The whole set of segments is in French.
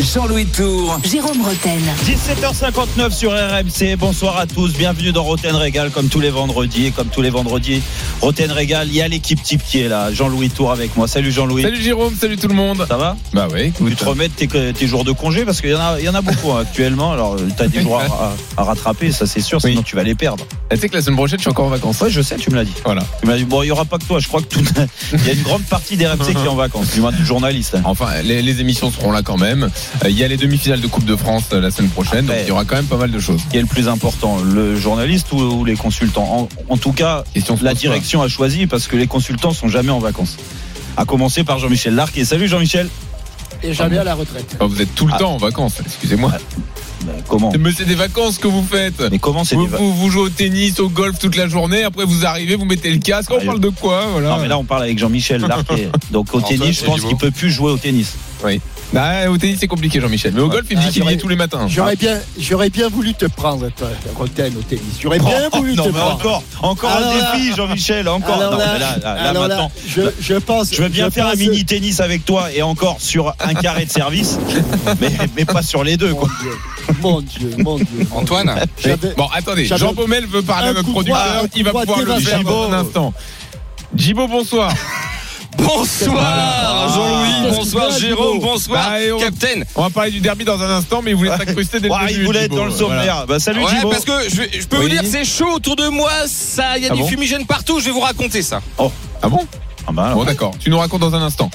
Jean-Louis Tour. Jérôme Roten. 17h59 sur RMC. Bonsoir à tous. Bienvenue dans Roten Régal, comme tous les vendredis. Et comme tous les vendredis, Roten Régal, il y a l'équipe type qui est là. Jean-Louis Tour avec moi. Salut Jean-Louis. Salut Jérôme, salut tout le monde. Ça va? Bah oui. Tu te remets tes, tes jours de congé parce qu'il y en a, il y en a beaucoup hein, actuellement. Alors, tu as des jours à, rattraper, ça c'est sûr, sinon Oui. tu vas les perdre. Tu sais que la semaine prochaine, je suis encore en vacances. Ouais, je sais, tu me l'as dit. Voilà. Tu m'as dit, bon, il n'y aura pas que toi. Je crois que tout, il y a une grande partie des RMC qui est en vacances, du moins du journaliste. hein. Enfin, les, les émissions seront là quand même. Euh, Il y a les demi-finales de Coupe de France euh, la semaine prochaine, donc il y aura quand même pas mal de choses. Qui est le plus important, le journaliste ou, ou les consultants en, en tout cas, Question la pas. direction a choisi parce que les consultants sont jamais en vacances. À commencer par Jean-Michel Larquet. Salut Jean-Michel. et jamais à la retraite. Enfin, vous êtes tout le Ah. temps en vacances, excusez-moi. Ben, comment Mais c'est des vacances que vous faites. Mais comment c'est Vous, des vous, vous jouez au tennis, au golf toute la journée, après vous arrivez, vous mettez le casque, on Ah, parle de quoi voilà. Non mais là on parle avec Jean-Michel Larquet. Donc au tennis, je pense qu'il beau. peut plus jouer au tennis. Bah, au tennis c'est compliqué Jean-Michel, mais au golf il me Ah, dit qu'il y est tous les matins. J'aurais bien, j'aurais bien voulu te prendre, toi, Roten, au tennis. J'aurais bien Oh, voulu non te mais prendre. encore, encore Alors un défi Jean-Michel, encore. Alors non, là, mais là, là, là, alors là, maintenant, je, je pense. je veux bien faire un mini tennis avec toi et encore sur un carré de service, mais, mais pas sur les deux Mon quoi. Dieu, mon Dieu, mon Dieu. Antoine Bon, attendez, Jean Baumel veut parler à Un notre producteur, il va pouvoir le faire dans un instant. Jibo, bonsoir. Bonsoir Jean-Louis, Qu'est-ce bonsoir Jérôme, bonsoir Bah, on- Captain. On va parler du derby dans un instant, mais il voulait s'incruster dès le début. il voulait être dans le Voilà. sommaire. Bah, salut Ouais, Thibaut. parce que je, peux Oui. vous dire, c'est chaud autour de moi, ça, il y a Ah des bon fumigènes partout, je vais vous raconter ça. Ah bon? Ah bah. Bon d'accord, tu nous racontes dans un instant.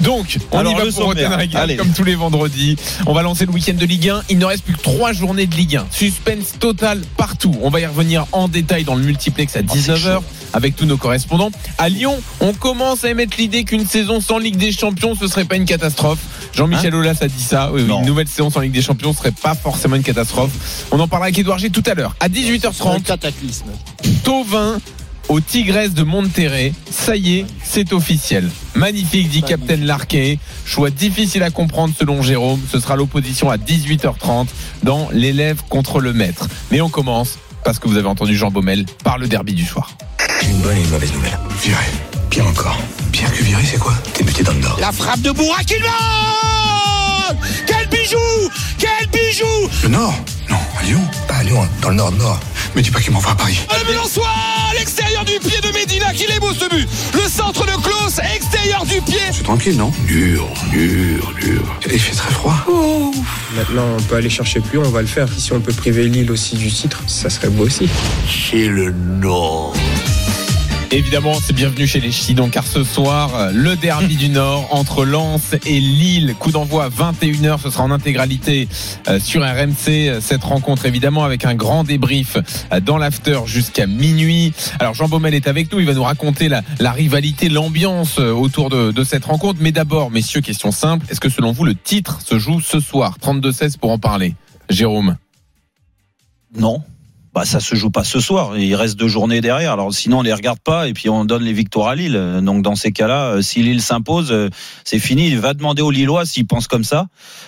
Donc, on Alors, y va le pour. Rotten comme tous les vendredis. On va lancer le week-end de Ligue 1. Il ne reste plus que trois journées de Ligue 1. Suspense total partout. On va y revenir en détail dans le multiplex à 19h avec tous nos correspondants. À Lyon, on commence à émettre l'idée qu'une saison sans Ligue des Champions, ce serait pas une catastrophe. Jean-Michel Aulas a dit ça. Oui, une nouvelle saison sans Ligue des Champions serait pas forcément une catastrophe. On en parlera avec Edouard G tout à l'heure. À Un 18h30, cataclysme. Tovin au Tigresse de Monterrey. Ça y est, c'est officiel. Magnifique, dit. Captain Larquet. Choix difficile à comprendre selon Jérôme. Ce sera l'opposition à 18h30 dans l'élève contre le maître. Mais on commence, parce que vous avez entendu Jean Baumel, par le derby du soir. J'ai une bonne et une mauvaise nouvelle. Viré. Pire encore. Pire que viré, c'est quoi? T'es buté dans le nord. La frappe de Bourak, il va Quel bijou Quel bijou Le nord Non, à Lyon. Pas à Lyon, dans le nord, nord. Me dis pas qu'il m'envoie à Paris. Le Besançois à l'extérieur du pied de Medina, qu'il est beau ce but Le centre de Klaus, extérieur du pied C'est tranquille, non? Dur, dur, dur. Il fait très froid. Maintenant, on peut aller chercher plus, on va le faire. Si on peut priver Lille aussi du titre, ça serait beau aussi. C'est le nord. Évidemment, c'est bienvenu chez les Ch'tis. Car ce soir, euh, le derby du Nord entre Lens et Lille. Coup d'envoi à 21h. Ce sera en intégralité euh, sur RMC. Cette rencontre, évidemment, avec un grand débrief euh, dans l'after jusqu'à minuit. Alors, Jean Baumel est avec nous. Il va nous raconter la, rivalité, l'ambiance autour de, de cette rencontre. Mais d'abord, messieurs, question simple. Est-ce que selon vous, le titre se joue ce soir? 32-16 pour en parler. Jérôme. Non. Bah ça se joue pas ce soir. Il reste deux journées derrière. Alors sinon on les regarde pas et puis on donne les victoires à Lille. Donc dans ces cas-là, euh, si Lille s'impose, euh, c'est fini. Va demander aux Lillois s'ils pensent comme ça.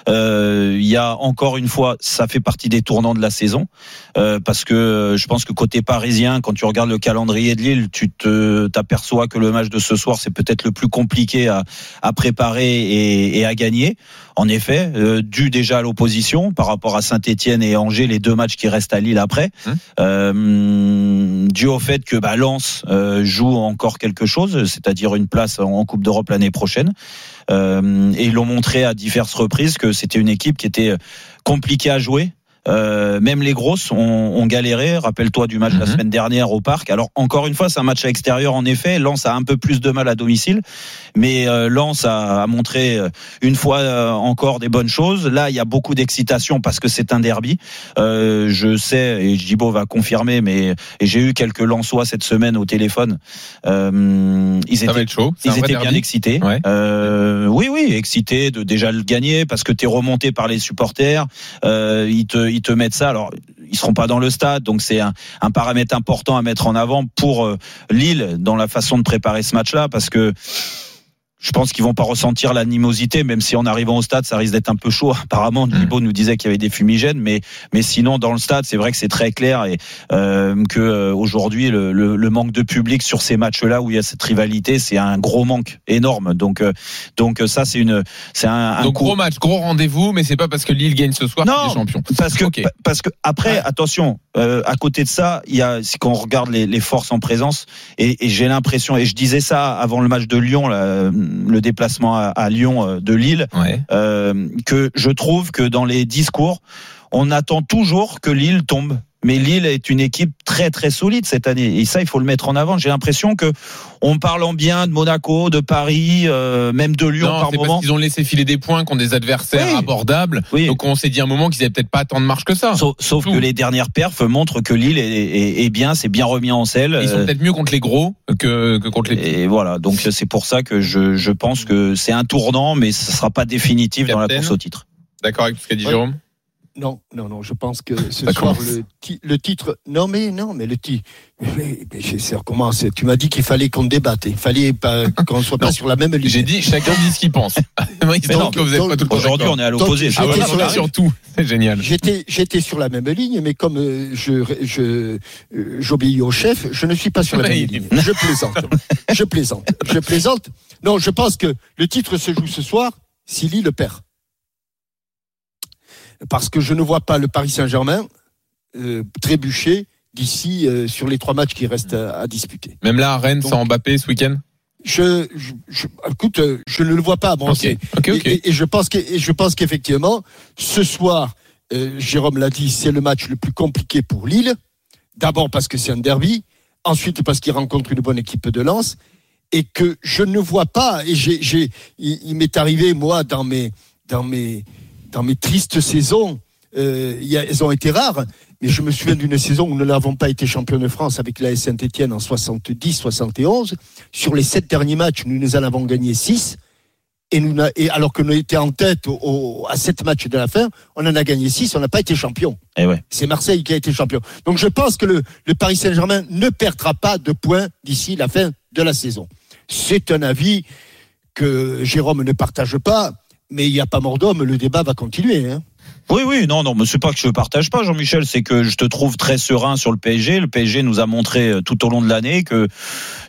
Euh, Il y a encore une fois, ça fait partie des tournants de la saison Euh, parce que je pense que côté parisien, quand tu regardes le calendrier de Lille, tu te t'aperçois que le match de ce soir c'est peut-être le plus compliqué à, à préparer et, et à gagner. En effet, euh, dû déjà à l'opposition par rapport à Saint-Étienne et Angers, les deux matchs qui restent à Lille après. Euh, dû au fait que bah, Lens euh, joue encore quelque chose, c'est-à-dire une place en, Coupe d'Europe l'année prochaine. Euh, et ils l'ont montré à diverses reprises que c'était une équipe qui était compliquée à jouer. Euh, même les grosses ont, ont galéré. Rappelle-toi du match de la Mhm. semaine dernière au parc. Alors encore une fois, c'est un match à extérieur en effet. Lens a un peu plus de mal à domicile, mais euh, Lens a, a montré euh, une fois euh, encore des bonnes choses. Là, il y a beaucoup d'excitation parce que c'est un derby. Euh, je sais et Jibo va confirmer, mais j'ai eu quelques Lensois cette semaine au téléphone. Euh, ils Ça étaient chaud. Ils étaient bien excités. Ouais. Euh, oui, oui, excités de déjà le gagner parce que tu es remonté par les supporters. Euh, ils te, ils te mettent ça. Alors, ils seront pas dans le stade, donc c'est un, un paramètre important à mettre en avant pour euh, Lille dans la façon de préparer ce match-là parce que je pense qu'ils vont pas ressentir l'animosité, même si en arrivant au stade, ça risque d'être un peu chaud. Apparemment, Thibaut nous disait qu'il y avait des fumigènes, mais mais sinon dans le stade, c'est vrai que c'est très clair et euh, que euh, aujourd'hui le, le, le manque de public sur ces matchs-là où il y a cette rivalité, c'est un gros manque énorme. Donc euh, donc ça c'est une c'est un, un Donc coup- gros match, gros rendez-vous, mais c'est pas parce que Lille gagne ce soir Non, est champion. Parce que, parce que après, attention, euh, à côté de ça, il y a, c'est quand on regarde les, les forces en présence, et, et j'ai l'impression, et je disais ça avant le match de Lyon, là, euh, le déplacement à, à Lyon euh, de Lille, Ouais. euh, que je trouve que dans les discours, on attend toujours que Lille tombe. Mais Lille est une équipe très très solide cette année et ça il faut le mettre en avant. J'ai l'impression que on parle en bien de Monaco, de Paris, euh, même de Lyon Non, par c'est parce moment. qu'ils ont laissé filer des points contre des adversaires Oui. abordables. Oui. Donc on s'est dit un moment qu'ils avaient peut-être pas tant de marche que ça. Sauf, que les dernières perfs montrent que Lille est, est- est bien, c'est bien remis en selle. Ils sont peut-être mieux contre les gros que, que contre les petits. Et voilà, donc c'est pour ça que je, je pense que c'est un tournant, mais ce sera pas définitif dans la course au titre. D'accord avec ce qu'a dit Ouais. Jérôme? Non, non, non, je pense que ce soir, le, ti- le titre. Non, mais non, mais le titre. Mais, mais je- ça recommence. Tu m'as dit qu'il fallait qu'on débatte. Il fallait pas, qu'on soit pas Non. sur la même ligne. J'ai dit chacun dit ce qu'il pense. Tout Aujourd'hui, on est à l'opposé. Ah voilà, sur surtout, c'est génial. J'étais, j'étais sur la même ligne, mais comme euh, je, je, euh, j'obéis au chef, je ne suis pas sur la même ligne. Je plaisante. je plaisante. Je plaisante. Non, je pense que le titre se joue ce soir si Lille le perd. Parce que je ne vois pas le Paris Saint-Germain euh, trébucher d'ici euh, sur les trois matchs qui restent à, à disputer. Même là, à Rennes, Donc- sans Mbappé ce week-end? Je, je, je- écoute, euh, je ne le vois pas avancer. Ok, ok, ok. Et, et- et je pense que, et je pense qu'effectivement, ce soir, euh, Jérôme l'a dit, c'est le match le plus compliqué pour Lille. D'abord parce que c'est un derby, ensuite parce qu'il rencontre une bonne équipe de Lens, et que je ne vois pas. Et j'ai, j'ai, il, il m'est arrivé moi dans mes, dans mes, dans mes tristes saisons. euh, il y a- elles ont été rares, mais je me souviens d'une saison où nous n'avons pas été champion de France avec la Saint-Etienne en 70-71. Sur les sept derniers matchs, nous nous en avons gagné six. Et, nous, n'a- et alors que nous étions en tête au- au- à sept matchs de la fin, on en a gagné six, on n'a pas été champion. Eh ouais. C'est Marseille qui a été champion. Donc je pense que le, le Paris Saint-Germain ne perdra pas de points d'ici la fin de la saison. C'est un avis que Jérôme ne partage pas, mais il n'y a pas mort d'homme, le débat va continuer. hein. Oui, oui, non, non, mais c'est pas que je partage pas, Jean-Michel, c'est que je te trouve très serein sur le PSG. Le PSG nous a montré euh, tout au long de l'année que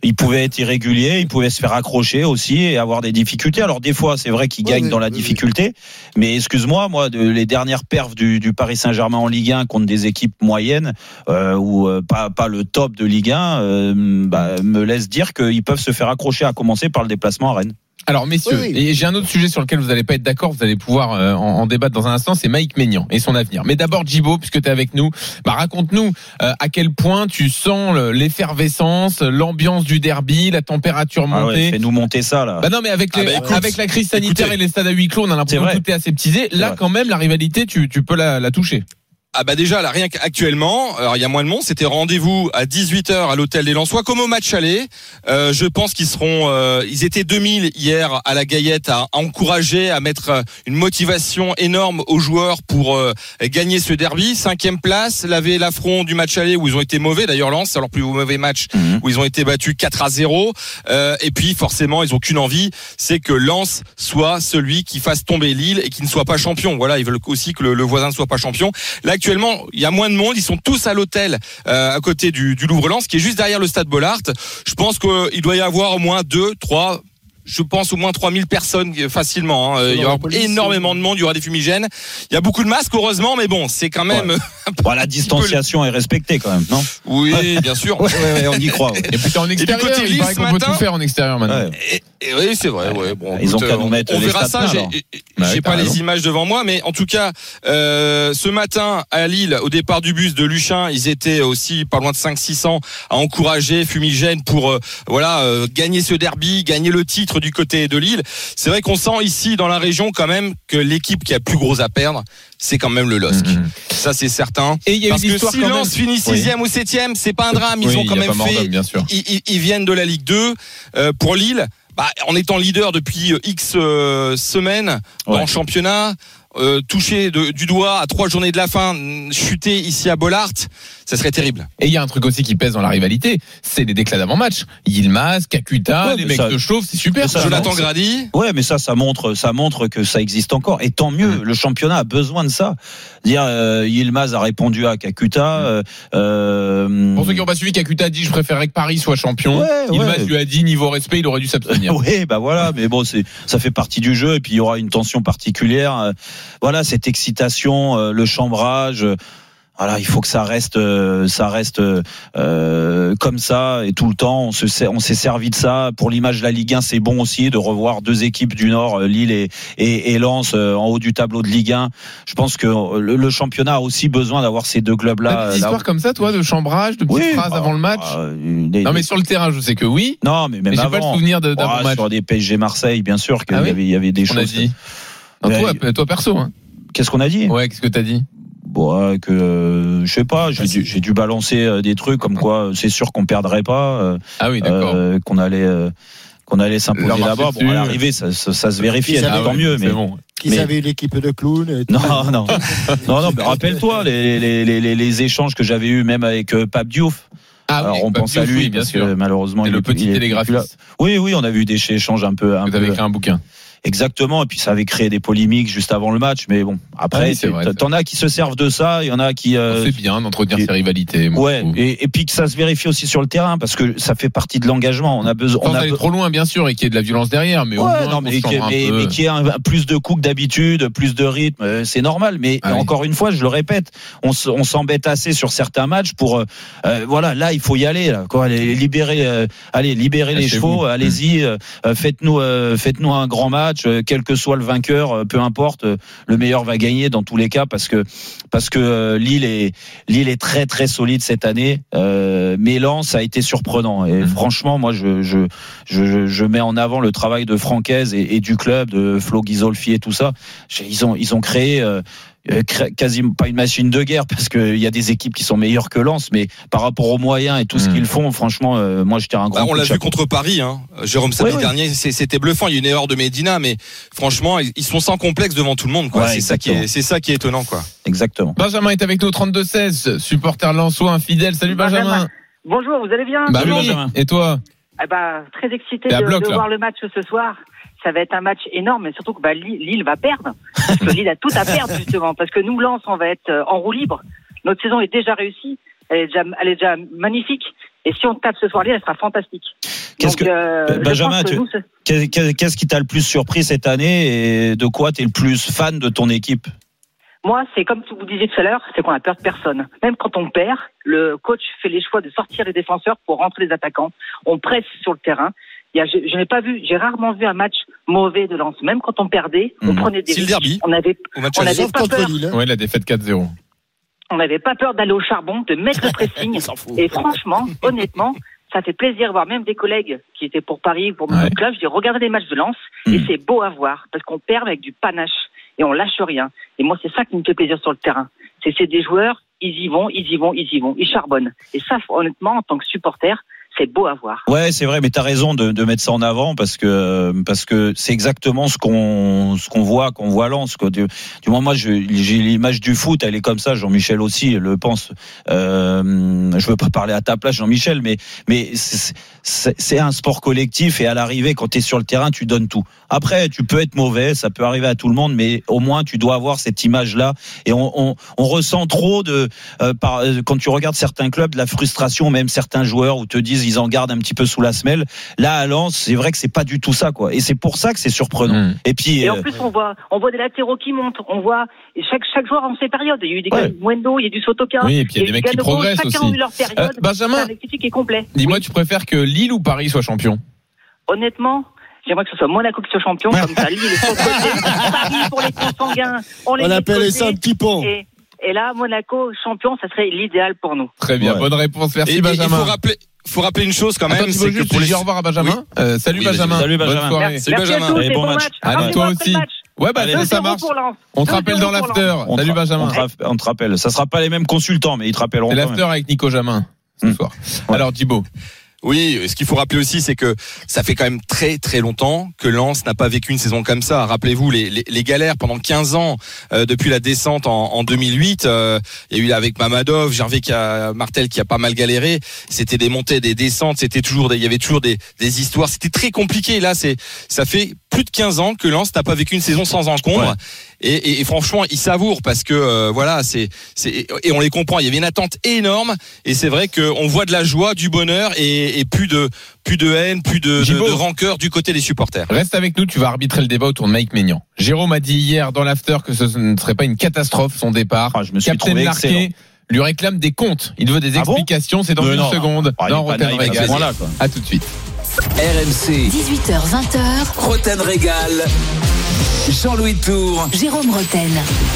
il pouvait être irrégulier, il pouvait se faire accrocher aussi et avoir des difficultés. Alors des fois, c'est vrai qu'il gagne dans la oui, oui. difficulté, mais excuse-moi, moi, de, les dernières perfs du, du Paris Saint-Germain en Ligue 1 contre des équipes moyennes euh, ou euh, pas pas le top de Ligue 1, euh, bah, me laisse dire qu'ils peuvent se faire accrocher, à commencer par le déplacement à Rennes. Alors messieurs, Oui, oui. et j'ai un autre sujet sur lequel vous n'allez pas être d'accord, vous allez pouvoir euh, en, en débattre dans un instant, c'est Mike Maignan et son avenir. Mais d'abord Djibo, puisque tu es avec nous, bah, raconte-nous euh, à quel point tu sens le- l'effervescence, l'ambiance du derby, la température Ah ouais, montée. fais-nous monter ça là. Bah non mais avec, Ah les- bah écoute, avec la crise sanitaire écoutez. et les stades à huis clos, on a l'impression que tout est aseptisé. Là quand même la rivalité, tu, tu peux la, la toucher. Ah bah déjà là rien qu'actuellement, alors il y a moins de monde, c'était rendez-vous à 18h à l'hôtel des Lensois comme au match aller. Euh, je pense qu'ils seront euh, ils étaient 2000 hier à la Gaillette à encourager à mettre euh, une motivation énorme aux joueurs pour euh, gagner ce derby, cinquième place, laver l'affront du match aller où ils ont été mauvais d'ailleurs Lens, c'est leur plus mauvais match Mhm. où ils ont été battus 4 à 0 Euh, et puis forcément ils ont qu'une envie, c'est que Lens soit celui qui fasse tomber Lille et qui ne soit pas champion. Voilà, ils veulent aussi que le, le voisin ne soit pas champion. Là actuellement, il y a moins de monde, ils sont tous à l'hôtel euh, à côté du, du Louvre-Lens, qui est juste derrière le stade Bollard. Je pense qu'il doit y avoir au moins deux, trois. Je pense au moins 3000 personnes euh, facilement. hein. Euh, Il y aura énormément de monde, il y aura des fumigènes. Il y a beaucoup de masques, heureusement, mais bon, c'est quand même. Bon, la distanciation est respectée quand même, non? Oui, bien sûr. ouais, ouais, ouais, on y croit. ouais. Et puis t'es en extérieur, côté il qu'on peut tout faire en extérieur maintenant. Ouais. Et, et oui, c'est vrai. Ouais, bon, Ils ont qu'à nous on- mettre on les verra ça. J'ai. Bah pas les raison. images devant moi, mais en tout cas, euh, ce matin à Lille, au départ du bus de Luchin, ils étaient aussi pas loin de 5-600 à encourager Fumigène pour euh, voilà euh, gagner ce derby, gagner le titre du côté de Lille. C'est vrai qu'on sent ici dans la région quand même que l'équipe qui a plus gros à perdre, c'est quand même le LOSC. Mhm. Ça c'est certain. Et il y a Parce une que si quand même. Finit sixième ou septième, c'est pas un drame. Ils Oui, ont quand même fait d'homme, bien sûr. ils, ils- ils viennent de la Ligue 2 euh, pour Lille. Bah, en étant leader depuis euh, X euh, semaines dans Ouais. le championnat, euh, touché de- du doigt à trois journées de la fin, chuter ici à Bollard, ça serait terrible. Et il y a un truc aussi qui pèse dans la rivalité, c'est les déclats d'avant-match. Yilmaz, Kakuta, Ouais, les mecs ça- se chauffent, c'est super. ça. Jonathan non, Grady, Ouais, mais ça, ça montre, ça montre que ça existe encore. Et tant mieux. Le championnat a besoin de ça. Dire, euh, Yilmaz a répondu à Kakuta. euh, euh, Pour ceux qui n'ont pas suivi, Kakuta a dit je préférerais que Paris soit champion. Ouais, Yilmaz ouais. lui a dit niveau respect, il aurait dû s'abstenir. Oui, bah voilà, mais bon, c'est ça fait partie du jeu et puis il y aura une tension particulière. Euh, Voilà, cette excitation, euh, le chambrage. Euh, Voilà, il faut que ça reste, euh, ça reste euh, comme ça et tout le temps. On se, on s'est servi de ça pour l'image de la Ligue 1. C'est bon aussi de revoir deux équipes du Nord, euh, Lille et, et, et Lens, euh, en haut du tableau de Ligue 1. Je pense que euh, le, le championnat a aussi besoin d'avoir ces deux clubs-là. des euh, histoires comme ça, toi, de chambrage, de petites Oui, phrases bah, avant le match bah, des- Non, mais sur le terrain, je sais que oui. non, mais même Mais j'ai avant. pas le souvenir de- d'avant Ah, match. sur des PSG Marseille, bien sûr qu'il Ah y, avait, y avait des On a choses. dit. Non, toi, toi perso. Hein. Qu'est-ce qu'on a dit? Ouais, qu'est-ce que t'as dit? Bon, ouais, que euh, je sais pas, j'ai dû, j'ai dû balancer euh, des trucs comme quoi euh, c'est sûr qu'on perdrait pas, Ah oui, d'accord. euh, qu'on allait qu'on allait s'imposer là-bas. Bon, à l'arrivée, ça, ça, ça se vérifie, Ils tant mieux. Mais bon. Qu'ils Mais- avaient une équipe de clowns. et tout. non, non, non, non. mais rappelle-toi les, les, les, les, les échanges que j'avais eus même avec euh, Pape Diouf. Ah Alors oui, on pense à lui oui, bien parce sûr. que malheureusement Et il le est petit il est. Oui, oui, on a vu des échanges un peu, un Vous peu avez écrit un bouquin. Exactement, et puis ça avait créé des polémiques juste avant le match, mais bon, Ah après, oui, vrai, t'en as qui se servent de ça, il y en a qui... euh, C'est bien d'entretenir et- ces rivalités. moi, Ouais, et, et puis que ça se vérifie aussi sur le terrain, parce que ça fait partie de l'engagement. On a besoin... Sans On a aller be- trop loin, bien sûr, et qu'il y ait de la violence derrière, mais au Ouais, moins, non, mais, se qui- chambre un peu. plus de coups que d'habitude, plus de rythme, euh, c'est normal. Mais Ah oui. encore une fois, je le répète, on, s'embête assez sur certains matchs pour, euh, euh, voilà, là il faut y aller, là, quoi, allez, libérer, euh, allez, libérer les chevaux, allez-y, euh, faites-nous, euh, faites-nous un grand match, euh, quel que soit le vainqueur, euh, peu importe, euh, le meilleur va gagner dans tous les cas parce que parce que Lille est Lille est très très solide cette année. Euh, mais Lens a été surprenant et Mhm. franchement, moi je, je je, je mets en avant le travail de Francaise et, et du club, de Flo Ghisolfi et tout ça. Ils ont, ils ont créé euh, cré- quasiment pas une machine de guerre parce qu'il y a des équipes qui sont meilleures que Lens, mais par rapport aux moyens et tout ce Mm. qu'ils font, franchement, euh, moi je tire un grand Bah, on l'a vu contre Paris, hein. Jérôme samedi Ouais, dernier, c'est- c'était bluffant. Il y a eu une erreur de Medina, mais franchement, ils sont sans complexe devant tout le monde. quoi. Ouais, c'est ça qui est, c'est ça qui est étonnant, quoi. Exactement. Benjamin est avec nous au 32-16, supporter Lançois, infidèle. Salut Benjamin. Benjamin. Bonjour, vous allez bien? Bah oui, Benjamin. Et toi? Eh ben, Très excité de, bloc, de voir le match ce soir. Ça va être un match énorme, mais surtout que bah, Lille, Lille va perdre. Parce que Lille a tout à perdre, justement. Parce que nous, Lens, on va être euh, en roue libre. Notre saison est déjà réussie. Elle est déjà, elle est déjà magnifique. Et si on tape ce soir Lille, elle sera fantastique. Qu'est-ce Donc, que- euh, je Benjamin, Qu'est-ce qui t'a le plus surpris cette année et de quoi t'es le plus fan de ton équipe? Moi, c'est comme vous disiez tout à l'heure, c'est qu'on a peur de personne. Même quand on perd, le coach fait les choix de sortir les défenseurs pour rentrer les attaquants. On presse sur le terrain. Il y a, je, je n'ai pas vu, j'ai rarement vu un match mauvais de Lens. Même quand on perdait, on Mhm. prenait des C'est le risques. derby. On avait, Au match On aller. avait Sauf pas peur. Lille. hein. Ouais, la défaite 4-0. on n'avait pas peur d'aller au charbon, de mettre le pressing. On s'en fout. Et franchement, honnêtement, ça fait plaisir de voir même des collègues qui étaient pour Paris, pour mon Ouais. club. Je dis, regardez les matchs de Lens et Mhm. c'est beau à voir parce qu'on perd avec du panache et on lâche rien. Et moi, c'est ça qui me fait plaisir sur le terrain. C'est c'est des joueurs, ils y vont, ils y vont, ils y vont, ils charbonnent. Et ça, honnêtement, en tant que supporter, c'est beau à voir. Ouais, c'est vrai, mais t'as raison de, de mettre ça en avant parce que parce que c'est exactement ce qu'on ce qu'on voit qu'on voit à Lens. Quoi. Du, du moment moi, j'ai l'image du foot, elle est comme ça. Jean-Michel aussi le pense. Euh, je veux pas parler à ta place, Jean-Michel, mais mais c'est- un sport collectif et à l'arrivée, quand tu es sur le terrain, tu donnes tout. Après, tu peux être mauvais, ça peut arriver à tout le monde, mais au moins tu dois avoir cette image-là. Et on, on, on ressent trop de euh, par, euh, quand tu regardes certains clubs de la frustration, même certains joueurs où te disent ils en gardent un petit peu sous la semelle. Là à Lens, c'est vrai que c'est pas du tout ça quoi. Et c'est pour ça que c'est surprenant. Mm. Et puis Et euh, en plus, on voit, on voit des latéraux qui montent. On voit chaque, chaque joueur en ses périodes. Il y a eu des Ouais. Mwendo, il y a du Sotoka. Oui, et puis il y a des mecs qui progressent Chacun aussi. a eu leur période. Euh, Benjamin, C'est un effectif qui est complet. dis-moi, tu préfères que Lille ou Paris soit champion Honnêtement, j'aimerais que ce soit Monaco qui soit champion, comme ça, Lille est sur le côté. Paris pour les consanguins. On, les On appelle ça un petit pont. Et, et là, Monaco champion, ça serait l'idéal pour nous. Très bien, Ouais. bonne réponse. Et- Merci et il Benjamin. faut rappeler, faut rappeler une chose quand Attends, même, tu c'est que pour les dire au revoir à Benjamin Euh, Salut Oui. Benjamin. Salut, Benjamin. Bonne soirée. Salut, Merci Benjamin. à tous Allez, et bon bon match. Rappelez-moi toi aussi. match. Ouais, bah Allez, ça, ça 2-0 marche. On te 2-0 rappelle dans l'after. Salut Benjamin. on te rappelle. Ça sera pas les mêmes consultants, mais ils te rappelleront. C'est l'after avec Nico Jamin ce Mm. soir. Alors Thibaut. Oui, ce qu'il faut rappeler aussi, c'est que ça fait quand même très très longtemps que Lens n'a pas vécu une saison comme ça. Rappelez-vous les, galères pendant 15 ans euh, depuis la descente en, en 2008. euh, il y a eu avec Mamadov, Gervais qui a Martel qui a pas mal galéré. C'était des montées, des descentes. C'était toujours, des, il y avait toujours des, des histoires. C'était très compliqué. Là, c'est ça fait plus de 15 ans que Lens n'a pas vécu une saison sans encombre. Ouais. Et, et, et franchement, ils savourent parce que euh, voilà, c'est c'est et on les comprend. Il y avait une attente énorme et c'est vrai qu'on voit de la joie, du bonheur et, et plus de plus de haine, plus de, de, rancœur du côté des supporters. Reste avec nous, tu vas arbitrer le débat autour de Mike Maignan. Jérôme a dit hier dans l'after que ce ne serait pas une catastrophe son départ. Ah, je me suis Captain trouvé Larquet lui réclame des comptes. Il veut des Ah bon explications. C'est dans Mais une non. seconde Ah, dans pas Rotten naïf à point-là, quoi. À tout de suite. RMC, 18h, 20h, Roten Régal. Jean-Louis Tour. Jérôme Roten.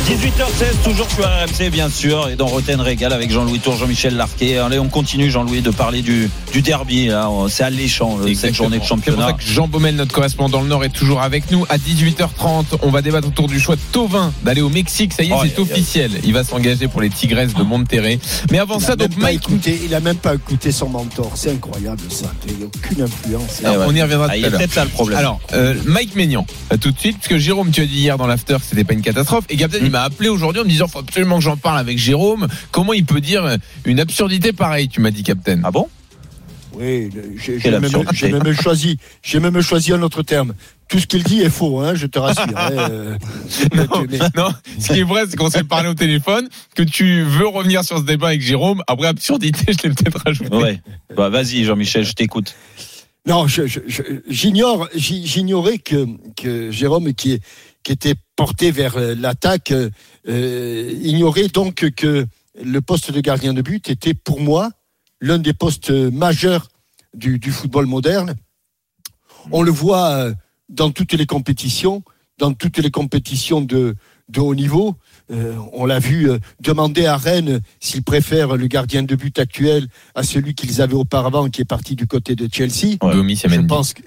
18h16, toujours sur RMC, bien sûr, et dans Roten Régal avec Jean-Louis Tour, Jean-Michel Larquet. Allez, on continue, Jean-Louis, de parler du, du derby. là. C'est alléchant, euh, cette journée de C'est pour championnat. ça que Jean Baumel, notre correspondant dans le Nord, est toujours avec nous. À 18h30, on va débattre autour du choix de Tovin d'aller au Mexique. Ça y est, Oh, c'est officiel. Il va s'engager pour les Tigresses de Monterrey. Mais avant Il ça, donc Mike. écouté, il a même pas écouté son mentor. C'est incroyable ça. Il n'y a aucune influence. Eh ouais. On y reviendra Ah, tout il à l'heure. peut-être le problème. Alors, euh, Mike Maignan, euh, tout de suite, parce que Jérôme, tu as dit hier dans l'after que c'était pas une catastrophe, et Captain, il m'a appelé aujourd'hui en me disant, faut absolument que j'en parle avec Jérôme. Comment il peut dire une absurdité pareille, tu m'as dit, Captain. ah bon? Oui, j'ai même, choisi, j'ai même choisi un autre terme. Tout ce qu'il dit est faux, hein, je te rassure. hein, euh, Non, mais- non, ce qui est vrai, c'est qu'on s'est parlé au téléphone, que tu veux revenir sur ce débat avec Jérôme. Après, absurdité, je l'ai peut-être rajouté. Ouais. Bah, vas-y, Jean-Michel, je t'écoute. Non, j'ignore, j'i- j'ignorais que, Jérôme, qui, était porté vers euh, l'attaque, euh, euh, ignorait donc que le poste de gardien de but était pour moi l'un des postes majeurs du, football moderne. On le voit dans toutes les compétitions, dans toutes les compétitions de haut niveau. Euh, on l'a vu euh, demander à Rennes s'ils préfèrent le gardien de but actuel à celui qu'ils avaient auparavant, qui est parti du côté de Chelsea. Ouais. Je pense que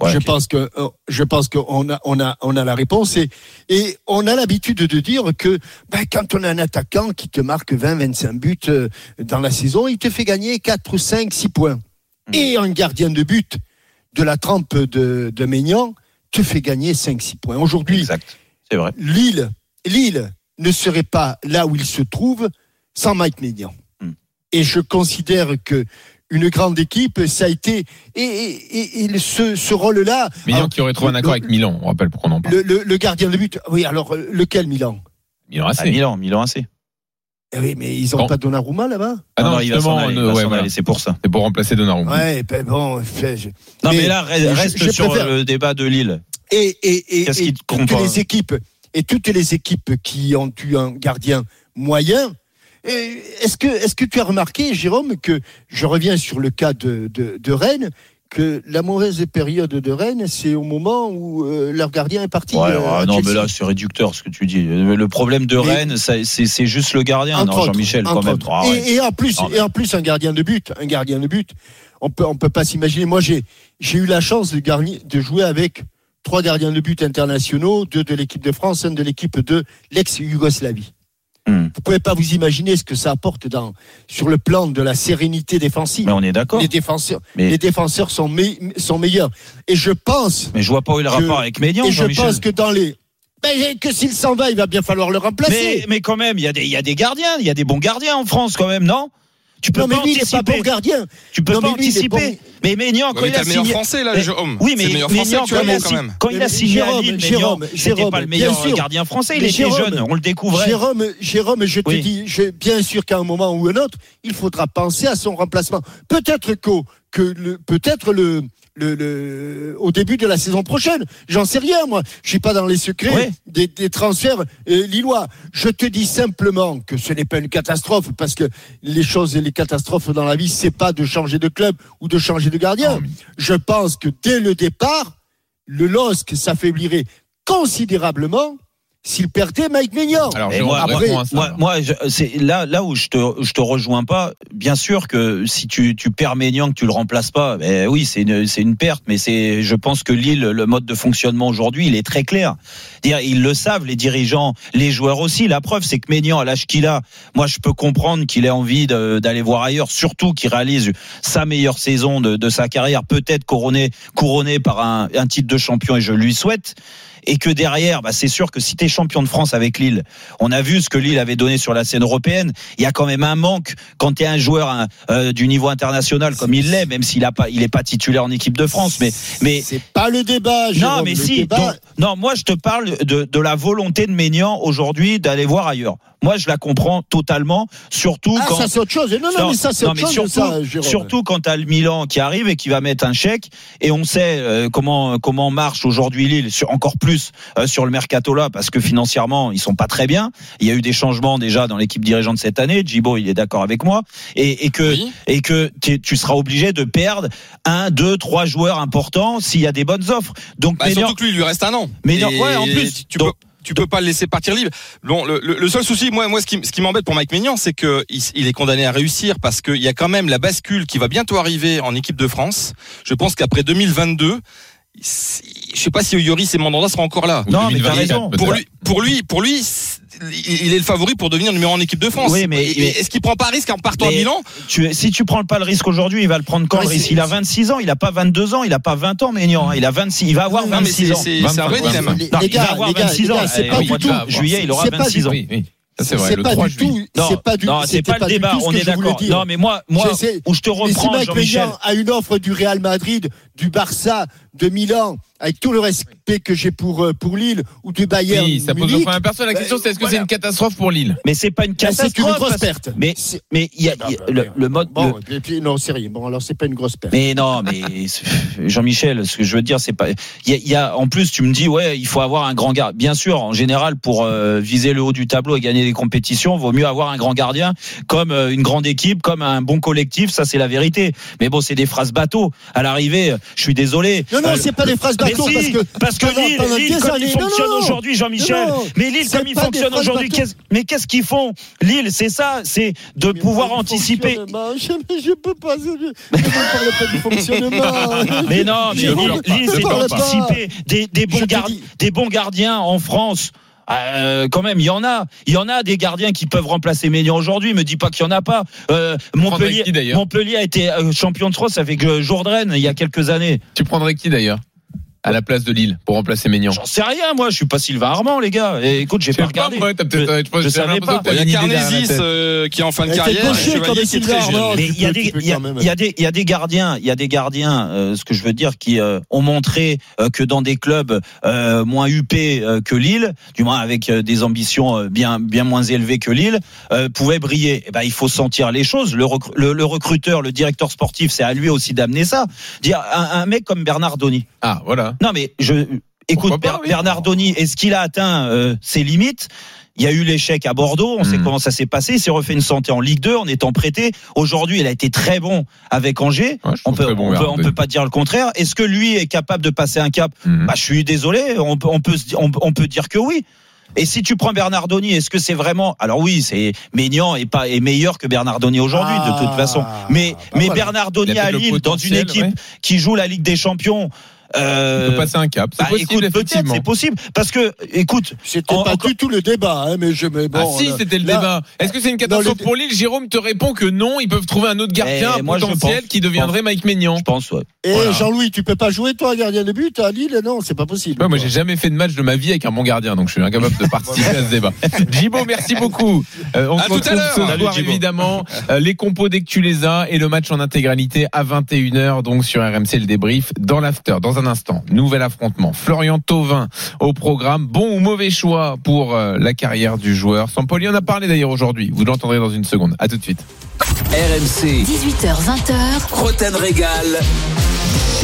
Ouais, je pense que euh, je pense qu'on a on a on a la réponse et et on a l'habitude de dire que ben, quand on a un attaquant qui te marque 20 25 buts euh, dans la saison, il te fait gagner 4 5 6 points. Mm. Et un gardien de but de la trempe de de Maignan te fait gagner 5 6 points. Aujourd'hui, Exact. C'est vrai. Lille Lille ne serait pas là où il se trouve sans Mike Maignan. Mm. Et je considère que une grande équipe, ça a été et, et, et- ce, ce rôle-là. Milan alors, qui aurait trouvé un accord le- avec Milan, on rappelle pourquoi on en parle. le, le- le gardien de but. Oui, alors euh, lequel Milan? Milan AC. Milan, Milan AC. Eh Oui, mais ils ont Bon. pas Donnarumma là-bas? Ah non, il va s'en justement, aller, il euh, ouais, voilà. aller, c'est pour ça. C'est pour remplacer Donnarumma. Ouais, ben bon. je- Non, mais, Mais là, je- reste je sur préfère- le débat de Lille. Et, et, et, Qu'est-ce et qui te toutes compare les équipes et toutes les équipes qui ont eu un gardien moyen. Est-ce que, est-ce que tu as remarqué, Jérôme, que je reviens sur le cas de, de, de Rennes, que la mauvaise période de Rennes, c'est au moment où euh, leur gardien est parti. Ouais, euh, non, Chelsea? mais là, c'est réducteur ce que tu dis. Le problème de Mais- Rennes, c'est juste le gardien, Jean-Michel, quand même. Ah ouais. et, et en plus, Non, mais- et en plus un gardien de but, un gardien de but. On peut, on peut pas s'imaginer. Moi, j'ai, j'ai eu la chance de, garni- de jouer avec trois gardiens de but internationaux, deux de l'équipe de France, un de l'équipe de l'ex-Yougoslavie. Hmm. Vous pouvez pas vous imaginer ce que ça apporte dans, sur le plan de la sérénité défensive. Mais on est d'accord. Les défenseurs, Mais- les défenseurs sont, me- sont meilleurs. Et je pense, Mais je vois pas où Je- rapport avec Médian, et je pense que dans les, ben, que s'il s'en va, il va bien falloir le remplacer. Mais, mais quand même, il y, a des- il y a des gardiens, il y a des bons gardiens en France quand même, non? Tu peux non, mais pas lui, il n'est pas anticiper. bon gardien. tu peux Non, pas mais lui, il est anticiper. bon. Mais Ménian, Ouais, quand mais il a le meilleur signé. français là, Mais- Jérôme. Oui, C'est mais le meilleur Ménian, français quand, il actuellement a, quand signé- même. quand il a signé à Jérôme, Lille, Jérôme, Ménian, c'était Jérôme, pas le meilleur bien sûr. gardien français, il Mais était Jérôme, jeune, on le découvrait. Jérôme, Jérôme, je te Oui. dis, je- bien sûr qu'à un moment ou un autre, il faudra penser à son remplacement. Peut-être qu'au, que le, peut-être le, le, le- au début de la saison prochaine. J'en sais rien, moi. Je suis pas dans les secrets Ouais. des, des transferts euh, lillois. Je te dis simplement que ce n'est pas une catastrophe parce que les choses et les catastrophes dans la vie, c'est pas de changer de club ou de changer de gardien. Mais- Je pense que dès le départ, le LOSC s'affaiblirait considérablement s'il perdait Mike Maignan. Alors, Jérôme, moi, réponds moi, je- c'est là, là où je te, je te rejoins pas. Bien sûr que si tu, tu perds Maignan, que tu le remplaces pas, ben oui, c'est une, c'est une perte. Mais c'est, je pense que Lille, le mode de fonctionnement aujourd'hui, il est très clair. Dire, ils le savent, les dirigeants, les joueurs aussi. La preuve, c'est que Maignan, à l'âge qu'il a, moi, je peux comprendre qu'il ait envie d'aller voir ailleurs, surtout qu'il réalise sa meilleure saison de, de sa carrière, peut-être couronné, couronné par un, un titre de champion, et je lui souhaite. Et que derrière, bah, c'est sûr que si tu es champion de France avec Lille, on a vu ce que Lille avait donné sur la scène européenne. Il y a quand même un manque quand tu es un joueur hein, euh, du niveau international comme il l'est, même s'il a pas, il est pas titulaire en équipe de France. Mais, mais c'est pas le débat. non, Jérôme. mais Le si. débat- donc- non, moi je te parle de, de la volonté de Maignan aujourd'hui d'aller voir ailleurs. Moi, je la comprends totalement, surtout Ah, quand. ça c'est autre chose. Non, non, mais ça c'est non, autre mais chose. surtout, ça, surtout quand tu as le Milan qui arrive et qui va mettre un chèque, et on sait euh, comment comment marche aujourd'hui Lille, sur, encore plus euh, sur le mercato là, parce que financièrement ils sont pas très bien. Il y a eu des changements déjà dans l'équipe dirigeante cette année. Djibo, il est d'accord avec moi, et, et que Oui. et que tu seras obligé de perdre un, deux, trois joueurs importants s'il y a des bonnes offres. Donc Bah, surtout que lui, il lui reste un an. Ouais, en plus, tu donc- peux. Tu peux pas le laisser partir libre. Bon, le, seul souci, moi, moi, ce qui, ce qui m'embête pour Mike Maignan, c'est que il, il est condamné à réussir parce qu'il y a quand même la bascule qui va bientôt arriver en équipe de France. Je pense qu'après 2022, c'est- je sais pas si Yoris et Mandanda seront encore là. Non, mais t'as 2024, raison. Pour lui, pour lui, pour lui, il est le favori pour devenir numéro un en équipe de France. Oui, mais- mais- est-ce qu'il prend pas risque en partant à Milan tu, si tu prends pas le risque aujourd'hui, il va le prendre quand Ouais, le risque Il a 26 ans, il a pas 22 ans, il a pas 20 ans, Maignan. hein. Il a 26, il va avoir Non, mais 26 c'est ans. c'est- un vrai 25, dilemme. Il va avoir les gars, 26 les ans. c'est Eh, pas du tout. Juillet, il aura c'est pas 26 du- ans. C'est vrai, le pas 3 du juillet. tout. Non, C'est pas du. non, c'est c'était pas le du débat. tout ce On que est d'accord. Non, mais moi, moi, où je te reprends, Jean-Michel. A une offre du Real Madrid, du Barça, de Milan, avec tout le respect que j'ai pour, euh, pour Lille ou du Bayern. Oui, ça pose Munich, point personne. La question, c'est est-ce que c'est une catastrophe pour Lille Mais c'est pas une bah, c'est catastrophe. une grosse perte. Mais, mais il y a, il y a le, le mode. Bon, le- puis- non, c'est rien. Bon, alors c'est pas une grosse perte. Mais non, mais Jean-Michel, ce que je veux dire, c'est pas. Il y a, il y a- en plus, tu me dis, ouais, il faut avoir un grand gardien. Bien sûr, en général, pour euh, viser le haut du tableau et gagner des compétitions, vaut mieux avoir un grand gardien, comme euh, une grande équipe, comme un bon collectif. Ça, c'est la vérité. Mais bon, c'est des phrases bateau. À l'arrivée, je suis désolé. Non, non, Euh, c'est pas des phrases mais si, parce que parce que pendant- Lille, pendant Lille, comme années- il non, fonctionne non. aujourd'hui, Jean-Michel. Mais Lille, comme il pas des fonctionne phrases aujourd'hui, qu'est-ce- mais qu'est-ce qu'ils font? Lille, c'est ça, c'est de Mais pouvoir anticiper. fonctionnement, Je, je peux pas. Je, je ne parle pas du fonctionnement. Mais non, mais Lille, c'est d'anticiper des, des, bons Je te gar- dis- des bons gardiens en France. Euh, quand même, il y en a. Il y en a des gardiens qui peuvent remplacer Ménian aujourd'hui. Me dis pas qu'il y en a pas. Euh, Montpellier, qui, Montpellier a été euh, champion de France avec Jourdain il y a quelques années. Tu prendrais qui d'ailleurs? À la place de Lille pour remplacer Maignan J'en sais rien, moi. Je suis pas Sylvain Armand, les gars. Et écoute, j'ai pas regardé. moi, t'as peut-être- Je- je je savais pas. Il y a Carnesis euh, qui est en fin de carrière, il y a des, tu peux il y a- quand même. il y a des, il y a des gardiens, il y a des gardiens, euh, ce que je veux dire, qui euh, ont montré euh, que dans des clubs euh, moins huppés euh, que Lille, du moins avec euh, des ambitions euh, bien, bien moins élevées que Lille, euh, pouvaient briller. Eh ben, il faut sentir les choses. Le, recru- le, le recruteur, le directeur sportif, c'est à lui aussi d'amener ça. Dire un, un mec comme Bernard Donny. Ah, voilà. Non, mais je écoute Pourquoi pas, Ber- oui. Bernard Donny. Est-ce qu'il a atteint euh, ses limites? Il y a eu l'échec à Bordeaux, on sait Hmm. comment ça s'est passé. Il s'est refait une santé en Ligue 2 en étant prêté. Aujourd'hui, il a été très bon avec Angers. Ouais, On peut, bon, on, peut, Bernard on peut pas dire le contraire. Est-ce que lui est capable de passer un cap? Mhm. bah, Je suis désolé, on, peut- on, peut, on, on peut dire que oui. Et si tu prends Bernardoni, est-ce que c'est vraiment Alors oui, c'est Maignan est pas est meilleur que Bernardoni aujourd'hui de toute Ah, façon. Mais bah mais voilà. Bernardoni à Lille dans une équipe ouais. qui joue la Ligue des Champions. On Euh, peut passer un cap. C'est bah, possible, effectivement. c'est possible. Parce que, écoute, C'était pas encore- du tout le débat, hein, mais je. Mais bon, ah si, c'était le là- débat. Est-ce que c'est une catastrophe le- pour Lille Jérôme te répond que non, ils peuvent trouver un autre gardien Eh, moi, je potentiel pense. qui deviendrait Mike Maignan. je pense, ouais. Et Voilà. Jean-Louis, tu peux pas jouer toi gardien de but à Lille? Non, c'est pas possible. Ouais, moi, j'ai jamais fait de match de ma vie avec un bon gardien, donc je suis incapable de participer à ce débat. Jibo, merci beaucoup. Euh, on À se tout à retrouve ce soir, évidemment. Euh, les compos dès que tu les as et le match en intégralité à 21h, donc sur RMC le débrief dans l'after. Dans un instant, nouvel affrontement. Florian Thauvin au programme. Bon ou mauvais choix pour euh, la carrière du joueur. Sampoli? En a parlé d'ailleurs aujourd'hui. Vous l'entendrez dans une seconde. À tout de suite. RMC, 18h20h, Roten Régal.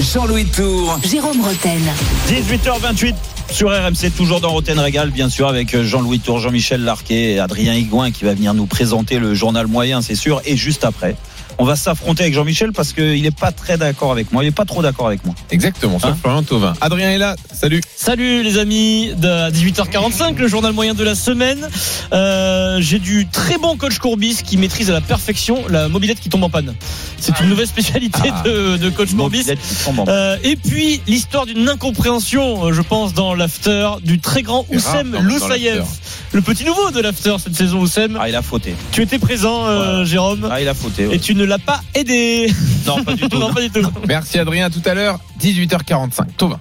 Jean-Louis Tour. Jérôme Roten. 18h28 sur RMC, toujours dans Roten Régal, bien sûr, avec Jean-Louis Tour, Jean-Michel Larquet et Adrien Higuin qui va venir nous présenter le journal moyen, c'est sûr. Et juste après, on va s'affronter avec Jean-Michel parce qu'il est pas très d'accord avec moi. Il est pas trop d'accord avec moi. Exactement, sur Hein Florian Thauvin. Adrien est là, salut. Salut les amis, de- à 18h45, le journal moyen de la semaine. Euh, J'ai du très bon coach Courbis qui maîtrise à la perfection la mobilette qui tombe en panne. C'est une nouvelle spécialité Ah. de, de coach Courbis. Mobilette qui tombe en- Euh, et puis l'histoire d'une incompréhension, euh, je pense, dans l'after du très grand Oussem Loussaïev, le petit nouveau de l'after cette saison. Oussem, Ah, il a fauté. tu étais présent, euh, Jérôme, Ah, il a fauté. ouais. et tu ne l'as pas aidé. Non, pas du tout. non, pas du tout. Merci Adrien, à tout à l'heure, 18h45. Thauvin.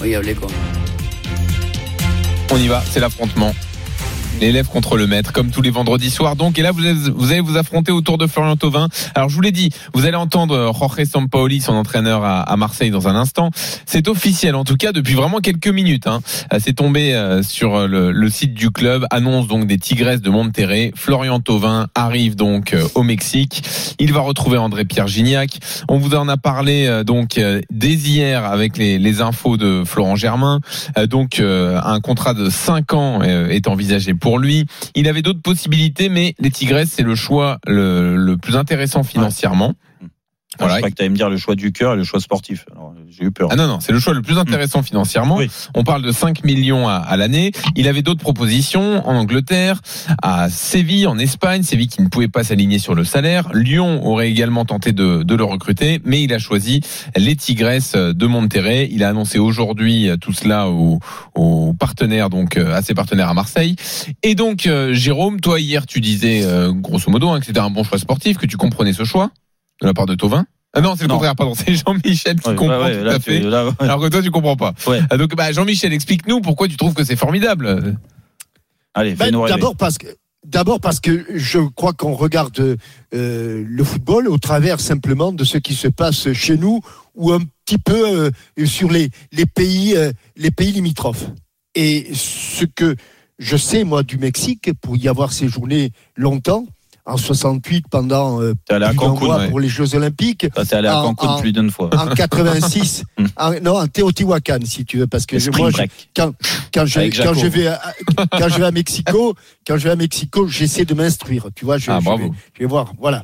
Regardez quoi. On y va, c'est l'affrontement. L'élève contre le maître, comme tous les vendredis soirs. Donc, et là, vous allez vous, allez vous affronter autour de Florian Thauvin. Alors, je vous l'ai dit, vous allez entendre Jorge Sampaoli, son entraîneur à, à Marseille, dans un instant. C'est officiel, en tout cas, depuis vraiment quelques minutes. Hein. Euh, C'est tombé euh, sur le, le site du club. Annonce donc des Tigresses de Monterrey. Florian Thauvin arrive donc euh, au Mexique. Il va retrouver André-Pierre Gignac. On vous en a parlé euh, donc euh, dès hier avec les, les infos de Florent Germain. Euh, donc euh, un contrat de 5 ans euh, est envisagé pour lui. Il avait d'autres possibilités, mais les Tigresses c'est le choix le, plus intéressant financièrement. Voilà. Je crois que tu allais me dire le choix du cœur et le choix sportif. J'ai eu peur. Ah non, non, c'est le choix le plus intéressant financièrement. Oui. On parle de 5 millions à, à l'année. Il avait d'autres propositions en Angleterre, à Séville, en Espagne. Séville qui ne pouvait pas s'aligner sur le salaire. Lyon aurait également tenté de, de le recruter, mais il a choisi les Tigresses de Monterrey. Il a annoncé aujourd'hui tout cela aux, aux partenaires, donc euh, à ses partenaires à Marseille. Et donc, euh, Jérôme, toi hier, tu disais euh, grosso modo hein, que c'était un bon choix sportif, que tu comprenais ce choix de la part de Tovin. Ah non, c'est le Non. contraire, pardon. C'est Jean-Michel qui Ouais, comprend ouais, tout là, à fait. là, ouais. Alors que toi, tu comprends pas. Ouais. Ah, Donc, bah, Jean-Michel, explique-nous pourquoi tu trouves que c'est formidable. Allez, Ben, fais-nous rêver. D'abord parce que d'abord parce que je crois qu'on regarde euh, le football au travers simplement de ce qui se passe chez nous ou un petit peu euh, sur les les pays euh, les pays limitrophes. Et ce que je sais moi du Mexique pour y avoir séjourné longtemps en 68 pendant euh, plus d'un Cancun, mois ouais. pour les Jeux Olympiques T'es allé à en- Cancun en- plus d'une fois. en 86 Hmm. en- non en Teotihuacan si tu veux parce que je- moi je- quand quand je quand vais à, quand je vais à Mexico quand je vais à Mexico j'essaie de m'instruire tu vois je, Ah, je vais, je vais voir voilà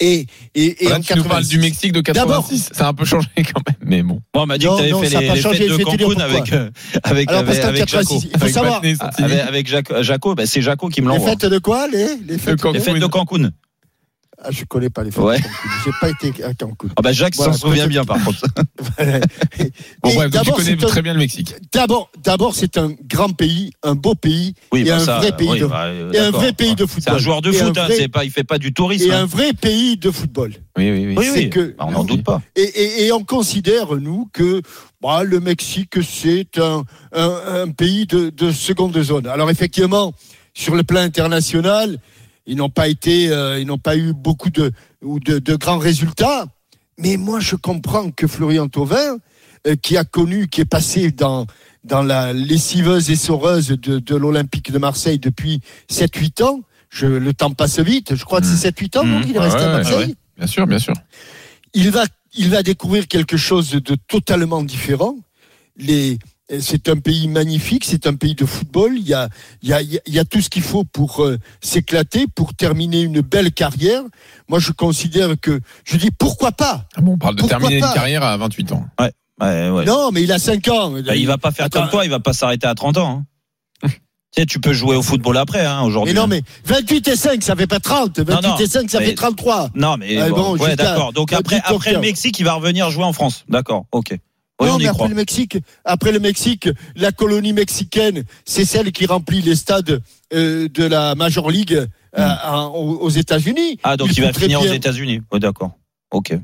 et et, et Là, en tu nous parles 86. du Mexique de 86. Ça a un peu changé quand même, mais bon. Bon, on m'a dit Non, que t'avais non, fait les, pas les changé, fêtes de Cancun avec, euh, avec, Alors, avec, avec Jaco. 86, il faut Avec savoir Ah. Avec, avec Jaco, bah, c'est Jaco qui me les l'envoie. fêtes de quoi les les fêtes Cancun. Les fêtes de Cancun. Ah, je connais pas les fêtes Ouais. de Cancun j'ai pas été à Cancun Ah bah Jacques Voilà, s'en souvient bien par contre. Bon, bref, tu d'abord, connais c'est un- très bien le Mexique. d'abord d'abord c'est un grand pays un beau pays Oui, et bah un ça, vrai pays oui, de bah, euh, et un vrai pays de C'est football un joueur de Et foot, hein, vrai- c'est pas, il fait pas du tourisme. et hein. un vrai pays de football Oui, oui, oui. Oui, c'est oui. que- Bah, on n'en doute pas. Et, et- et on considère, nous, que bah, le Mexique, c'est un, un- un pays de, de seconde zone. Alors effectivement, sur le plan international, ils n'ont pas été, euh, ils n'ont pas eu beaucoup de, ou de, de grands résultats. Mais moi, je comprends que Florian Thauvin, euh, qui a connu, qui est passé dans dans la lessiveuse et soreuse de, de l'Olympique de Marseille depuis 7-8 ans, je, le temps passe vite, je crois que c'est 7-8 ans, donc Mmh. il est Ah resté ouais, à Marseille ouais. Bien sûr, bien sûr. il va, il va découvrir quelque chose de totalement différent. Les, c'est un pays magnifique, c'est un pays de football. Il y a, il y a, il y a tout ce qu'il faut pour euh, s'éclater, pour terminer une belle carrière. Moi, je considère que, je dis pourquoi pas? Ah bon, on parle de Pourquoi terminer une carrière à 28 ans. Ouais, ouais. Non, mais il a 5 ans. Bah, il va pas faire Attends, comme toi, il va pas s'arrêter à 30 ans. hein. tu sais, tu peux jouer au football après, hein, aujourd'hui. Mais non, mais 28 et 5, ça fait pas 30. 28 non, et 5, ça mais- fait 33. Non, mais Ah, bon, bon, ouais, d'accord. Donc après, 10 après le. Mexique, il va revenir jouer en France. D'accord, ok. Non, mais après croit. le Mexique, après le Mexique, la colonie mexicaine, c'est celle qui remplit les stades euh, de la Major League euh, en- aux aux États-Unis. Ah, donc il, va finir aux États-Unis. Oui, d'accord. Ok.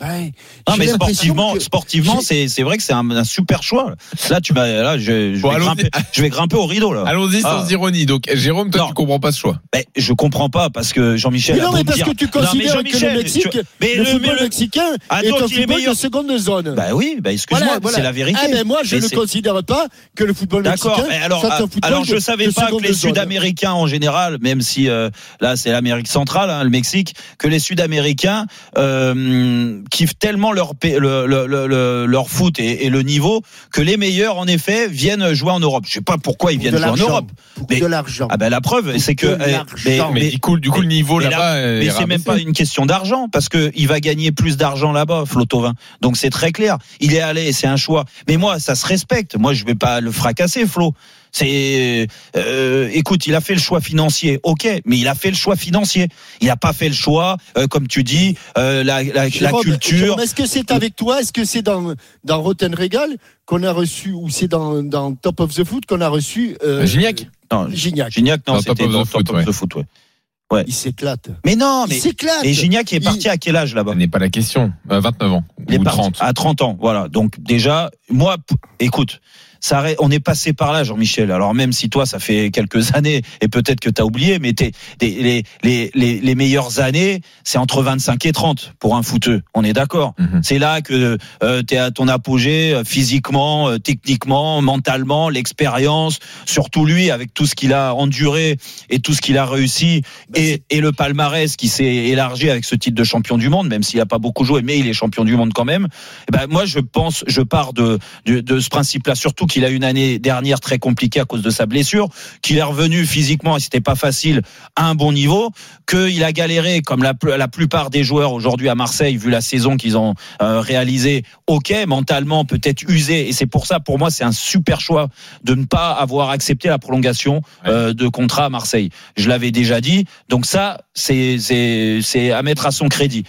Ouais. Non, mais sportivement, que- sportivement, c'est c'est vrai que c'est un, un super choix. Là, tu m'as, là, je, je, Bon, vais allons-y. grimper, je vais grimper au rideau là. Allons-y Ah. sans ironie. Donc, Jérôme, toi, Non. tu comprends pas ce choix. Ben, je comprends pas parce que Jean-Michel. Mais non, mais parce dire- que tu Non, mais considères que le Mexique, tu- mais le le- football mais le- mexicain Ah, est un football meilleur. de seconde zone. Bah oui, bah excuse-moi, Voilà, voilà. c'est la vérité. Ah ben moi, je Mais ne c'est- considère pas que le football D'accord, mexicain mais alors, soit un ah, football alors je savais pas que les. Sud-Américains en général, même si euh, là c'est l'Amérique centrale, hein, le Mexique, que les Sud-Américains euh, kiffent tellement leur le, le- le- le- leur foot et, et le niveau que les meilleurs en effet viennent jouer en Europe. Je sais pas pourquoi ils Pour viennent jouer en l'argent. Europe. Pour Mais- de l'argent. Ah ben la preuve, c'est que de eh. Mais, du coup, du coup, le niveau mais là-bas, là- mais c'est même pas une question d'argent parce que il va gagner plus d'argent là-bas, Flotovin. Donc c'est très clair. Il est allé, c'est un choix. Mais moi, ça se respecte. Moi, je vais pas le fracasser, Flo. C'est, euh, écoute, il a fait le choix financier, ok, mais il a fait le choix financier. Il n'a pas fait le choix, euh, comme tu dis, euh, la, la, la culture. Jérôme, Est-ce que c'est avec toi Est-ce que c'est dans, dans Rotten Regal qu'on a reçu, ou c'est dans, dans Top of the Foot qu'on a reçu euh, Gignac Non, Gignac. Gignac, non, Dans Top c'était of the dans Foot, Top ouais. of the Foot, ouais. Il s'éclate. Mais non, Il mais s'éclate. et Gignac est Il- parti à quel âge là-bas? Ce n'est pas la question. Euh, 29 ans Il est ou parti 30. à 30 ans, voilà. Donc déjà, moi, écoute, ça, on est passé par là, Jean-Michel. Alors même si toi, ça fait quelques années et peut-être que tu as oublié, mais t'es- les, les, les, les meilleures années, c'est entre 25 et 30 pour un footeux. On est d'accord. Mhm. C'est là que euh, tu es à ton apogée euh, physiquement, euh, techniquement, mentalement, l'expérience, surtout lui avec tout ce qu'il a enduré et tout ce qu'il a réussi et, et le palmarès qui s'est élargi avec ce titre de champion du monde, même s'il a pas beaucoup joué, mais il est champion du monde quand même. Eh ben moi je pense, je pars de de, de ce principe-là, surtout qu'il a une année dernière très compliquée à cause de sa blessure, qu'il est revenu physiquement et c'était pas facile à un bon niveau, qu'il a galéré comme la, la plupart des joueurs aujourd'hui à Marseille, vu la saison qu'ils ont euh, réalisée. Ok, mentalement peut-être usé et c'est pour ça pour moi c'est un super choix de ne pas avoir accepté la prolongation euh, de contrat à Marseille. Je l'avais déjà dit, donc ça c'est c'est c'est à mettre à son crédit.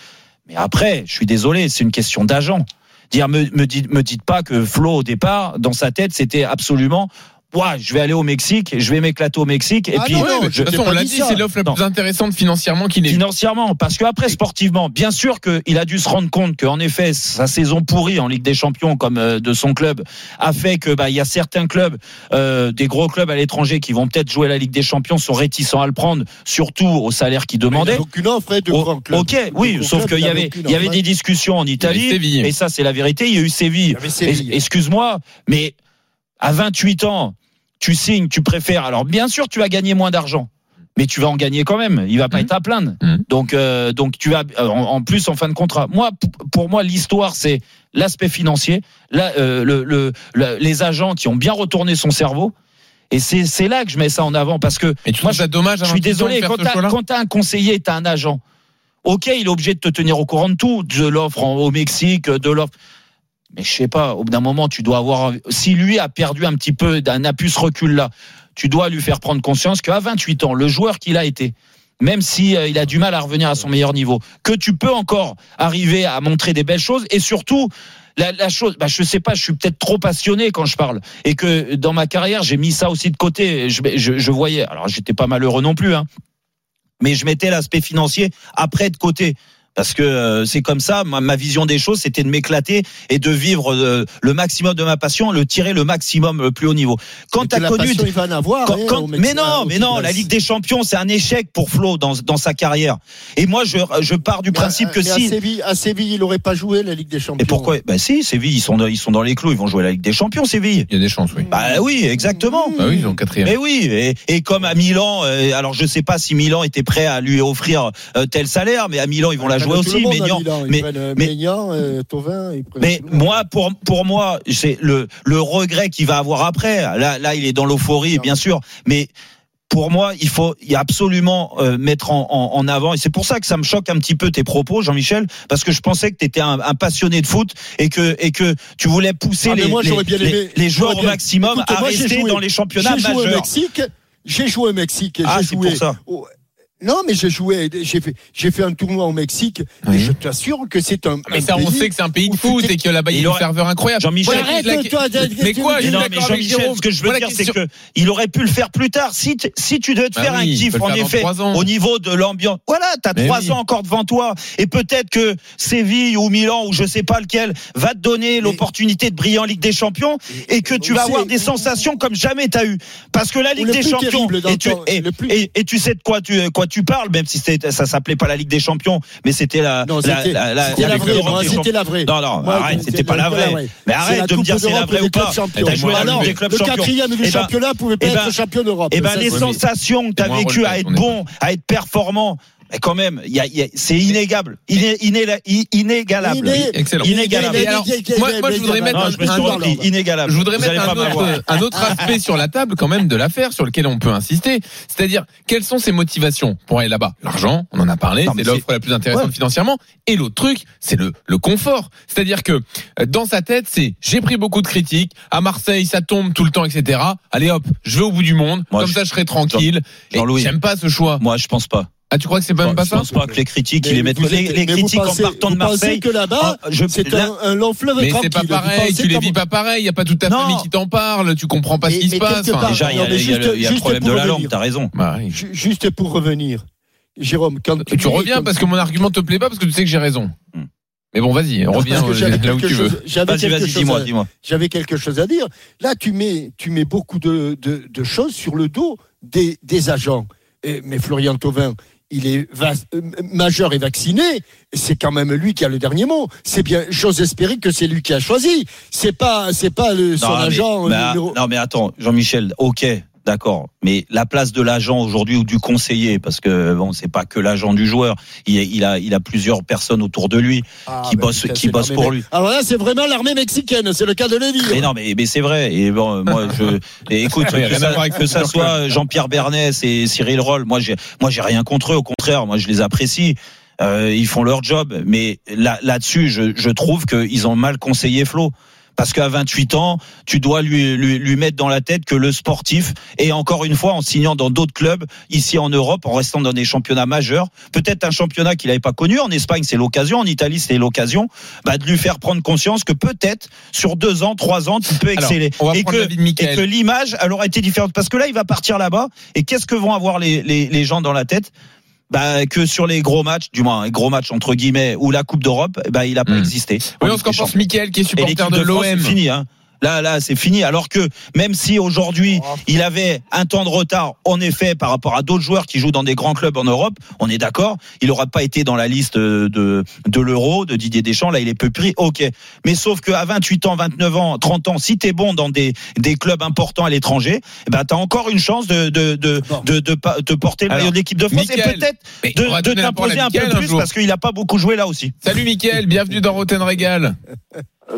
Mais après, je suis désolé, c'est une question d'agent. Dire, me, me me dites pas que Flo au départ, dans sa tête, c'était absolument, ouais, je vais aller au Mexique, je vais m'éclater au Mexique, et Ah puis non, non, je façon, on pas l'a dit c'est l'offre la Non. plus intéressante financièrement qu'il ait. financièrement, parce que après sportivement, bien sûr qu'il a dû se rendre compte qu'en effet sa saison pourrie en Ligue des Champions comme euh, de son club a fait que bah il y a certains clubs, euh, des gros clubs à l'étranger qui vont peut-être jouer la Ligue des Champions sont réticents à le prendre, surtout au salaire qu'ils Il demandaient. aucune offre hein, de Oh, grand club. ok, oui, sauf qu'il y avait, il y avait des discussions en Italie, et ça c'est la vérité. Il y a eu Séville. Excuse-moi, mais à 28 ans, tu signes, tu préfères. Alors bien sûr, tu vas gagner moins d'argent. Mais tu vas en gagner quand même. Il va pas Mhm. être à plaindre. Mhm. Donc, euh, donc tu vas en, en plus en fin de contrat. Moi, pour moi, l'histoire c'est l'aspect financier, euh, le, le- le- les agents qui ont bien retourné son cerveau. Et c'est c'est là que je mets ça en avant parce que Mais tu moi, ça dommage je suis 28 ans de désolé, quand quand t'as un conseiller, t'as un agent. Ok, il est obligé de te tenir au courant de tout, de l'offre au Mexique, de l'offre. Mais je sais pas, au bout d'un moment, tu dois avoir. Si lui a perdu un petit peu, d'un a pu ce recul là, tu dois lui faire prendre conscience qu'à 28 ans, le joueur qu'il a été, même si euh, il a du mal à revenir à son meilleur niveau, que tu peux encore arriver à montrer des belles choses et surtout. La, chose, bah, je sais pas, je suis peut-être trop passionné quand je parle et que dans ma carrière j'ai mis ça aussi de côté. Je voyais, alors j'étais pas malheureux non plus, hein, mais je mettais l'aspect financier après de côté. Parce que euh, c'est comme ça, ma, ma vision des choses, c'était de m'éclater et de vivre euh, le maximum de ma passion, le tirer le maximum le plus haut niveau. Quand Mais tu as que la connu, passion, il va en avoir. quand- hein, quand- au mais non, mais non, la Ligue des Champions, c'est un échec pour Flo dans, dans sa carrière. Et moi, je, je pars du Mais principe à- que mais à si. Séville, à Séville, il n'aurait pas joué la Ligue des Champions. Et pourquoi? Ben si, Séville, ils sont, dans, ils sont dans les clous, ils vont jouer la Ligue des Champions, Séville. Il y a des chances, oui. Bah oui, exactement. Bah oui, ils ont quatrième. Mais oui, et, et comme à Milan, euh, alors je sais pas si Milan était prêt à lui offrir euh, tel salaire, mais à Milan ils vont la Tout aussi. Maignan. Milan. Ils mais- euh, mais- Maignan, euh, Mais moi, pour pour moi, c'est le le regret qu'il va avoir après. Là, là, il est dans l'euphorie, bien sûr, mais pour moi, il faut il y a absolument euh, mettre en, en, en avant et c'est pour ça que ça me choque un petit peu tes propos, Jean-Michel, parce que je pensais que tu étais un, un passionné de foot et que et que tu voulais pousser Ah, les, moi, les, joueurs au maximum Écoute, à moi, rester joué- dans les championnats J'ai joué au majeurs. Mexique. J'ai joué au Mexique. et Ah, joué pour ça. au- Non, mais j'ai joué. J'ai fait, j'ai fait un tournoi au Mexique. Oui. Et je t'assure que c'est un. Mais un ça, on sait que c'est un pays de foot et que là-bas, il y a une ferveur incroyable. Jean-Michel, Voilà, Arrête, la- toi, t'as- Mais quoi, suis non, mais Jean-Michel, Jérôme. ce que je veux dire, c'est que il aurait pu le faire plus tard. Si, t- si tu devais te Bah faire oui, un kiff, en effet, au niveau de l'ambiance. Voilà, t'as Mais trois oui. ans encore devant toi. Et peut-être que Séville ou Milan ou je sais pas lequel va te donner l'opportunité de briller en Ligue des Champions et que tu vas avoir des sensations comme jamais t'as eu. Parce que la Ligue des Champions, tu, et tu sais de quoi tu, quoi tu parles, même si ça s'appelait pas la Ligue des Champions, mais c'était la, Non, la, c'était la, vraie. d'Europe moi, des C'était Champions. la vraie. Non, non, Moi, arrête, c'était pas la vraie. Mais arrête de me dire c'est la vraie ou pas. clubs champions. T'as joué la Alors, Ligue des clubs le quatrième du Eh ben, championnat pouvait pas eh ben, être champion d'Europe. eh ben, les sensations que tu as C'est moins vécues à être bon, à être performant, Mais quand même, il y a, il y a- c'est inégable, Iné- inéla- inégalable. Iné- Excellent. Inégalable. Et alors, moi, moi, je voudrais mettre Non, un, je me suis un- repris, inégalable. Je voudrais Vous mettre allez un pas m'avoir. autre, un autre aspect sur la table quand même de l'affaire sur lequel on peut insister. C'est-à-dire, quelles sont ses motivations pour aller là-bas? L'argent, on en a parlé, c'est l'offre la plus intéressante Ouais. financièrement. Et l'autre truc, c'est le, le confort. C'est-à-dire que euh, dans sa tête, c'est j'ai pris beaucoup de critiques. À Marseille, ça tombe tout le temps, etc. Allez hop, je vais au bout du monde. Moi, comme je- ça, je serai tranquille. Et Jean-Louis. J'aime pas ce choix. Moi, je pense pas. Ah, tu crois que c'est pas même pas je ça pense pas que les critiques, ils les mettent. vous Les, critiques pensez- en partant de Marseille. que là-bas, Ah, je- c'est là- un, un long fleuve Mais c'est pas pareil, tu les vis pas pareil, il y a pas toute ta famille qui t'en parle, tu comprends pas ce qui se passe. Déjà, il y a, Non, mais il y a le, problème de pour la langue, revenir. t'as raison. Bah Juste pour revenir, Jérôme, quand tu, Tu reviens comme- parce que mon argument te plaît pas parce que tu sais que j'ai raison. Hmm. Mais bon, vas-y, reviens euh, j'avais là où tu veux. chose- j'avais Vas-y, quelque vas-y, chose dis-moi, à- dis-moi. J'avais quelque chose à dire. Là, tu mets, tu mets beaucoup de, de, de choses sur le dos des, des agents. Et- mais Florian Thauvin, il est euh, majeur et vacciné. C'est quand même lui qui a le dernier mot. C'est bien, j'ose espérer que c'est lui qui a choisi. C'est pas, c'est pas le, son Non, agent. mais, euh, ah, numéro- non, mais attends, Jean-Michel, ok, d'accord. Mais la place de l'agent aujourd'hui ou du conseiller, parce que bon, c'est pas que l'agent du joueur. Il, il a, il a plusieurs personnes autour de lui Ah, qui ben, bossent, putain, qui bossent pour lui. Alors là, c'est vraiment l'armée mexicaine. C'est le cas de le dire. Mais non, mais, mais c'est vrai. Et bon, moi, je, et écoute, Oui, que ça, que ça soit Jean-Pierre Bernès et Cyril Roll, moi, j'ai, moi, j'ai rien contre eux. Au contraire, moi, je les apprécie. Euh, ils font leur job. Mais là, là-dessus, je, je trouve qu'ils ont mal conseillé Flo. Parce qu'à 28 ans, tu dois lui, lui, lui mettre dans la tête que le sportif, et encore une fois, en signant dans d'autres clubs, ici en Europe, en restant dans des championnats majeurs, peut-être un championnat qu'il n'avait pas connu. En Espagne, c'est l'occasion. En Italie, c'est l'occasion bah, de lui faire prendre conscience que peut-être, sur deux ans, trois ans, tu peux exceller. et, que, et l'image, elle aura été différente. Parce que là, il va partir là-bas, et qu'est-ce que vont avoir les, les, les gens dans la tête? Bah, que sur les gros matchs, du moins les gros matchs entre guillemets, ou la Coupe d'Europe, bah, il a pas Hmm. existé. Oui, Ligue se qu'en pense. Mickaël qui est supporter de de l'OM. fini, hein. Là, là, c'est fini. Alors que même si aujourd'hui il avait un temps de retard, en effet, par rapport à d'autres joueurs qui jouent dans des grands clubs en Europe, on est d'accord. Il n'aura pas été dans la liste de de l'Euro de Didier Deschamps. Là, il est peu pris. Ok. Mais sauf qu'à 28 ans, 29 ans, 30 ans, si t'es bon dans des des clubs importants à l'étranger, eh ben t'as encore une chance de de de de, porter le maillot de l'équipe de France et peut-être de, à t'imposer un peu un plus parce qu'il a pas beaucoup joué là aussi. Salut Mickaël, bienvenue dans Roten Régal.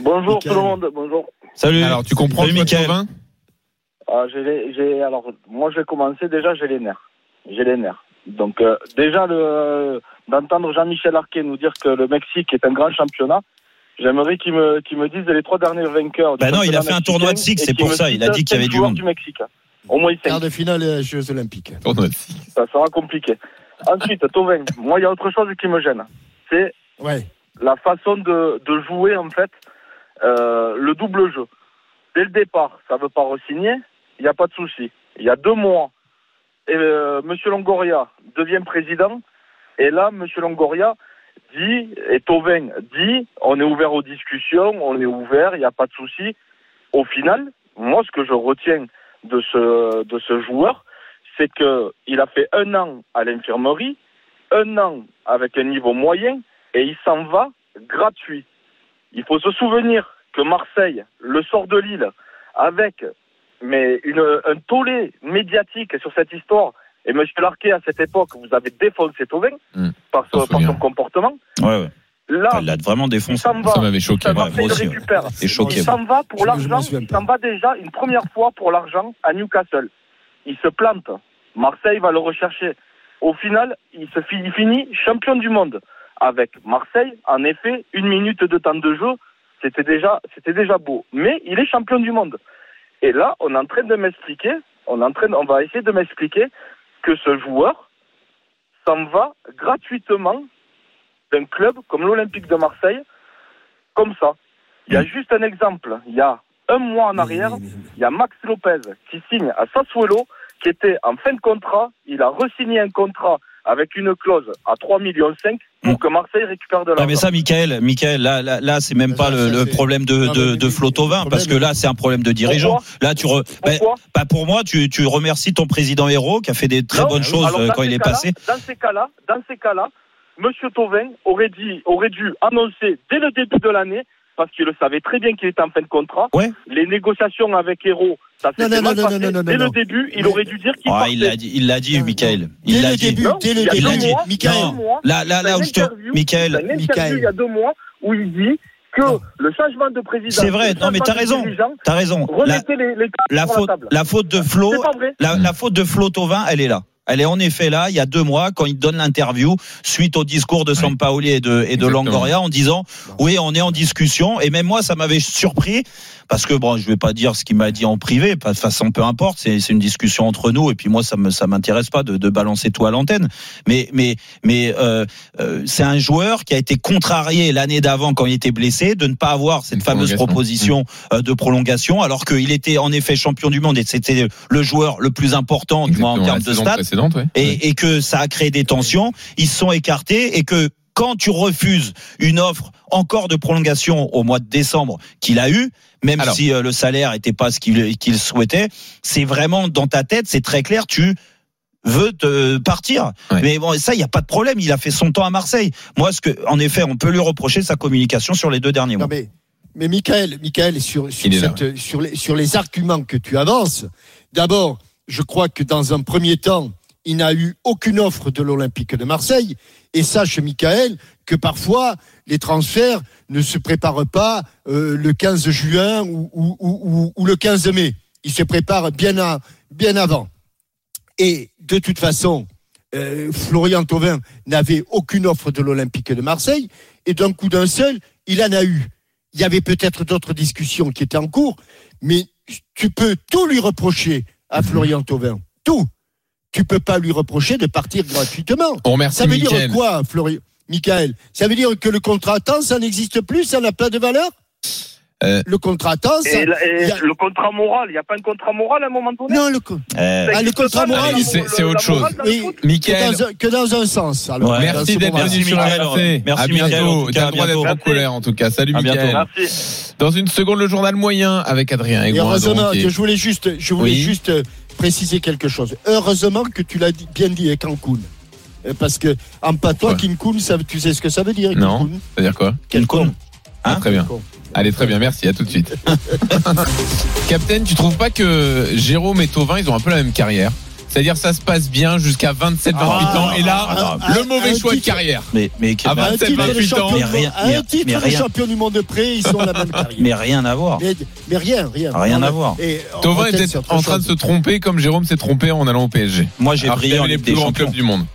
Bonjour Mickaël. tout le monde, bonjour. Salut. Alors, tu comprends Salut, Mickaël. Les- j'ai, alors, moi, je vais commencer. Déjà, j'ai les nerfs. J'ai les nerfs. Donc, euh, déjà, le, d'entendre Jean-Michel Arquet nous dire que le Mexique est un grand championnat, j'aimerais qu'il me, qu'il me dise les trois derniers vainqueurs. Bah non, il a fait un tournoi de six, c'est pour ça, il a dit qu'il y avait du monde. du Mexique. Au moins Quart de finale des Jeux Olympiques. Tournoi de Ça sera compliqué. Ensuite, Tovin, moi, il y a autre chose qui me gêne. C'est Ouais. la façon de, de jouer en fait euh, le double jeu. Dès le départ, ça veut pas re-signer, il n'y a pas de souci. Il y a deux mois, et, euh, Longoria devient président, et là, Monsieur Longoria dit, et Tovin dit, on est ouvert aux discussions, on est ouvert, il n'y a pas de souci. Au final, moi, ce que je retiens de ce, de ce joueur, c'est que il a fait un an à l'infirmerie, un an avec un niveau moyen, et il s'en va gratuit. Il faut se souvenir que Marseille le sort de Lille avec mais une, un tollé médiatique sur cette histoire. Et Monsieur Larquet, à cette époque, vous avez défoncé Tauvin Hmm. par, son- par son comportement. Ouais, ouais. Là, Il l'a vraiment défoncé. s'en va. Ça m'avait choqué. Ça, Ouais, Marseille moi le aussi, ouais. récupère. Et choqué. Il s'en va pour l'argent. Il s'en va déjà une première fois pour l'argent à Newcastle. Il se plante. Marseille va le rechercher. Au final, il se fi- il finit champion du monde avec Marseille. En effet, une minute de temps de jeu, c'était déjà, c'était déjà beau. Mais il est champion du monde. Et là, on est en train de m'expliquer, on est en train, on va essayer de m'expliquer que ce joueur s'en va gratuitement d'un club comme l'Olympique de Marseille, comme ça. Il y a juste un exemple. Il y a un mois en arrière, il y a Max Lopez qui signe à Sassuolo, qui était en fin de contrat. Il a re-signé un contrat avec une clause à 3 millions 5 pour que Marseille récupère de l'argent. mais ça, Michael, Michael, là, là, là, c'est même pas Ça, le, le problème de, de, de Flotovin, parce que là, c'est un problème de dirigeant. Là, tu re, ben, pas pour moi, tu, tu remercies ton président Hérault qui a fait des très Non, bonnes choses alors, euh, quand il est passé. Dans ces cas-là, dans ces cas-là, Monsieur Tauvin aurait dit, aurait dû annoncer dès le début de l'année parce qu'il le savait très bien qu'il était en fin de contrat. Ouais. Les négociations avec Hérault, ça non, mal non, passé. non, non, non, Dès non. le début, il aurait dû dire qu'il Ah, partait. il l'a dit, il l'a dit, Michael. Il l'a le dit. début, Non, dès le il y a début, deux deux dit. Michael. Là, là, là où je te, Michael, Michael. il y a deux mois où il dit que le changement de président. C'est vrai, non, mais t'as raison. t'as raison. La, les, les la faute, la la faute de Flo, C'est pas vrai. la, la faute de Flo Thauvin, elle est là. Elle est en effet là, il y a deux mois, quand il donne l'interview, suite au discours de Sampaoli et de, et de. Longoria, en disant, oui, on est en discussion, et même moi, ça m'avait surpris, parce que bon, je vais pas dire ce qu'il m'a dit en privé, de toute façon, peu importe, c'est une discussion entre nous, et puis moi, ça me, ça m'intéresse pas de, de balancer tout à l'antenne. Mais, mais, mais, euh, euh, c'est un joueur qui a été contrarié l'année d'avant quand il était blessé, de ne pas avoir cette Une fameuse proposition euh, de prolongation, alors qu'il était en effet champion du monde. Et c'était le joueur le plus important, du moins en termes de stats précédente, ouais. et, et que ça a créé des tensions. Ils se sont écartés et que quand tu refuses une offre encore de prolongation au mois de décembre qu'il a eu, même Alors. si euh, le salaire était pas ce qu'il souhaitait, c'est vraiment dans ta tête, c'est très clair, tu veux te partir. Ouais. Mais bon, ça, il n'y a pas de problème. Il a fait son temps à Marseille. Moi, ce que, en effet, on peut lui reprocher sa communication sur les deux derniers mois. Non, mais, mais Michael, Michael sur, là, sur, les, sur les arguments que tu avances, d'abord, je crois que dans un premier temps, il n'a eu aucune offre de l'Olympique de Marseille. Et sache, Michael, que parfois, les transferts ne se préparent pas euh, le 15 juin ou, le 15 mai. Ils se préparent bien, à, bien avant. Et de toute façon, euh, Florian Thauvin n'avait aucune offre de l'Olympique de Marseille. Et d'un coup d'un seul, il en a eu. Il y avait peut-être d'autres discussions qui étaient en cours, mais tu peux tout lui reprocher à Florian Thauvin. Tout. Tu peux pas lui reprocher de partir gratuitement. On remercie Ça veut dire quoi, Florian Michael? Ça veut dire que le contrat à temps, ça n'existe plus, ça n'a pas de valeur? Euh, Le contrat temps, ça. Et, la- et a- le contrat moral, il n'y a pas un contrat moral à un moment donné? Non, le, co- Euh, Ah, le contrat moral, c'est- autre chose. oui, foot que, dans un, que dans un sens. Alors, Ouais. dans merci d'être venu sur Mickaël. RMC. Merci, à bientôt. T'as cas, le droit d'être en colère en tout cas. Salut À bientôt. Mickaël. Merci. Dans une seconde, le journal moyen avec Adrien Et Aigouin. heureusement, et- je voulais juste, je voulais Oui. juste euh, préciser quelque chose. Heureusement que tu l'as bien dit avec Cancun. Euh, Parce que en patois. Kinkun, ça, tu sais ce que ça veut dire Non. Kinkun C'est-à-dire quoi Quel Kinkun. Ah, Très bien. Allez, très bien, merci, à tout de suite. Captain, tu trouves pas que Jérôme et Tovin, ils ont un peu la même carrière C'est-à-dire, ça se passe bien jusqu'à 27, 28 Ah, ans, et là, ah, le ah, mauvais un choix de carrière. mais, mais, Ah, mais- bah, Un 27, titre de 28 ans. champion, Mais rien- un mais- titre mais de rien. champion du monde de près, ils sont à la même carrière. mais rien à voir. Mais, mais rien, rien. Rien à voir. Tovin était en train de se tromper comme Jérôme s'est trompé en allant au PSG. Moi, j'ai brillé en les plus grands clubs du monde.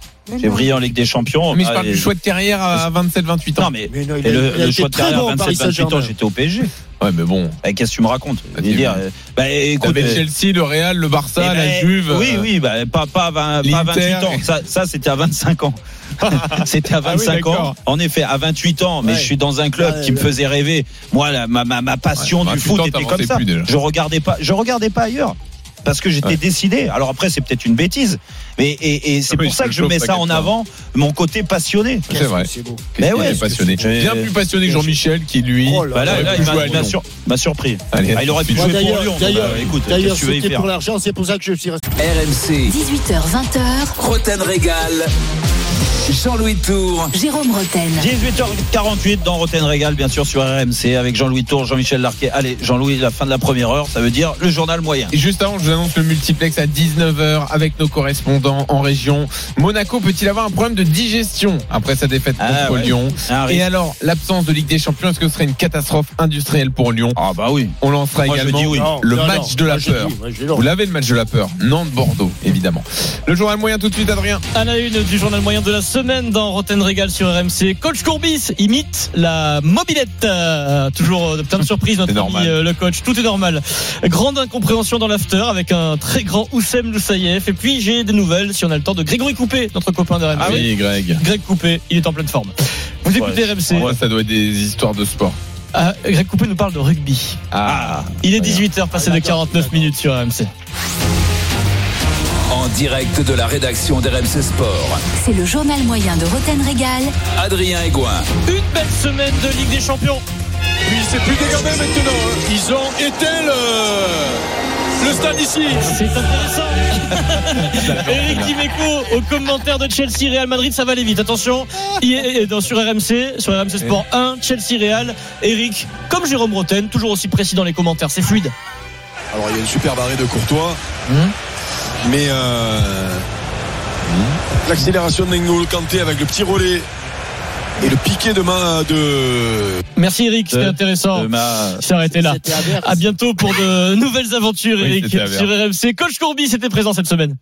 J'ai brillé en Ligue des Champions. Mais je Ah, parle et- du choix de carrière à 27, 28 ans. Non, mais, Mais non, il et a- le, il a le choix de carrière bon à au Paris 27, 28 ans, j'étais au PSG. Ouais, mais bon. Eh, Qu'est-ce que tu me racontes Bah, dire, euh, bah, écoute, euh, Chelsea, le Real, le Barça, eh la ben, Juve. Oui, euh, oui, bah, pas, pas, à 20 pas à 28 l'Inter. ans. Ça, ça c'était à 25 ans. c'était à Ah oui, 25 ans. d'accord. En effet, à 28 ans, mais Ouais. je suis dans un club Ouais, qui me faisait rêver. Moi, la- ma, ma, ma passion Ouais, du 28 foot ans, était comme ça. plus. Je regardais pas, je regardais pas ailleurs. Parce que j'étais Ouais. décidé. Alors après, c'est peut-être une bêtise. Mais, et, et c'est pour ça que je mets ça en avant, mon côté passionné. C'est vrai. C'est beau. Mais ouais, passionné. Bien plus passionné que Jean-Michel qui, lui, Oh là Bah il m'a- surpris. Ah, il aurait pu jouer pour D'ailleurs, Lyon. d'ailleurs, c'était pour l'argent, c'est pour ça que je suis resté. RMC, 18h, 20h, Roten Régal. Jean-Louis Tour. Jérôme Roten. 18h48 dans Roten Régal, bien sûr, sur RMC, avec Jean-Louis Tour, Jean-Michel Larquet. Allez, Jean-Louis, la fin de la première heure, ça veut dire le journal moyen. Et juste avant, je vous annonce le multiplex à 19h avec nos correspondants en région. Monaco peut-il avoir un problème de digestion après sa défaite Ah, contre ouais. Lyon Et alors, l'absence de Ligue des Champions, est-ce que ce serait une catastrophe industrielle pour Lyon Ah bah oui. On lancera Moi, également oui. Le non, match non. de la Moi, peur. dis. Vous l'avez le match de la peur Nantes-Bordeaux, évidemment. Le journal moyen tout de suite, Adrien. À la une du journal moyen de la semaine dans Roten Régal sur RMC. Coach Courbis imite la mobilette. Euh, toujours euh, plein de surprises, notre ami euh, le coach. Tout est normal. Grande incompréhension dans l'after avec un très grand Oussem Loussaïef. Et puis j'ai des nouvelles, si on a le temps, de Grégory Coupé, notre copain de RMC. Ah oui, Greg. Greg Coupé, il est en pleine forme. Vous écoutez RMC. Ouais, ça doit être des histoires de sport. Ah, Greg Coupé nous parle de rugby. Ah, Il est 18h, passé de 49 minutes sur RMC. En direct de la rédaction d'RMC Sport. C'est le journal moyen de Roten Régal. Adrien Egoin. Une belle semaine de Ligue des Champions. Puis c'est plus dégardé maintenant. hein. Ils ont éteint le. le stade ici. C'est intéressant. Eric Dimeco au commentaire de Chelsea Real Madrid, ça va aller vite. Attention, il est dans- sur RMC, sur RMC Sport 1, Chelsea Real. Eric, comme Jérôme Roten, toujours aussi précis dans les commentaires, c'est fluide. Alors il y a une superbe arrêt de Courtois. Mais euh, l'accélération d'Engolo Kanté avec le petit relais et le piqué de main de. Merci Eric, c'était intéressant. de ma- Je vais arrêter là. C'était. À bientôt pour de nouvelles aventures, Oui, Eric, c'était sur RMC. Coach Courbis était présent cette semaine.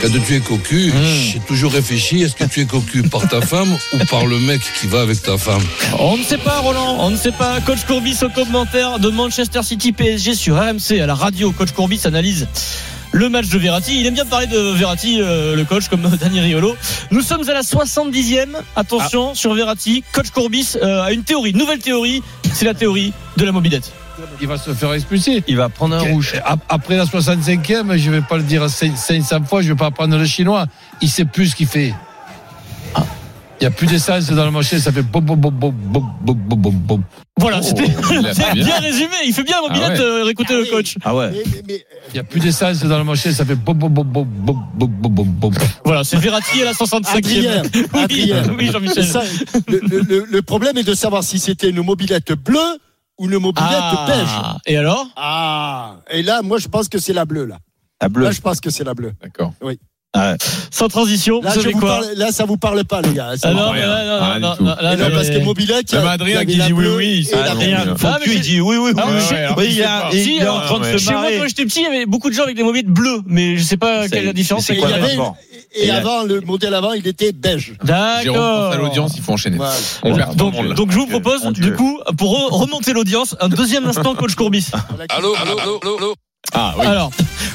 Quand tu es cocu, j'ai toujours réfléchi, est-ce que tu es cocu par ta femme ou par le mec qui va avec ta femme? On ne sait pas, Roland. On ne sait pas. Coach Courbis au commentaire de Manchester City PSG sur RMC à la radio. Coach Courbis analyse le match de Verratti. Il aime bien parler de Verratti, euh, le coach, comme Dani Riolo. Nous sommes à la 70e. Attention sur Verratti. Coach Courbis euh, a une théorie, une nouvelle théorie. C'est la théorie de la mobilette. Il va se faire expulser. Il va prendre un rouge. Ap- Après la 65e, je vais pas le dire 500 fois, je vais pas apprendre le chinois. Il sait plus ce qu'il fait. Il n'y a plus d'essence dans le marché, ça fait boum, boum, boum, boum, boum, boum, boum, boum. Voilà, c'était bien, résumé. Il fait bien, mon billet, de écouter le coach. Ah ouais. Il n'y a plus d'essence dans le marché, ça fait boum, boum, boum, boum, boum, boum, boum, boum. Voilà, c'est Verratti à la 65e. Oui, Jean-Michel. Le problème est de savoir si c'était une mobilette bleue ou une mobilette beige. Et alors Ah Et là, moi, je pense que c'est la bleue, là. La bleue Là, je pense que c'est la bleue. D'accord. Oui. Ah Sans transition, là, ça vous parle pas, les gars. Ça ah non, non, non, non, parce que Mobilac. Il y Adrien ah, qui dit oui, oui. Adrien, il dit oui, oui. Il est en train de. Quand j'étais petit, il y avait beaucoup de gens avec des mobiles bleus, mais je sais pas quelle est la différence. Et avant, le modèle avant, il était beige. D'accord. À l'audience, il faut enchaîner. Donc, je vous propose, du coup, pour remonter l'audience, un deuxième instant, coach Courbis. Allô, allô, allô, allô. Ah, oui. Alors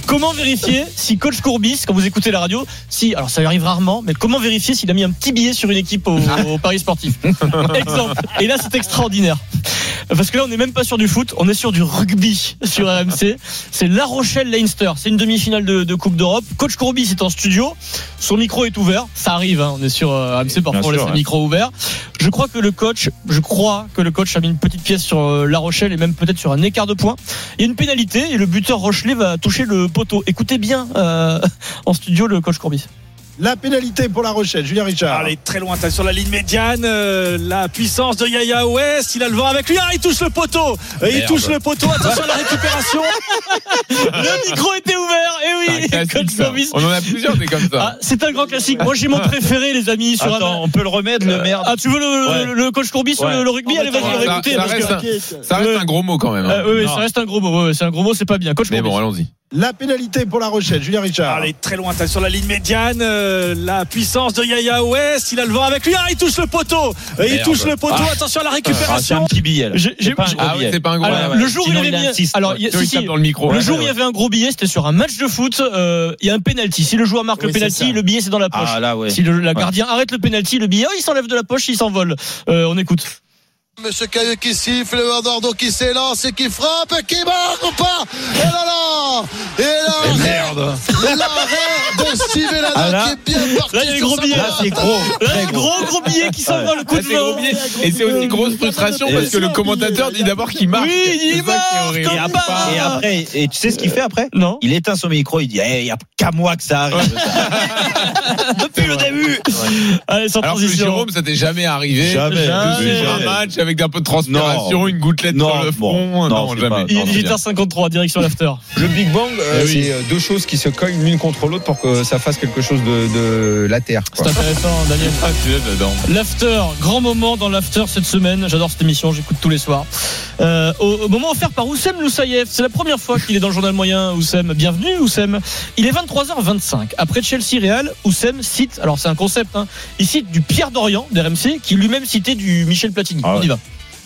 comment vérifier si coach Courbis, quand vous écoutez la radio, si, alors ça arrive rarement, mais comment vérifier s'il a mis un petit billet sur une équipe au, au Paris sportif? Exemple. Et là, c'est extraordinaire. Parce que là, on n'est même pas sur du foot, on est sur du rugby sur RMC. C'est La Rochelle-Leinster. C'est une demi-finale de, de Coupe d'Europe. Coach Courbis est en studio. Son micro est ouvert. Ça arrive, hein. on est sur euh, RMC, parfois on laisse le micro ouvert. Je crois que le coach, je crois que le coach a mis une petite pièce sur euh, La Rochelle et même peut-être sur un écart de points. Il y a une pénalité et le buteur Rochelet va toucher le poteau. Écoutez bien euh, en studio le coach Courbis. La pénalité pour La Rochelle, Julien Richard. Allez, très loin, t'as sur la ligne médiane. euh, la puissance de Yaya Ouest. Il a le vent avec lui. Ah, il touche le poteau. Euh, il Merde. touche le poteau. Attention à la récupération. Le micro était ouvert, et C'est un oui, ça. Courbis. On en a plusieurs des comme Ah, ça. c'est un grand classique. Moi, j'ai mon préféré, les amis, sur Attends, un. on peut le remettre, le merde. Ah, tu veux le, Ouais. le- le coach Courbis sur Ouais. le, le rugby? Allez, vas-y, Ça- écoutez. ça que- reste un- T'inquiète. Ça reste un gros mot quand même. hein. Euh, oui, ça reste un gros mot. c'est un gros mot, c'est pas bien. Coach Mais Courbis. bon, allons-y. La pénalité pour La Rochelle, Julien Richard. Allez, très loin, t'as sur la ligne médiane. euh, la puissance de Yaya Ouest. Il a le vent avec lui. Ah, il touche le poteau. Euh, il Merde. touche le poteau. Attention à la Ah, c'est récupération. un petit billet, là. J'ai- j'ai- C'est pas un j'ai- gros Ah oui, billet. c'est pas un gros. Alors, ouais, le ouais. jour où Sinon, il il avait mis, insiste. alors, il y a- Sinon, si, il si, tape dans le micro. le Ouais, jour où il y avait un gros billet, c'était sur un match de foot. euh, Il y a un penalty. Si le joueur marque Oui, le penalty, le billet c'est dans la poche. Ah là, ouais. Si le la gardien arrête le penalty, le billet, oh, il s'enlève de la poche, il s'envole. Euh, on écoute. Monsieur Cailleux qui siffle, Eduardo qui s'élance et qui frappe, qui marque ou pas Et là là Et là Merde. L'arrêt de Steve Ah, qui est bien parti. Là, il y a les gros billets. Là, c'est gros. Là, Très un gros gros billet qui s'envole, le coup Là, de c'est gros vent. billet. Et c'est aussi grosse frustration parce que le commentateur dit d'abord qu'il marque. Oui, il marque, Et après, et après, et tu sais ce qu'il fait après? Non. Il éteint son micro, il dit Eh, il n'y a qu'à moi que ça arrive. Depuis le début. Allez, sans Alors que transition. Jérôme, ça t'est jamais arrivé. Jamais. De Jamais. suivre un match avec un peu de transpiration, Non. une gouttelette Non, sur le bon. front. Non, c'est jamais. Il est Non, c'est 18h53, direction l'after. Le Big Bang, euh, Eh oui. c'est euh, deux choses qui se cognent l'une contre l'autre pour que ça fasse quelque chose de, de la terre. C'est intéressant, Daniel. Ah, tu es dedans. L'after, grand moment dans l'after cette semaine. J'adore cette émission, j'écoute tous les soirs. Euh, au, au moment offert par Oussem Loussaïef. C'est la première fois qu'il est dans le journal moyen, Oussem. Bienvenue, Oussem. Il est 23h25. Après Chelsea Real, Oussem cite, alors c'est un concept, hein, il cite du Pierre Dorian d'RMC, qui lui-même citait du Michel Platini. Ah ouais.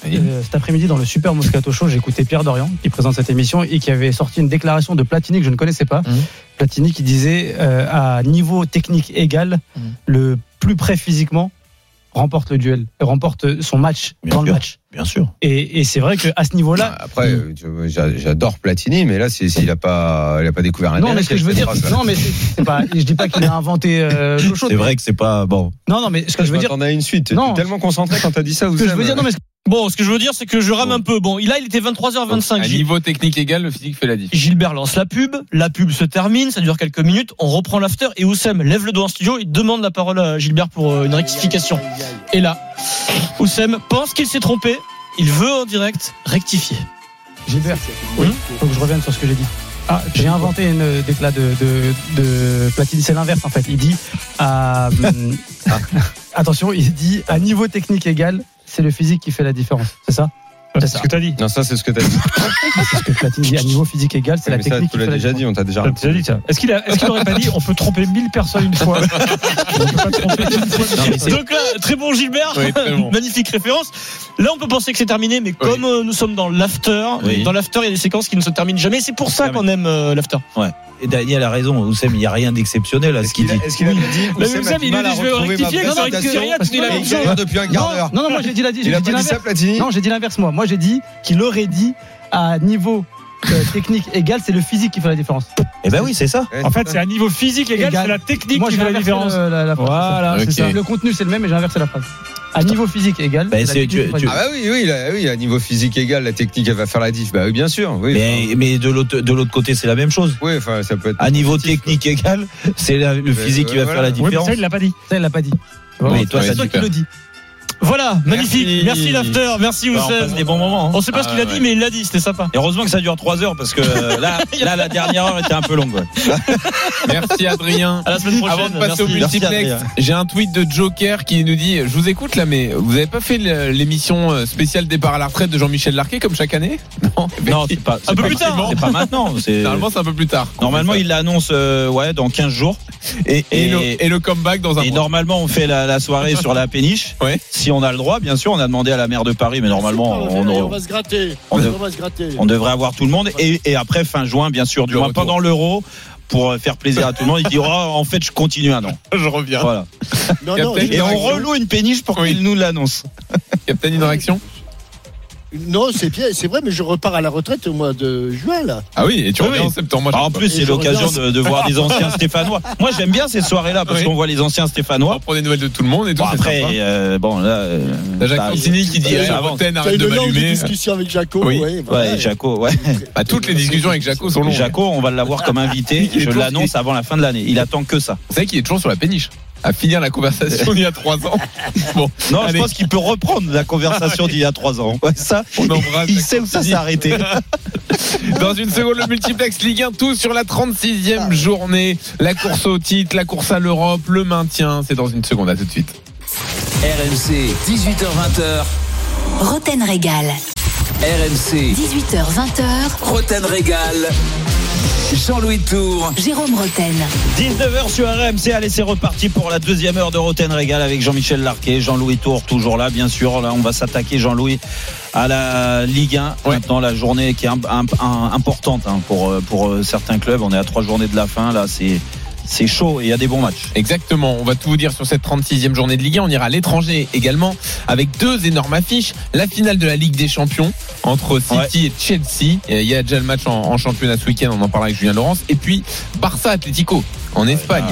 On. Euh, cet après-midi, dans le Super Moscato Show, j'ai écouté Pierre Dorian, qui présente cette émission et qui avait sorti une déclaration de Platini que je ne connaissais pas. Mhm. Platini qui disait euh, à niveau technique égal, Mhm. le plus près physiquement remporte le duel, remporte son match Bien dans le sûr. match. Bien sûr. Et, et c'est vrai qu'à ce niveau-là, Après, vois, j'a- j'adore Platini, mais là, s'il a pas, il a pas découvert un non, mais ce que je veux dire, phrase, non, mais pas, je dis pas qu'il a inventé euh, l'eau chaude. C'est vrai que c'est pas bon. Non, non, mais ce que je Je veux dire, m'attendais à une suite. Non. Tellement concentré quand t'as dit ça. ce que je veux dire, non, mais Bon, ce que je veux dire, c'est que je rame un peu. Bon, là, il était 23h25. À niveau technique égal, le physique fait la diff. Gilbert lance la pub, la pub se termine, ça dure quelques minutes, on reprend l'after et Oussem lève le doigt en studio, il demande la parole à Gilbert pour euh, une rectification. Et là, Oussem pense qu'il s'est trompé, il veut en direct rectifier. Gilbert, oui, faut que je revienne sur ce que j'ai dit. Ah, j'ai inventé une euh, déclat de, de, de Platini, c'est l'inverse en fait. Il dit, à, hum, attention, il dit à niveau technique égal, c'est le physique qui fait la différence. C'est ça C'est ce que t'as dit. Non, ça, c'est ce que t'as dit. C'est ce que Platini dit. À niveau physique égal, c'est la Mais ça, technique tu qui l'as fait la déjà différence. dit, on t'a déjà déjà dit ça. Est-ce qu'il a- est-ce qu'il aurait pas dit on peut tromper 1000 personnes une fois On peut pas tromper une fois. Donc là, très bon Gilbert, Oui, très bon. magnifique référence. Là, on peut penser que c'est terminé, mais comme euh, nous sommes dans l'after, Oui. dans l'after, il y a des séquences qui ne se terminent jamais. C'est pour ça qu'on aime euh, l'after. Ouais. Et Daniel a raison. Oussem, il n'y a rien d'exceptionnel à ce qu'il dit. Est-ce qu'il a dit Oussem Oussem, a du il à dit, je vais rectifier, vraie ça rectifie citation rien, tu dis la même il chose. depuis un quart d'heure. Non, non, moi j'ai dit Il dit dit l'inverse. Non, j'ai dit l'inverse moi. Moi j'ai dit qu'il aurait dit à niveau technique égal, c'est le physique qui fait la différence. Eh ben oui, c'est ça. En fait, c'est à niveau physique égal, Égal. c'est la technique Moi qui fait la différence. le- la- la phrase. Voilà, Ok. c'est ça. Le contenu c'est le même, mais j'ai inversé la phrase. À niveau physique égal, Ben, tu- tu- Ah différence. bah oui, oui, là, oui, à niveau physique égal, la technique elle va faire la diff. Bah oui, bien sûr. Oui, Mais, mais de l'autre de l'autre côté, c'est la même chose. oui, enfin, ça peut être. À niveau positif, technique égal, c'est le physique qui va voilà. faire la Oui, mais différence. ça, il l'a pas dit. Ça il l'a pas dit. Oui, toi, c'est toi qui le dis. Voilà, magnifique. Merci, l'after, merci Bah, Oussem. des bons moments. hein. On sait pas ce Ah, qu'il a ouais. dit, mais il l'a dit, c'était sympa. Et heureusement que ça dure 3 heures parce que euh, là, là, la dernière heure était un peu longue. ouais. Merci Adrien. À la semaine prochaine. Avant de passer au merci. Multiplex, j'ai un tweet de Joker qui nous dit Je vous écoute là, mais vous avez pas fait l'émission euh, spéciale départ à la retraite de Jean-Michel Larquet comme chaque année? Non, Non, c'est pas, c'est Un peu pas- plus tard. C'est pas maintenant. Normalement, c'est un peu plus tard. Normalement, il l'annonce euh, ouais, dans 15 jours. Et, et, Et- le, et le comeback dans un Et mois. normalement, on fait la, la soirée sur la péniche. Ouais. Si on a le droit, bien sûr. On a demandé à la maire de Paris, mais normalement, on, on on- va se gratter. on On, dev- va se gratter. on devrait avoir tout le monde. Et, et après, fin juin, bien sûr, du moins pendant l'euro, pour euh, faire plaisir à tout le monde, il dit oh, en fait, je continue un an. Je reviens. Voilà. Non, non, Captain, j'ai- Et on reloue une péniche pour Oui. qu'il nous l'annonce. Captain, une réaction? Non, c'est bien, c'est vrai, mais je repars à la retraite au mois de juin là. Ah oui, et tu Oui, reviens oui. en septembre. Moi, Ah, en plus, c'est l'occasion de, de voir des anciens Stéphanois. Moi, j'aime bien ces soirées-là parce Oui. qu'on voit les anciens on Stéphanois. prend des nouvelles de tout le monde et tout. Bon, c'est après, euh, bon, là. euh, T'as Jacques Santini qui dit. Roten, T'as arrête de une longue m'allumer. discussion avec Jaco. Oui. ouais, voilà. Ouais, Jaco, ouais. Bah, toutes les discussions avec Jaco sont longues. Jaco, on va l'avoir comme invité. Je l'annonce avant la fin de l'année. Il attend que ça. Vous savez qu'il est toujours sur la péniche à finir la conversation il y a trois ans. Bon, Non, Allez. je pense qu'il peut reprendre la conversation d'il y a trois ans. Ouais, ça, on embrasse. il sait où ça s'est arrêté. Dans une seconde, le multiplex Ligue 1, tout sur la 36e journée. La course au titre, la course à l'Europe, le maintien. C'est dans une seconde, à tout de suite. RMC, 18h20h. Roten Régal. RMC, 18h20h. Roten Régal. Jean-Louis Tour. Jérôme Roten. 19h sur RMC. Allez, c'est reparti pour la deuxième heure de Roten Régal avec Jean-Michel Larquet, Jean-Louis Tour, toujours là, bien sûr. Là, on va s'attaquer, Jean-Louis, à la Ligue 1. Ouais. Maintenant, la journée qui est un- un- un- importante hein, pour, euh, pour euh, certains clubs. On est à trois journées de la fin. Là, c'est. C'est chaud et il y a des bons matchs. Exactement, on va tout vous dire sur cette 36e journée de Ligue 1. On ira à l'étranger également avec deux énormes affiches. La finale de la Ligue des Champions entre City et Chelsea. Et Il y a déjà le match en, en championnat ce week-end, on en parlera avec Julien Laurence. Et puis Barça Atlético en Espagne.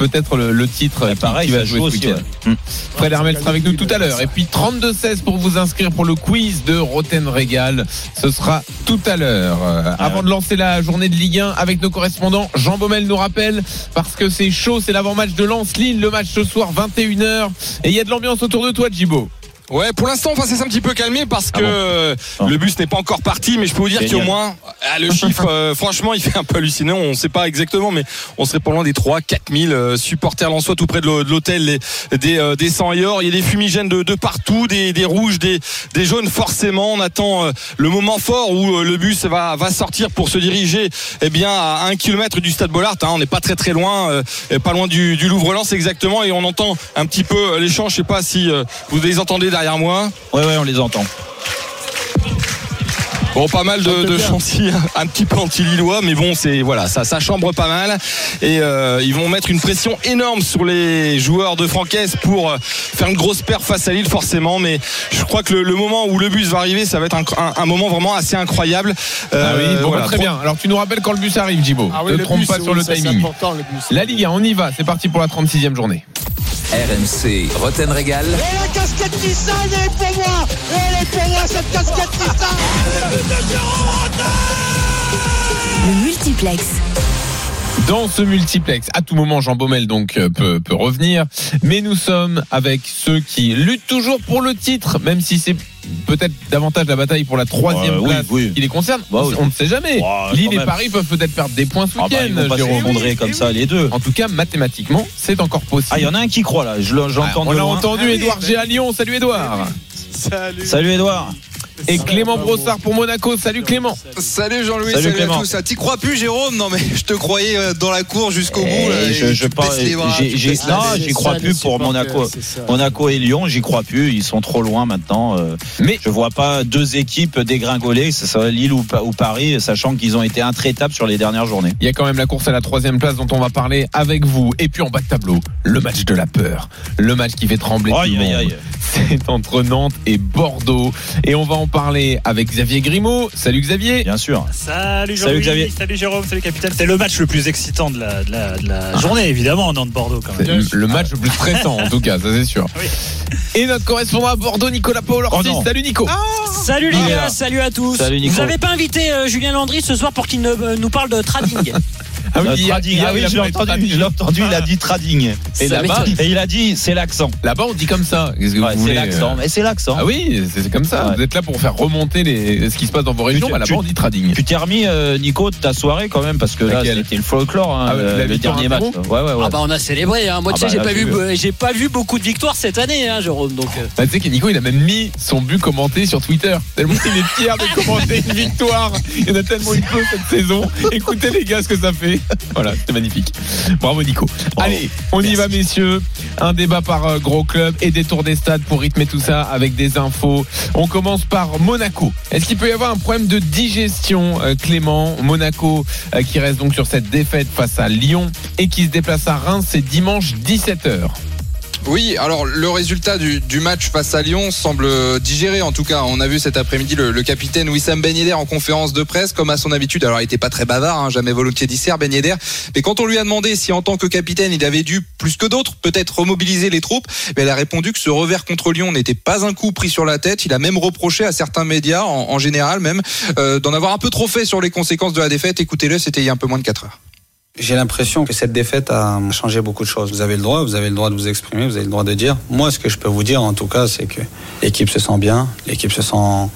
Peut-être le, le titre qui- pareil, qui, va jouer aussi, week-end. ouais. Fred Hermel sera avec nous tout à l'heure. Et puis 32-16 pour vous inscrire pour le quiz de Roten Régal. Ce sera tout à l'heure. Euh, avant de lancer la journée de Ligue 1 avec nos correspondants, Jean Baumel nous rappelle, parce que c'est chaud, c'est l'avant-match de Lens-Lille, le match ce soir 21h. Et il y a de l'ambiance autour de toi, Djibo. Ouais, pour l'instant, enfin, ça s'est un petit peu calmé parce que euh, le bus n'est pas encore parti, mais je peux vous dire qu'au moins, ah, le chiffre, euh, franchement, il fait un peu hallucinant. On ne sait pas exactement, mais on serait pas loin des 3 4 000 euh, supporters lensois tout près de l'hô- de l'hôtel, des, euh, des 100 et or. Il y a des fumigènes de, de partout, des, des rouges, des, des jaunes. Forcément, on attend euh, le moment fort où euh, le bus va, va sortir pour se diriger eh bien, à un kilomètre du stade Bollard. Hein. On n'est pas très très loin, euh, pas loin du, du Louvre-Lens exactement. Et on entend un petit peu euh, les chants. Je sais pas si euh, vous les entendez derrière moi. Ouais, ouais, on les entend. Bon, pas mal de, de chantiers un petit peu anti-lillois, mais bon, c'est voilà, ça, ça chambre pas mal. Et euh, ils vont mettre une pression énorme sur les joueurs de Francaise pour euh, faire une grosse perte face à Lille, forcément. Mais je crois que le, le moment où le bus va arriver, ça va être un, un- un moment vraiment assez incroyable. ah oui, Euh, bon, voilà, bah, très bien. Alors tu nous rappelles quand le bus arrive, Djibo. Ah oui, ne le trompe bus, pas sur oui, le timing. important, le bus. La Ligue 1, on y va. C'est parti pour la 36e journée. RMC Roten Régal. Et la casquette Nissan, elle est pour moi Elle est pour moi, cette casquette Le multiplex. Dans ce multiplex, à tout moment, Jean Baumel donc euh, peut, peut revenir, mais nous sommes avec ceux qui luttent toujours pour le titre, même si c'est peut-être davantage la bataille pour la troisième Euh, place oui. qui les concerne. Bah oui. On ne sait jamais. Lille et. Paris peuvent peut-être perdre des points ce Ah bah, week-end. ils vont pas comme ça les deux. En tout cas, mathématiquement, c'est encore possible. Ah, il y en a un qui croit là, je l'ai- Ah, on de a loin. entendu Edouard G à Lyon. Salut Edouard. Salut. Salut Edouard. Et Clément Brossard pour Monaco. Salut Clément. Salut Jean-Louis, Salut salut, Clément. à tous. Ah, T'y crois plus Jérôme Non mais je te croyais euh, dans la cour jusqu'au bout. là, Et et je, je parle- j'ai- non, j'y crois ça, plus pour Monaco. ça. Monaco et Lyon, j'y crois plus. Ils sont trop loin maintenant. euh, Mais je vois pas deux équipes dégringoler, que ce soit Lille ou, Pa- ou Paris, sachant qu'ils ont été intraitables sur les dernières journées. Il y a quand même la course à la troisième place dont on va parler avec vous. Et puis en bas de tableau, le match de la peur. Le match qui fait trembler monde. aïe. C'est entre Nantes et Bordeaux. Et on va en parler avec Xavier Grimaud. Salut Xavier. Bien sûr. Salut Salut, Jean-Louis, Xavier. salut Jérôme, salut capitaine. C'est le match le plus excitant de la, de la, de la journée, évidemment, Nantes-Bordeaux quand C'est même. le, le match le plus stressant en tout cas, ça c'est sûr. Oui. Et notre correspondant à Bordeaux, Nicolas Paul Oh. Salut Nico. Salut les gars, salut à tous. Salut, Nico. Vous avez pas invité euh, Julien Landry ce soir pour qu'il ne- euh, nous parle de trading Ah Euh, ah oui, il a je l'ai entendu, trading. je l'ai entendu, il a dit trading. Et là-bas. Et il a dit, c'est l'accent. là-bas on dit comme ça. Qu'est-ce que Ouais, vous c'est l'accent, euh, mais c'est l'accent. Ah oui, c'est comme ça. Ouais. Vous êtes là pour faire remonter les, ce qui se passe dans vos régions. Tu- là-bas on dit trading. Tu t'es remis, euh, Nico, de ta soirée quand même, parce que là, c'était le folklore, hein, Ah ouais, le, la le victoire dernier match. 1-0? Ouais, ouais, ouais. Ah bah on a célébré. Hein. Moi Ah tu sais bah, j'ai là, pas vu, euh, j'ai pas vu beaucoup de victoires cette année, hein, Jérôme. Donc euh, Bah, tu sais que Nico il a même mis son but commenté sur Twitter. Tellement il est fier de commenter une victoire. Il y en a tellement eu peu cette saison. Écoutez les gars ce que ça fait. Voilà, c'était magnifique. Bravo Nico. Allez, on y va messieurs. Un débat par euh, gros club et des tours des stades pour rythmer tout ça avec des infos. On commence par Monaco. Est-ce qu'il peut y avoir un problème de digestion euh, Clément? Monaco euh, qui reste donc sur cette défaite face à Lyon et qui se déplace à Reims c'est dimanche 17h. Oui, alors le résultat du, match face à Lyon semble digéré. En tout cas, on a vu cet après-midi le, capitaine Wissam Ben en conférence de presse, comme à son habitude. Alors, il était pas très bavard, hein, jamais volontiers dissert Ben. Mais quand on lui a demandé si en tant que capitaine, il avait dû plus que d'autres peut-être remobiliser les troupes, ben, il a répondu que ce revers contre Lyon n'était pas un coup pris sur la tête. Il a même reproché à certains médias, en, en général même, euh, d'en avoir un peu trop fait sur les conséquences de la défaite. Écoutez-le, c'était il y a un peu moins de 4 heures. J'ai l'impression que cette défaite a changé beaucoup de choses. Vous avez le droit, vous avez le droit de vous exprimer, vous avez le droit de dire. Moi, ce que je peux vous dire, en tout cas, c'est que l'équipe se sent bien, l'équipe se sent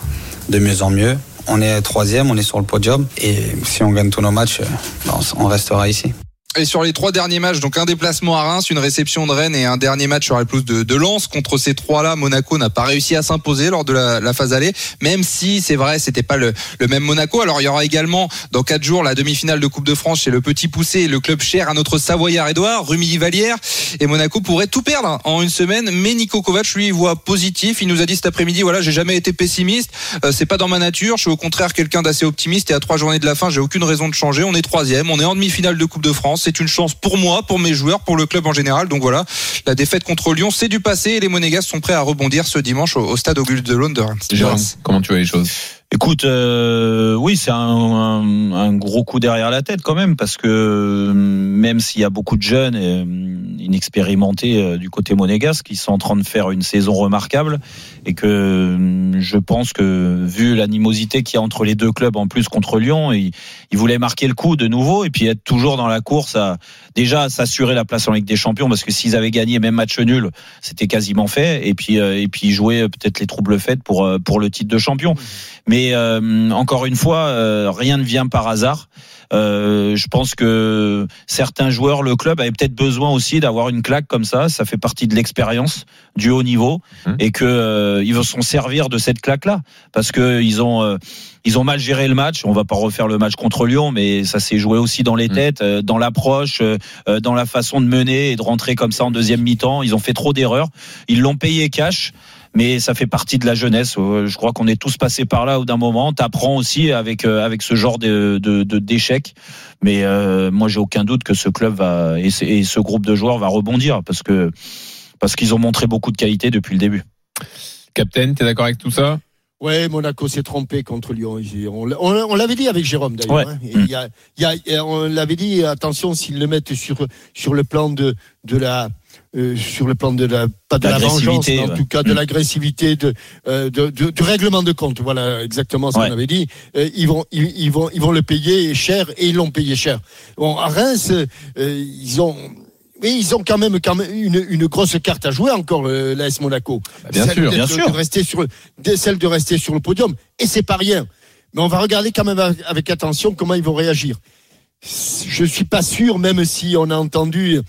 de mieux en mieux. On est troisième, on est sur le podium, et si on gagne tous nos matchs, euh, ben, on restera ici. Et sur les trois derniers matchs, donc un déplacement à Reims, une réception de Rennes et un dernier match sur la pelouse de, de Lens. Contre ces trois-là, Monaco n'a pas réussi à s'imposer lors de la, la phase aller, même si c'est vrai, c'était pas le, le même Monaco. Alors il y aura également dans quatre jours la demi-finale de Coupe de France chez le Petit Poussé, le club cher à notre Savoyard Edouard, Rumi Valière. Et Monaco pourrait tout perdre en une semaine, mais Nico Kovac lui voit positif. Il nous a dit cet après-midi, voilà, j'ai jamais été pessimiste, Euh, c'est pas dans ma nature. Je suis au contraire quelqu'un d'assez optimiste et à trois journées de la fin, j'ai aucune raison de changer. On est troisième, on est en demi-finale de Coupe de France. C'est une chance pour moi, pour mes joueurs, pour le club en général. Donc voilà, la défaite contre Lyon, c'est du passé et les Monégasques sont prêts à rebondir ce dimanche au, au stade Auguste de. Jérôme, comment tu vois les choses? Écoute, euh, oui, c'est un, un- un gros coup derrière la tête quand même, parce que euh, même s'il y a beaucoup de jeunes et, euh, inexpérimentés du côté monégasque qui sont en train de faire une saison remarquable, et que je pense que vu l'animosité qu'il y a entre les deux clubs en plus contre Lyon, ils, ils voulaient marquer le coup de nouveau et puis être toujours dans la course à déjà s'assurer la place en Ligue des Champions, parce que s'ils avaient gagné même match nul, c'était quasiment fait, et puis euh, et puis jouer euh, peut-être les troubles faits pour euh, pour le titre de champion. Mais encore une fois, rien ne vient par hasard. Euh, je pense que certains joueurs, le club avait peut-être besoin aussi d'avoir une claque comme ça. Ça fait partie de l'expérience du haut niveau et que euh, ils vont s'en servir de cette claque-là parce que ils ont euh, ils ont mal géré le match. On va pas refaire le match contre Lyon, mais ça s'est joué aussi dans les têtes, euh, dans l'approche, dans la façon de mener et de rentrer comme ça en deuxième mi-temps. Ils ont fait trop d'erreurs. Ils l'ont payé cash mais ça fait partie de la jeunesse. Euh, Je crois qu'on est tous passés par là au d'un moment. T'apprends aussi avec euh, avec ce genre de de- de- d'échecs. Mais euh, moi, j'ai aucun doute que ce club va et, ce- et ce groupe de joueurs va rebondir parce que parce qu'ils ont montré beaucoup de qualité depuis le début. Captain, t'es d'accord avec tout ça? Ouais, Monaco s'est trompé contre Lyon. On, l'a- on- on l'avait dit avec Jérôme d'ailleurs. Ouais. hein. Y a- il y a- on l'avait dit, attention s'ils le mettent sur, sur le plan de, de la euh, sur le plan de la pas de la vengeance, mais en ouais. tout cas de Mm. l'agressivité, de, euh, de, de- du règlement de compte. Voilà exactement ce Ouais. qu'on avait dit. Euh, ils vont ils, ils vont ils vont le payer cher et ils l'ont payé cher. Bon, à Reims, euh, ils ont oui, ils ont quand même, quand même une, une grosse carte à jouer encore, euh, l'AS Monaco. Bah, bien Celle sûr, bien sûr. De rester sur, celle de rester sur le podium. Et c'est pas rien. Mais on va regarder quand même avec- avec attention comment ils vont réagir. Je suis pas sûr, même si on a entendu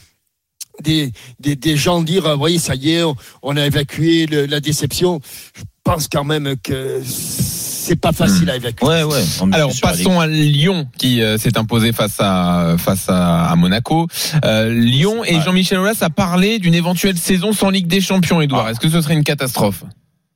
des, des, des gens dire, ah, voyez, ça y est, on, on a évacué le- la déception. Je pense quand même que c'est pas facile à évacuer. Ouais, ouais. Alors passons à Lyon qui euh, s'est imposé face à face à, à Monaco. Euh, Lyon et Jean-Michel Aulas a parlé d'une éventuelle saison sans Ligue des Champions. Edouard, est-ce que ce serait une catastrophe?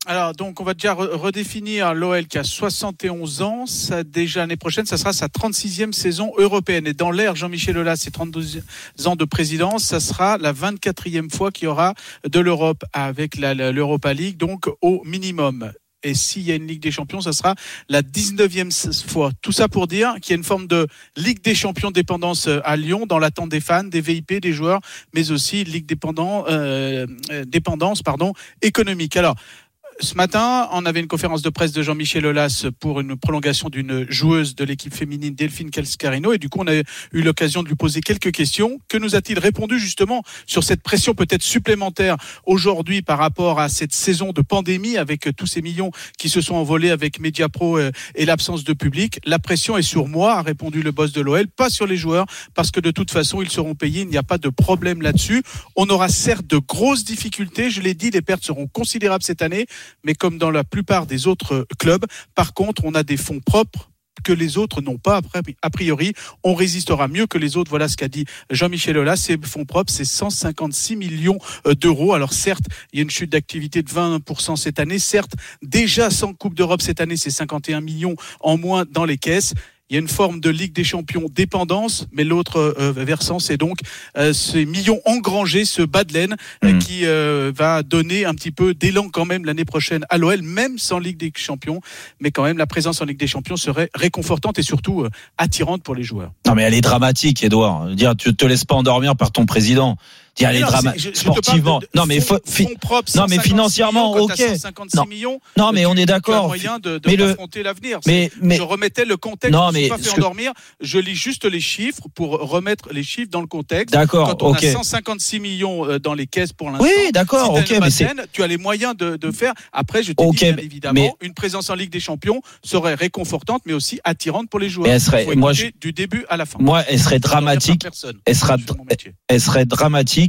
Alors, donc, on va déjà re- redéfinir l'OL qui a 71 ans. Ça, déjà, l'année prochaine, ça sera sa 36e saison européenne. Et dans l'ère Jean-Michel Aulas, ses 32 ans de présidence, ça sera la 24e fois qu'il y aura de l'Europe avec l'Europa League, donc au minimum. Et s'il y a une Ligue des Champions, ça sera la 19e fois. Tout ça pour dire qu'il y a une forme de Ligue des Champions dépendance euh, à Lyon, dans l'attente des fans, des VIP, des joueurs, mais aussi Ligue dépendant, euh, euh, dépendance pardon, économique. Alors, ce matin, on avait une conférence de presse de Jean-Michel Aulas pour une prolongation d'une joueuse de l'équipe féminine, Delphine Calscarino. Et du coup, on a eu l'occasion de lui poser quelques questions. Que nous a-t-il répondu justement sur cette pression peut-être supplémentaire aujourd'hui par rapport à cette saison de pandémie avec tous ces millions qui se sont envolés avec Mediapro euh, et l'absence de public? La pression est sur moi, a répondu le boss de l'OL, pas sur les joueurs, parce que de toute façon, ils seront payés. Il n'y a pas de problème là-dessus. On aura certes de grosses difficultés. Je l'ai dit, les pertes seront considérables cette année mais comme dans la plupart des autres clubs, par contre, on a des fonds propres que les autres n'ont pas a priori. On résistera mieux que les autres. Voilà ce qu'a dit Jean-Michel Aulas. Ces fonds propres, c'est 156 millions d'euros. Alors certes, il y a une chute d'activité de 20% cette année. Certes, déjà sans Coupe d'Europe cette année, c'est 51 millions en moins dans les caisses. Il y a une forme de Ligue des Champions dépendance, mais l'autre euh, versant, c'est donc euh, ces millions engrangés, ce bas de laine, euh, qui euh, va donner un petit peu d'élan quand même l'année prochaine à l'OL, même sans Ligue des Champions. Mais quand même, la présence en Ligue des Champions serait réconfortante et surtout attirante pour les joueurs. Non, mais elle est dramatique, Edouard. Dire, tu te laisses pas endormir par ton président. Dire, je te Sportivement. de Non, mais fonds- propres, non, mais 156 financièrement, millions, ok. t'as 156 Non. millions, Non, mais on est d'accord. moyen de, de Mais le- affronter l'avenir. mais- mais- je remettais le contexte. Non, je ne mais suis pas fait que- endormir. Je lis juste les chiffres pour remettre les chiffres dans le contexte. D'accord, Quand on a 156 millions euh, dans les caisses pour l'instant. Oui, d'accord, si ok, une mais Tu as les moyens de, de faire. Après, je te Ok, dis bien mais- évidemment, mais- une présence en Ligue des Champions serait réconfortante, mais aussi attirante pour les joueurs. Elle serait- moi, du début à la fin. Moi, elle serait dramatique. Elle elle serait dramatique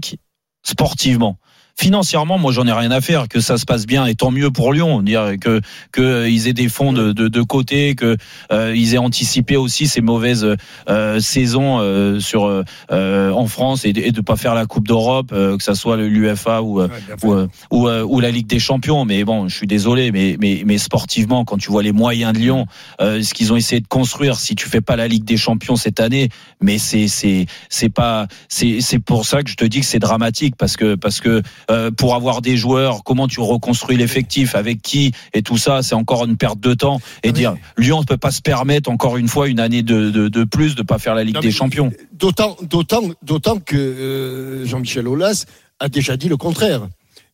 sportivement. Financièrement, moi, j'en ai rien à faire. Que ça se passe bien, et tant mieux pour Lyon. Dire que que euh, aient des fonds de, de, de côté, que euh, ils aient anticipé aussi ces mauvaises euh, saisons euh, sur euh, euh, en France et, de- et de pas faire la Coupe d'Europe, euh, que ça soit l'UFA ou euh, ou, euh, ou, euh, ou la Ligue des Champions. Mais bon, je suis désolé, mais mais mais sportivement, quand tu vois les moyens de Lyon, euh, ce qu'ils ont essayé de construire, si tu fais pas la Ligue des Champions cette année, mais c'est c'est c'est pas c'est c'est pour ça que je te dis que c'est dramatique parce que parce que euh, pour avoir des joueurs, comment tu reconstruis l'effectif, avec qui et tout ça, c'est encore une perte de temps. Et dire Lyon ne peut pas se permettre encore une fois une année de de, de plus de pas faire la Ligue des Champions. D'autant, d'autant, d'autant que euh, Jean-Michel Aulas a déjà dit le contraire.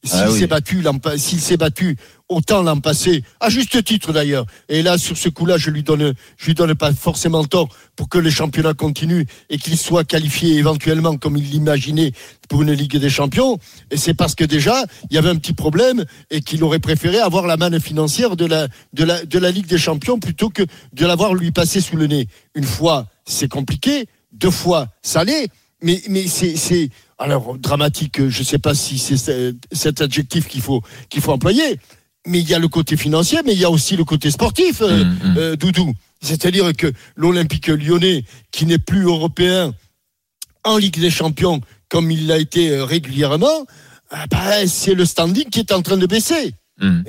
S'il Ah oui. s'est battu, s'il s'est battu autant l'an passé, à juste titre d'ailleurs. Et là, sur ce coup-là, je lui donne, je lui donne pas forcément tort pour que le championnat continue et qu'il soit qualifié éventuellement comme il l'imaginait pour une Ligue des Champions. Et c'est parce que déjà, il y avait un petit problème et qu'il aurait préféré avoir la manne financière de la, de la, de la Ligue des Champions plutôt que de l'avoir lui passer sous le nez. Une fois, c'est compliqué. Deux fois, ça l'est. Mais, mais c'est, c'est, alors, dramatique, je ne sais pas si c'est ce- cet adjectif qu'il faut, qu'il faut employer, mais il y a le côté financier, mais il y a aussi le côté sportif, euh, euh, Doudou. C'est-à-dire que l'Olympique lyonnais, qui n'est plus européen en Ligue des Champions, comme il l'a été euh, régulièrement, ah bah, c'est le standing qui est en train de baisser.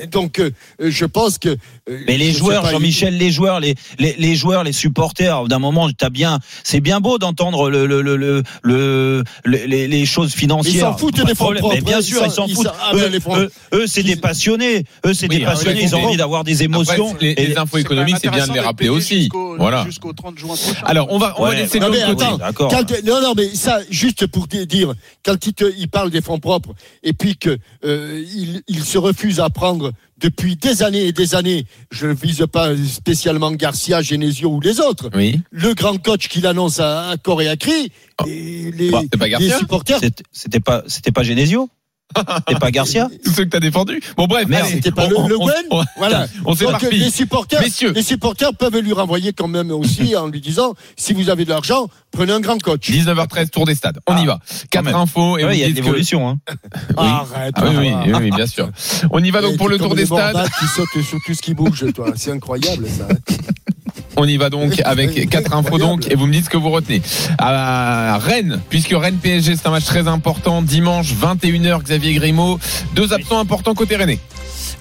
Et donc, euh, euh, je pense que. euh, Mais les je joueurs, Jean-Michel, les joueurs, les, les, les joueurs, les supporters, d'un moment, t'as bien, c'est bien beau d'entendre le, le, le, le, le- les, les choses financières. Ils s'en foutent des de fonds propres, Mais bien hein, sûr, ils ils s'en foutent. ils ah, mais Eux, eux, eux, c'est des passionnés. Eux, c'est Oui, des passionnés. Ils ont envie d'avoir des émotions. Après, les, Et- les infos C'est économiques, c'est bien de les rappeler aussi. jusqu'au- Voilà. Jusqu'au 30 juin prochain. Alors, on va, on va laisser Non mais attends, quand- non non mais ça juste pour di- dire quand il, te, il parle des fonds propres et puis que euh, il, il se refuse à prendre depuis des années et des années, je ne vise pas spécialement Garcia, Genesio ou les autres, Oui. le grand coach qu'il annonce à, à corps et à cri, et les, Bah, pas les supporters. C'était- pas, c'était pas Genesio? C'était pas Garcia. Ceux que t'as défendus. Bon, bref, Merde, allez, C'était pas on- le, on- le on- Gwen on- Voilà. On Donc les supporters, Messieurs. les supporters peuvent lui renvoyer quand même aussi en lui disant si vous avez de l'argent, prenez un grand coach. 19h13, tour des stades. On y va. Quatre infos et Ouais, Il y a que- l'évolution. Hein. Arrête. Ah oui, oui, bien sûr. On y va donc pour le tour des stades. Qui sautent sur tout ce qui bouge, toi. C'est incroyable, ça. On y va donc avec quatre infos donc et vous me dites ce que vous retenez. À Rennes, puisque Rennes PSG c'est un match très important dimanche 21h Xavier Grimaud, deux absents importants côté Rennais.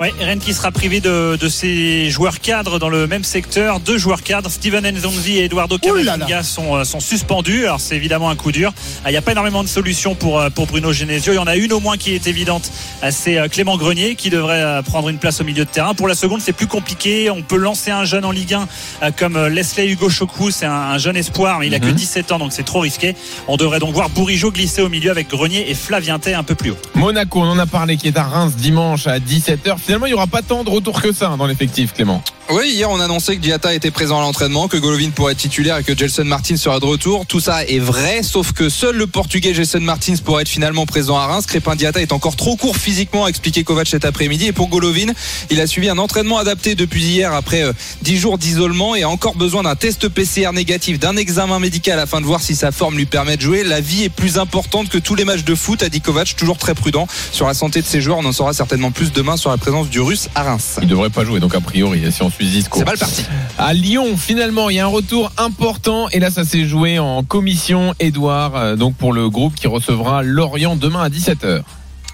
Ouais, Rennes qui sera privé de, de ses joueurs cadres dans le même secteur. Deux joueurs cadres, Steven Nzonzi et Eduardo Oh. Camavinga sont, euh, sont suspendus. Alors c'est évidemment un coup dur. Ah, Il n'y a pas énormément de solutions pour, euh, pour Bruno Genesio. Il y en a une au moins qui est évidente. Ah, C'est euh, Clément Grenier qui devrait prendre une place au milieu de terrain. Pour la seconde, c'est plus compliqué. On peut lancer un jeune en Ligue 1 euh, comme Leslie Hugo Chokou. C'est un, un jeune espoir, mais il a que Mhm. 17 ans, donc c'est trop risqué. On devrait donc voir Bourigeau glisser au milieu avec Grenier et Flavientet un peu plus haut. Monaco, on en a parlé qui est à Reims dimanche à 17h. Finalement, il n'y aura pas tant de retour que ça hein, dans l'effectif Clément. Oui, hier on annonçait que Diata était présent à l'entraînement, que Golovin pourrait être titulaire et que Gelson Martins sera de retour. Tout ça est vrai, sauf que seul le Portugais Gelson Martins pourrait être finalement présent à Reims. Crépin Diata est encore trop court physiquement, a expliqué Kovac cet après-midi. Et pour Golovin, il a suivi un entraînement adapté depuis hier après euh, 10 jours d'isolement et a encore besoin d'un test PCR négatif, d'un examen médical afin de voir si sa forme lui permet de jouer. La vie est plus importante que tous les matchs de foot, a dit Kovac, toujours très prudent sur la santé de ses joueurs. On en saura certainement plus demain sur la présence du Russe à Reims. Il devrait pas jouer donc a priori si on suit discours. C'est mal parti. À Lyon, finalement, il y a un retour important et là, ça s'est joué en commission. Edouard, euh, donc pour le groupe qui recevra Lorient demain à 17h.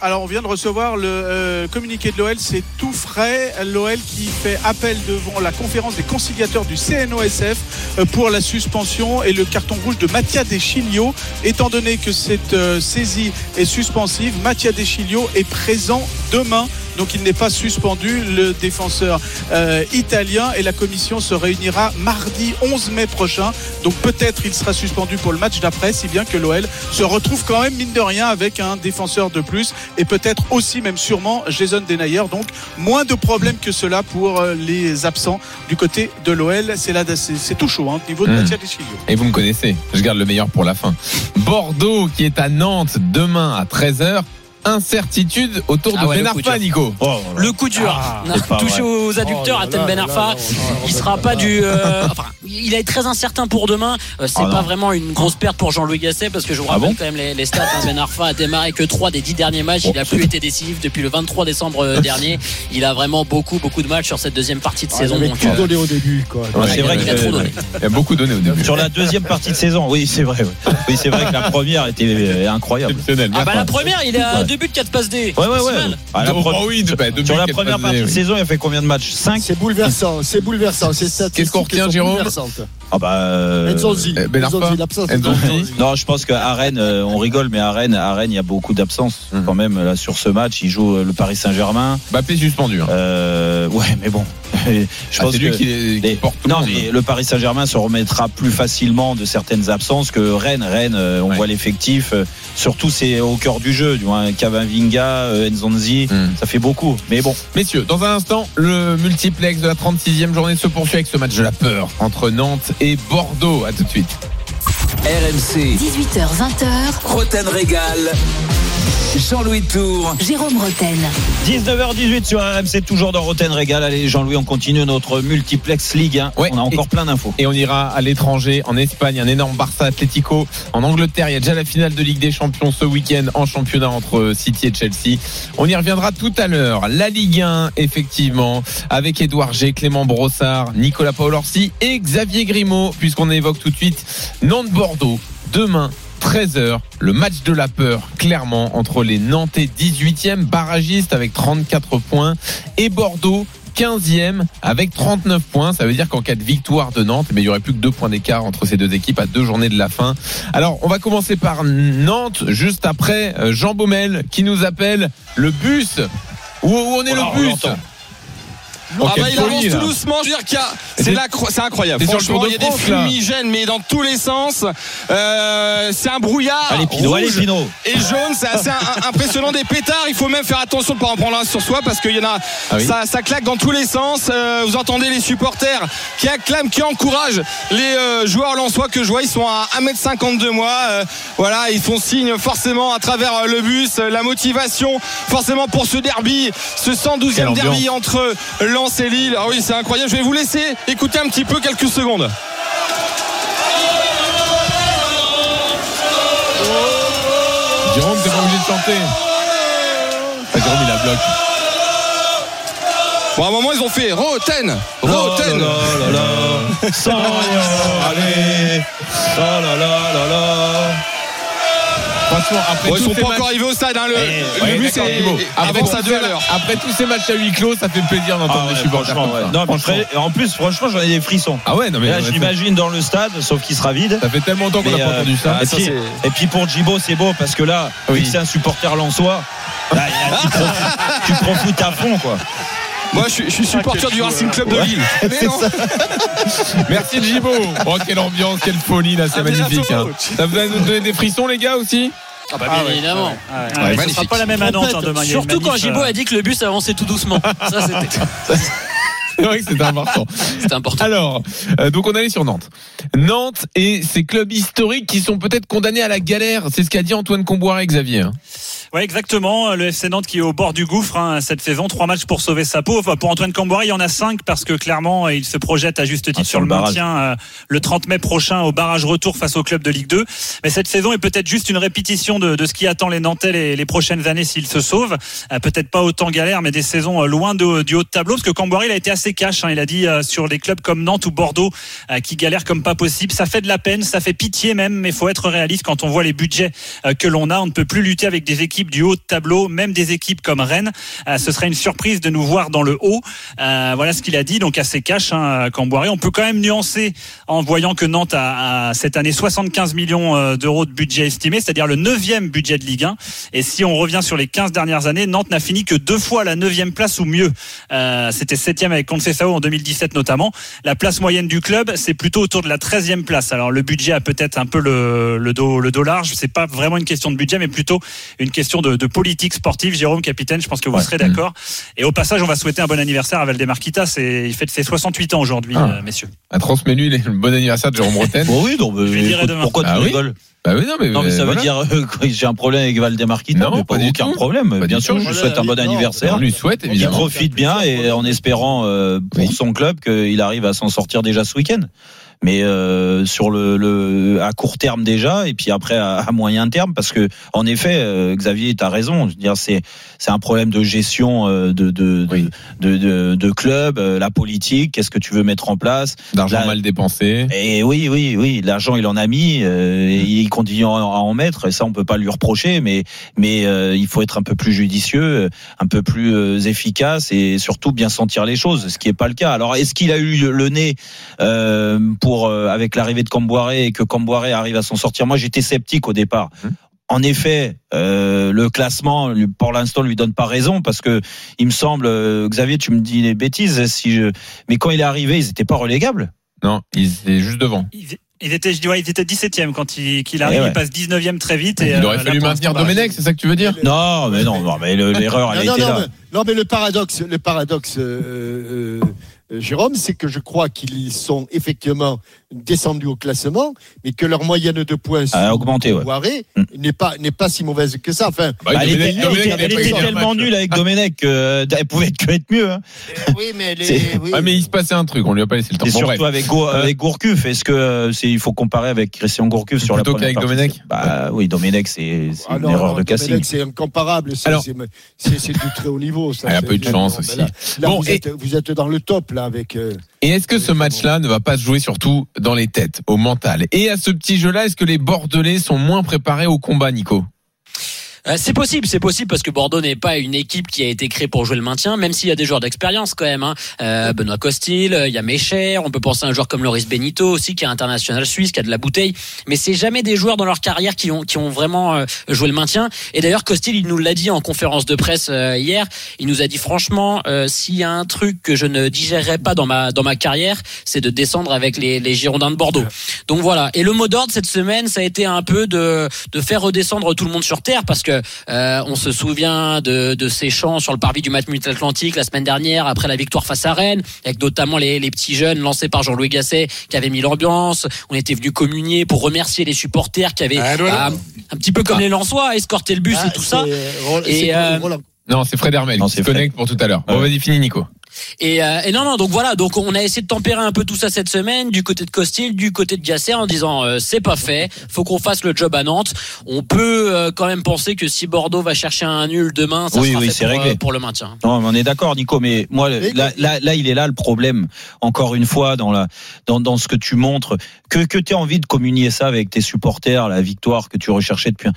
Alors, on vient de recevoir le euh, communiqué de l'OL, c'est tout frais. L'OL qui fait appel devant la conférence des conciliateurs du CNOSF euh, pour la suspension et le carton rouge de Mattia Deschilio. Étant donné que cette euh, saisie est suspensive, Mattia Deschilio est présent demain. Donc il n'est pas suspendu, le défenseur euh, italien, et la commission se réunira mardi 11 mai prochain. Donc peut-être il sera suspendu pour le match d'après, si bien que l'OL se retrouve quand même, mine de rien, avec un défenseur de plus, et peut-être aussi, même sûrement, Jason Denayer. Donc moins de problèmes que cela pour euh, les absents du côté de l'OL. C'est là, c'est tout chaud, hein, au niveau de Deschilio. Et vous me connaissez, je garde le meilleur pour la fin. Bordeaux qui est à Nantes demain à 13h. Incertitude autour Ah de ouais, Ben Arfa. Nico. Le coup dur. Ah, touché vrai. aux adducteurs Oh à Ben Arfa. Il sera pas du. euh, enfin, il est très incertain pour demain. Euh, C'est Ah pas non. vraiment une grosse perte pour Jean-Louis Gasset parce que je vous Ah rappelle bon quand même les, les stats. hein. Ben Arfa a démarré que 3 des 10 derniers matchs. Il a plus été décisif depuis le 23 décembre euh, dernier. Il a vraiment beaucoup, beaucoup de matchs sur cette deuxième partie de Ah, saison. il donc, tout donné au début, quoi. Ouais, c'est vrai il a trop donné. Il y a beaucoup donné au début. sur la deuxième partie de saison, oui, c'est vrai. Oui, c'est vrai que la première était incroyable. Ah bah la première, il a Ouais. deux buts, 4 passes D. Ouais, ouais, C'est ouais. Ah, la Oh, pre- oui, bah, deux Sur buts, la première partie de oui. saison, il a fait combien de matchs? 5 C'est bouleversant, c'est bouleversant. Ces Qu'est-ce qu'on retient, Jérôme? Ah bah. euh, Nzonzi, eh, Ben Arfa, Nzonzi, l'absence de Nzonzi. Nzonzi. Non, je pense qu'à Rennes, euh, on rigole, mais à Rennes, à Rennes, il y a beaucoup d'absences Mhm. quand même là sur ce match. Il joue euh, le Paris Saint-Germain. Mbappé suspendu. hein. Euh, ouais, mais bon, je Ah, pense c'est lui que qui, les- qui les- porte tout le non, monde. mais le Paris Saint-Germain se remettra plus facilement de certaines absences que Rennes. Rennes, euh, on Ouais. voit l'effectif. euh, surtout, c'est au cœur du jeu. Du moins, Cavavinga, euh, Nzonzi, Hmm. ça fait beaucoup. Mais bon, Messieurs, dans un instant, le multiplex de la 36e journée se poursuit avec ce match de la peur entre Nantes et Bordeaux. À tout de suite. RMC, 18h20h, Roten Régal. Jean-Louis Tour. Jérôme Roten. 19h18 sur RMC, toujours dans Roten Régal. Allez, Jean-Louis, on continue notre multiplex Ligue 1. Ouais. on a encore Et- plein d'infos. Et on ira à l'étranger, en Espagne, un énorme Barça Atlético. En Angleterre, il y a déjà la finale de Ligue des Champions ce week-end en championnat entre City et Chelsea. On y reviendra tout à l'heure. La Ligue 1, effectivement, avec Édouard G, Clément Brossard, Nicolas Paolorsi et Xavier Grimaud, puisqu'on évoque tout de suite Nantes-Bordeaux. Demain, 13h, le match de la peur, clairement, entre les Nantais 18e, barragistes avec 34 points, et Bordeaux 15e avec 39 points. Ça veut dire qu'en cas de victoire de Nantes, mais il y aurait plus que deux points d'écart entre ces deux équipes à deux journées de la fin. Alors, on va commencer par Nantes, juste après euh, Jean Baumel qui nous appelle le bus. Où, on est le bus. Oh, ah bah il avance tout doucement, je veux dire qu'il y a, Et c'est cro- incroyable. Franchement, il y a des France, fumigènes, mais dans tous les sens. Euh, c'est un brouillard. Allez, rouge allez, Pinot. Et jaune, c'est assez impressionnant. Des pétards, il faut même faire attention de ne pas en prendre un sur soi parce qu'il y en a, Ah oui. ça, ça claque dans tous les sens. Euh, vous entendez les supporters qui acclament, qui encouragent les euh, joueurs lensois que je vois. Ils sont à 1m50 de moi. Euh, voilà, ils font signe forcément à travers le bus, la motivation forcément pour ce derby, ce 112e Quelle derby entre Lens et Lille. Ah oui, c'est incroyable. Je vais vous laisser écouter un petit peu quelques secondes. Jérôme, t'es pas obligé de chanter. Ah, Jérôme, il a bloc. Bon, à un moment, ils ont fait Roten, Roten. Sans allez. Oh là là là là. Franchement, après ils sont pas matchs- encore arrivés au stade. Hein, le, Eh, le but, c'est sa tous deux à l'heure. Après tous ces matchs à huis clos, ça fait plaisir d'entendre Ah les supporters ça. Non, Franchement. en plus, franchement, j'en ai des frissons. Ah ouais, non mais Là, l'imagine dans le stade, sauf qu'il sera vide. ça fait tellement longtemps qu'on n'a pas euh, entendu ça. et, ça, puis, c'est- et puis pour Djibo, c'est beau parce que là, vu que c'est un supporter lensois, tu, tu profites à fond, quoi. Moi, je suis, je suis supporter du Racing Club de Lille. Merci Djibo. Oh quelle ambiance, quelle folie là, c'est À magnifique. hein. Ça vous a nous donner des frissons les gars aussi? Ah bah bien évidemment. Ah, Ouais, ce sera pas la même Nantes hein, demain. Surtout quand Gibo euh, a dit que le bus avançait tout doucement. Ça c'était C'est vrai que c'était important. c'était important. Alors, euh, donc on allait sur Nantes. Nantes et ces clubs historiques qui sont peut-être condamnés à la galère. C'est ce qu'a dit Antoine Comboiré, Xavier. hein. Ouais, exactement. Le FC Nantes qui est au bord du gouffre hein, cette saison. Trois matchs pour sauver sa peau. Enfin, pour Antoine Camboire, il y en a cinq parce que clairement, il se projette à juste titre Ah, sur sur le maintien euh, le 30 mai prochain au barrage retour face au club de Ligue 2. Mais cette saison est peut-être juste une répétition de, de ce qui attend les Nantais les, les prochaines années s'ils se sauvent. Euh, peut-être pas autant galère, mais des saisons euh, loin de- du haut de tableau. Parce que Camboire, il a été assez cash. hein. Il a dit euh, sur les clubs comme Nantes ou Bordeaux euh, qui galèrent comme pas possible. Ça fait de la peine, ça fait pitié même, mais faut être réaliste quand on voit les budgets euh, que l'on a. On ne peut plus lutter avec des équipes du haut de tableau, même des équipes comme Rennes. Euh, ce serait une surprise de nous voir dans le haut. Euh, voilà ce qu'il a dit, donc assez cash, hein, Camboire. On peut quand même nuancer en voyant que Nantes a, a cette année 75 millions d'euros de budget estimé, c'est-à-dire le neuvième budget de Ligue 1. Et si on revient sur les 15 dernières années, Nantes n'a fini que deux fois à la neuvième place ou mieux. Euh, C'était septième avec Conceição en 2017 notamment. La place moyenne du club, c'est plutôt autour de la 13e place. Alors le budget a peut-être un peu le, le dos le dos large. C'est pas vraiment une question de budget, mais plutôt une question de, de politique sportive. Jérôme, capitaine, je pense que vous Ouais. serez d'accord. Et au passage, on va souhaiter un bon anniversaire à Valdemarquita. Il fête ses 68 ans aujourd'hui, Ah. euh, messieurs. À transmets-lui le bon anniversaire de Jérôme Roten. Bon, oui, donc, Je lui dirai écoute, demain. pourquoi Ah tu oui rigoles? Bah oui, non, mais, Non, mais ça voilà. veut dire euh, que j'ai un problème avec Valdemarquita. Non, mais pas pas du aucun tout. problème. Pas Bien sûr, tout. je lui souhaite un bon non, anniversaire. On lui souhaite Il évidemment. profite bien et en espérant euh, pour Oui. son club qu'il arrive à s'en sortir déjà ce week-end. Mais euh, sur le, le à court terme déjà et puis après à, à moyen terme parce que en effet euh, Xavier tu as raison je veux dire c'est c'est un problème de gestion euh, de de, Oui. de, de de club euh, la politique qu'est-ce que tu veux mettre en place? D'argent La- mal dépensé. et oui, oui, oui, l'argent il en a mis, euh, et il continue à en mettre, et ça on peut pas lui reprocher, mais mais euh, il faut être un peu plus judicieux, un peu plus euh, efficace et surtout bien sentir les choses, ce qui est pas le cas. Alors est-ce qu'il a eu le nez euh, pour euh, avec l'arrivée de Camboiré et que Camboiré arrive à s'en sortir Moi j'étais sceptique au départ. Hum. En effet, euh, le classement, pour l'instant, lui donne pas raison parce que il me semble, euh, Xavier, tu me dis des bêtises, si je, mais quand il est arrivé, ils étaient pas relégables. Non, il est juste devant. Ils ils étaient, je dis, ouais, ils étaient 17e quand il, qu'il arrive. Eh ouais. Il passe 19e très vite. Et, Il aurait euh, fallu maintenir Domenech, c'est ça que tu veux dire? Non, mais non, non, mais le- l'erreur, elle non, a été non, là. mais, non, mais le paradoxe, le paradoxe, euh, euh, euh, Jérôme, c'est que je crois qu'ils sont effectivement descendus au classement, mais que leur moyenne de points A augmenté, ouais. Boiré Mm. n'est pas n'est pas si mauvaise que ça. Enfin, Bah, elle était, elle elle tellement match. nulle avec Domenech qu'elle pouvait que être mieux. Hein. oui, mais les, C'est- oui. Mais il se passait un truc, on lui a pas laissé le temps. Et Bon, surtout bref. avec, avec Gourcuff. Est-ce que euh, c'est, il faut comparer avec Christian Gourcuff sur la Plutôt première qu'avec partie? Domenech Bah oui, Domenech, c'est, Ah une non, erreur non, de casting. Domenech, C'est incomparable. C'est, du très haut niveau. Ça, il y a C'est- pas eu de chance aussi. Bon, vous, êtes, dans le top là avec. euh, Et est-ce que ce match-là ne va pas se jouer surtout dans les têtes, au mental. Et à ce petit jeu-là, est-ce que les Bordelais sont moins préparés au combat, Nico? Euh, C'est possible, c'est possible parce que Bordeaux n'est pas une équipe qui a été créée pour jouer le maintien, même s'il y a des joueurs d'expérience quand même. Hein. Euh, Benoît Costil, euh, il y a Mécher, on peut penser à un joueur comme Loris Benito aussi qui est international suisse, qui a de la bouteille. Mais c'est jamais des joueurs dans leur carrière qui ont qui ont vraiment euh, joué le maintien. Et d'ailleurs Costil, il nous l'a dit en conférence de presse euh, hier. Il nous a dit franchement, euh, s'il y a un truc que je ne digérerai pas dans ma dans ma carrière, c'est de descendre avec les, les Girondins de Bordeaux. Donc voilà. Et le mot d'ordre cette semaine, ça a été un peu de de faire redescendre tout le monde sur terre parce que euh, on se souvient de, de ces chants sur le parvis du match Atlantique la semaine dernière après la victoire face à Rennes, avec notamment les, les petits jeunes lancés par Jean-Louis Gasset qui avaient mis l'ambiance. On était venu communier pour remercier les supporters qui avaient voilà. euh, un petit peu comme les Lensois escorté le bus Ah, et tout ça. Et, euh. Non, c'est Fred Hermel Non, qui c'est se connecte pour tout à l'heure. Bon, vas-y, fini, Nico. Et, euh, et non, non, donc voilà, donc on a essayé de tempérer un peu tout ça cette semaine, du côté de Costil, du côté de Gasset, en disant euh, c'est pas fait, faut qu'on fasse le job à Nantes. On peut euh, quand même penser que si Bordeaux va chercher un nul demain, ça Oui, sera oui, fait c'est pour, réglé. euh, pour le maintien. Non, mais on est d'accord, Nico. Mais moi, là, là, là, il est là le problème. Encore une fois, dans la, dans, dans ce que tu montres, que que tu as envie de communier ça avec tes supporters, la victoire que tu recherchais depuis. un-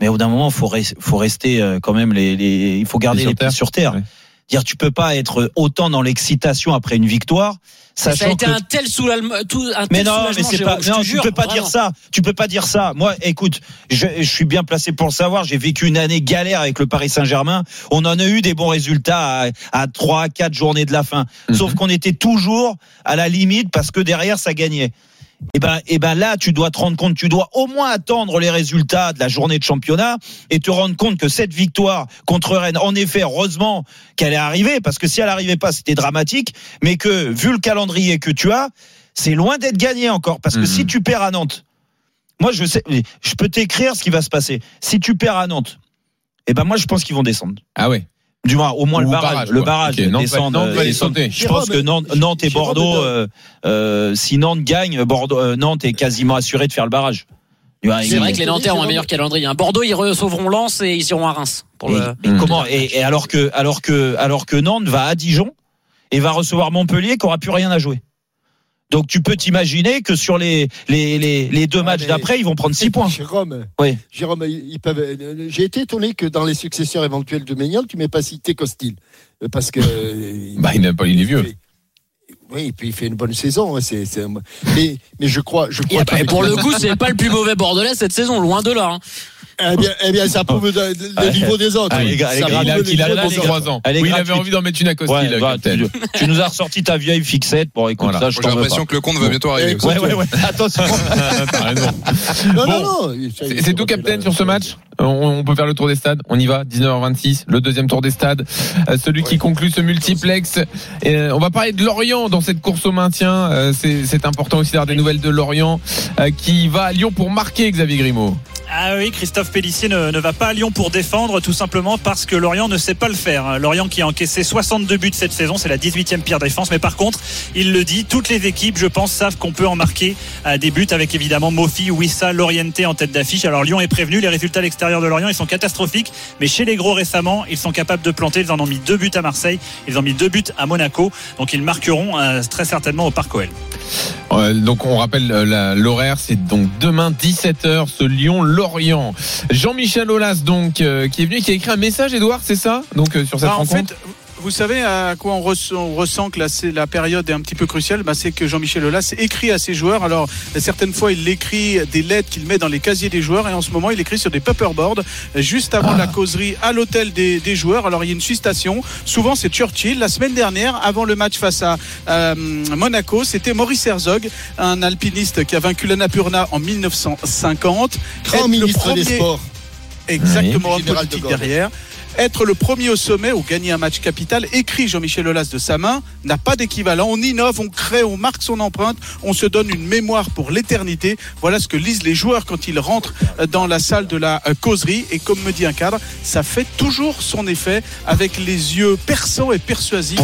Mais au bout d'un moment, faut res- faut rester euh, quand même les, les il faut garder sur les pieds sur terre. Ouais. Dire, tu peux pas être autant dans l'excitation après une victoire, Ça a été que un tel soulagement, tout, un mais non, mais c'est pas. je Non, te tu jure, peux pas vraiment. dire ça. Tu peux pas dire ça. Moi, écoute, je, je suis bien placé pour le savoir. J'ai vécu une année galère avec le Paris Saint-Germain. On en a eu des bons résultats à, à 3, 4 journées de la fin. Sauf qu'on était toujours à la limite parce que derrière, ça gagnait. Et ben, et ben là, tu dois te rendre compte, tu dois au moins attendre les résultats de la journée de championnat et te rendre compte que cette victoire contre Rennes, en effet, heureusement qu'elle est arrivée, parce que si elle arrivait pas, c'était dramatique, mais que vu le calendrier que tu as, c'est loin d'être gagné encore, parce que Mhm. si tu perds à Nantes, moi je sais, je peux t'écrire ce qui va se passer. Si tu perds à Nantes, eh ben moi je pense qu'ils vont descendre. Ah ouais. Du moins, au moins le barrage, barrage, le barrage, Ok, Nantes va- descendre, Nantes va euh, les descendre. sauter. Je pense que Nantes, Nantes et Bordeaux, euh, euh, si Nantes gagne, Bordeaux, euh, Nantes est quasiment assuré de faire le barrage. C'est vrai que les Nantais ont un meilleur calendrier. hein. Bordeaux, ils recevront Lens et ils iront à Reims. Pour Et, le... et comment et, et alors que alors que alors que Nantes va à Dijon et va recevoir Montpellier qui aura plus rien à jouer. Donc tu peux t'imaginer que sur les les, les, les deux Ah, matchs d'après, ils vont prendre 6 points. Jérôme, Oui. Jérôme, ils peuvent. J'ai été étonné que dans les successeurs éventuels de Maignan, tu m'aies pas cité Costil, parce que. Bah, il n'a pas, il est vieux. fait- Oui, et puis il fait une bonne saison. hein, C'est, c'est un- mais, mais je crois, je Et crois. bah, pour le coup, c'est pas le plus mauvais Bordelais cette saison, loin de là. hein. Eh bien, eh bien, ça prouve le, le niveau des autres. ah, les gars, les Ça gars, Il a, il a le niveau des 33 autres. ans. Elle est Oui, il avait envie d'en mettre une à Costil, Ouais, le bah, tu, tu nous as ressorti ta vieille fixette. Bon, écoute, Voilà. ça, je J'ai l'impression que le compte va bientôt arriver. Ouais, ouais, ouais. Attention. Non, Bon. non, non. C'est tout, la- sur ce match on, on peut faire le tour des stades. On y va, 19h26, le deuxième tour des stades. Euh, celui qui conclut ce multiplex. Et, euh, on va parler de Lorient dans cette course au maintien. Euh, C'est c'est important aussi d'avoir des nouvelles de Lorient euh, qui va à Lyon pour marquer Xavier Grimaud. Ah oui, Christophe Pellissier ne, ne va pas à Lyon pour défendre, tout simplement parce que Lorient ne sait pas le faire. Lorient qui a encaissé 62 buts cette saison, c'est la 18e pire défense. Mais par contre, il le dit, toutes les équipes, je pense, savent qu'on peut en marquer euh, des buts avec évidemment Mofi, Wissa, Lorienté en tête d'affiche. Alors Lyon est prévenu, les résultats à l'extérieur de Lorient, ils sont catastrophiques. Mais chez les gros récemment, ils sont capables de planter. Ils en ont mis deux buts à Marseille, ils ont mis deux buts à Monaco. Donc ils marqueront euh, très certainement au Parc OL. Euh, donc on rappelle euh, l'horaire, c'est donc demain 17h ce Lyon-Lorient. Jean-Michel Aulas donc euh, qui est venu, qui a écrit un message, Edouard, c'est ça? Donc euh, sur cette Bah, en rencontre? fait, vous savez à quoi on, res- on ressent que la, période est un petit peu cruciale? Bah, C'est que Jean-Michel Aulas écrit à ses joueurs. Alors, certaines fois, il écrit des lettres qu'il met dans les casiers des joueurs. Et en ce moment, il écrit sur des paperboards juste avant Ah. la causerie à l'hôtel des, des joueurs. Alors, il y a une station. Souvent, c'est Churchill. La semaine dernière, avant le match face à euh, Monaco, c'était Maurice Herzog, un alpiniste qui a vaincu l'Annapurna en 1950. Grand le ministre des Sports. Exactement, Oui. de politique derrière. Être le premier au sommet ou gagner un match capital, écrit Jean-Michel Aulas de sa main, n'a pas d'équivalent. On innove, on crée, on marque son empreinte, on se donne une mémoire pour l'éternité. Voilà ce que lisent les joueurs quand ils rentrent dans la salle de la euh, causerie. Et comme me dit un cadre, ça fait toujours son effet avec les yeux perçants et persuasifs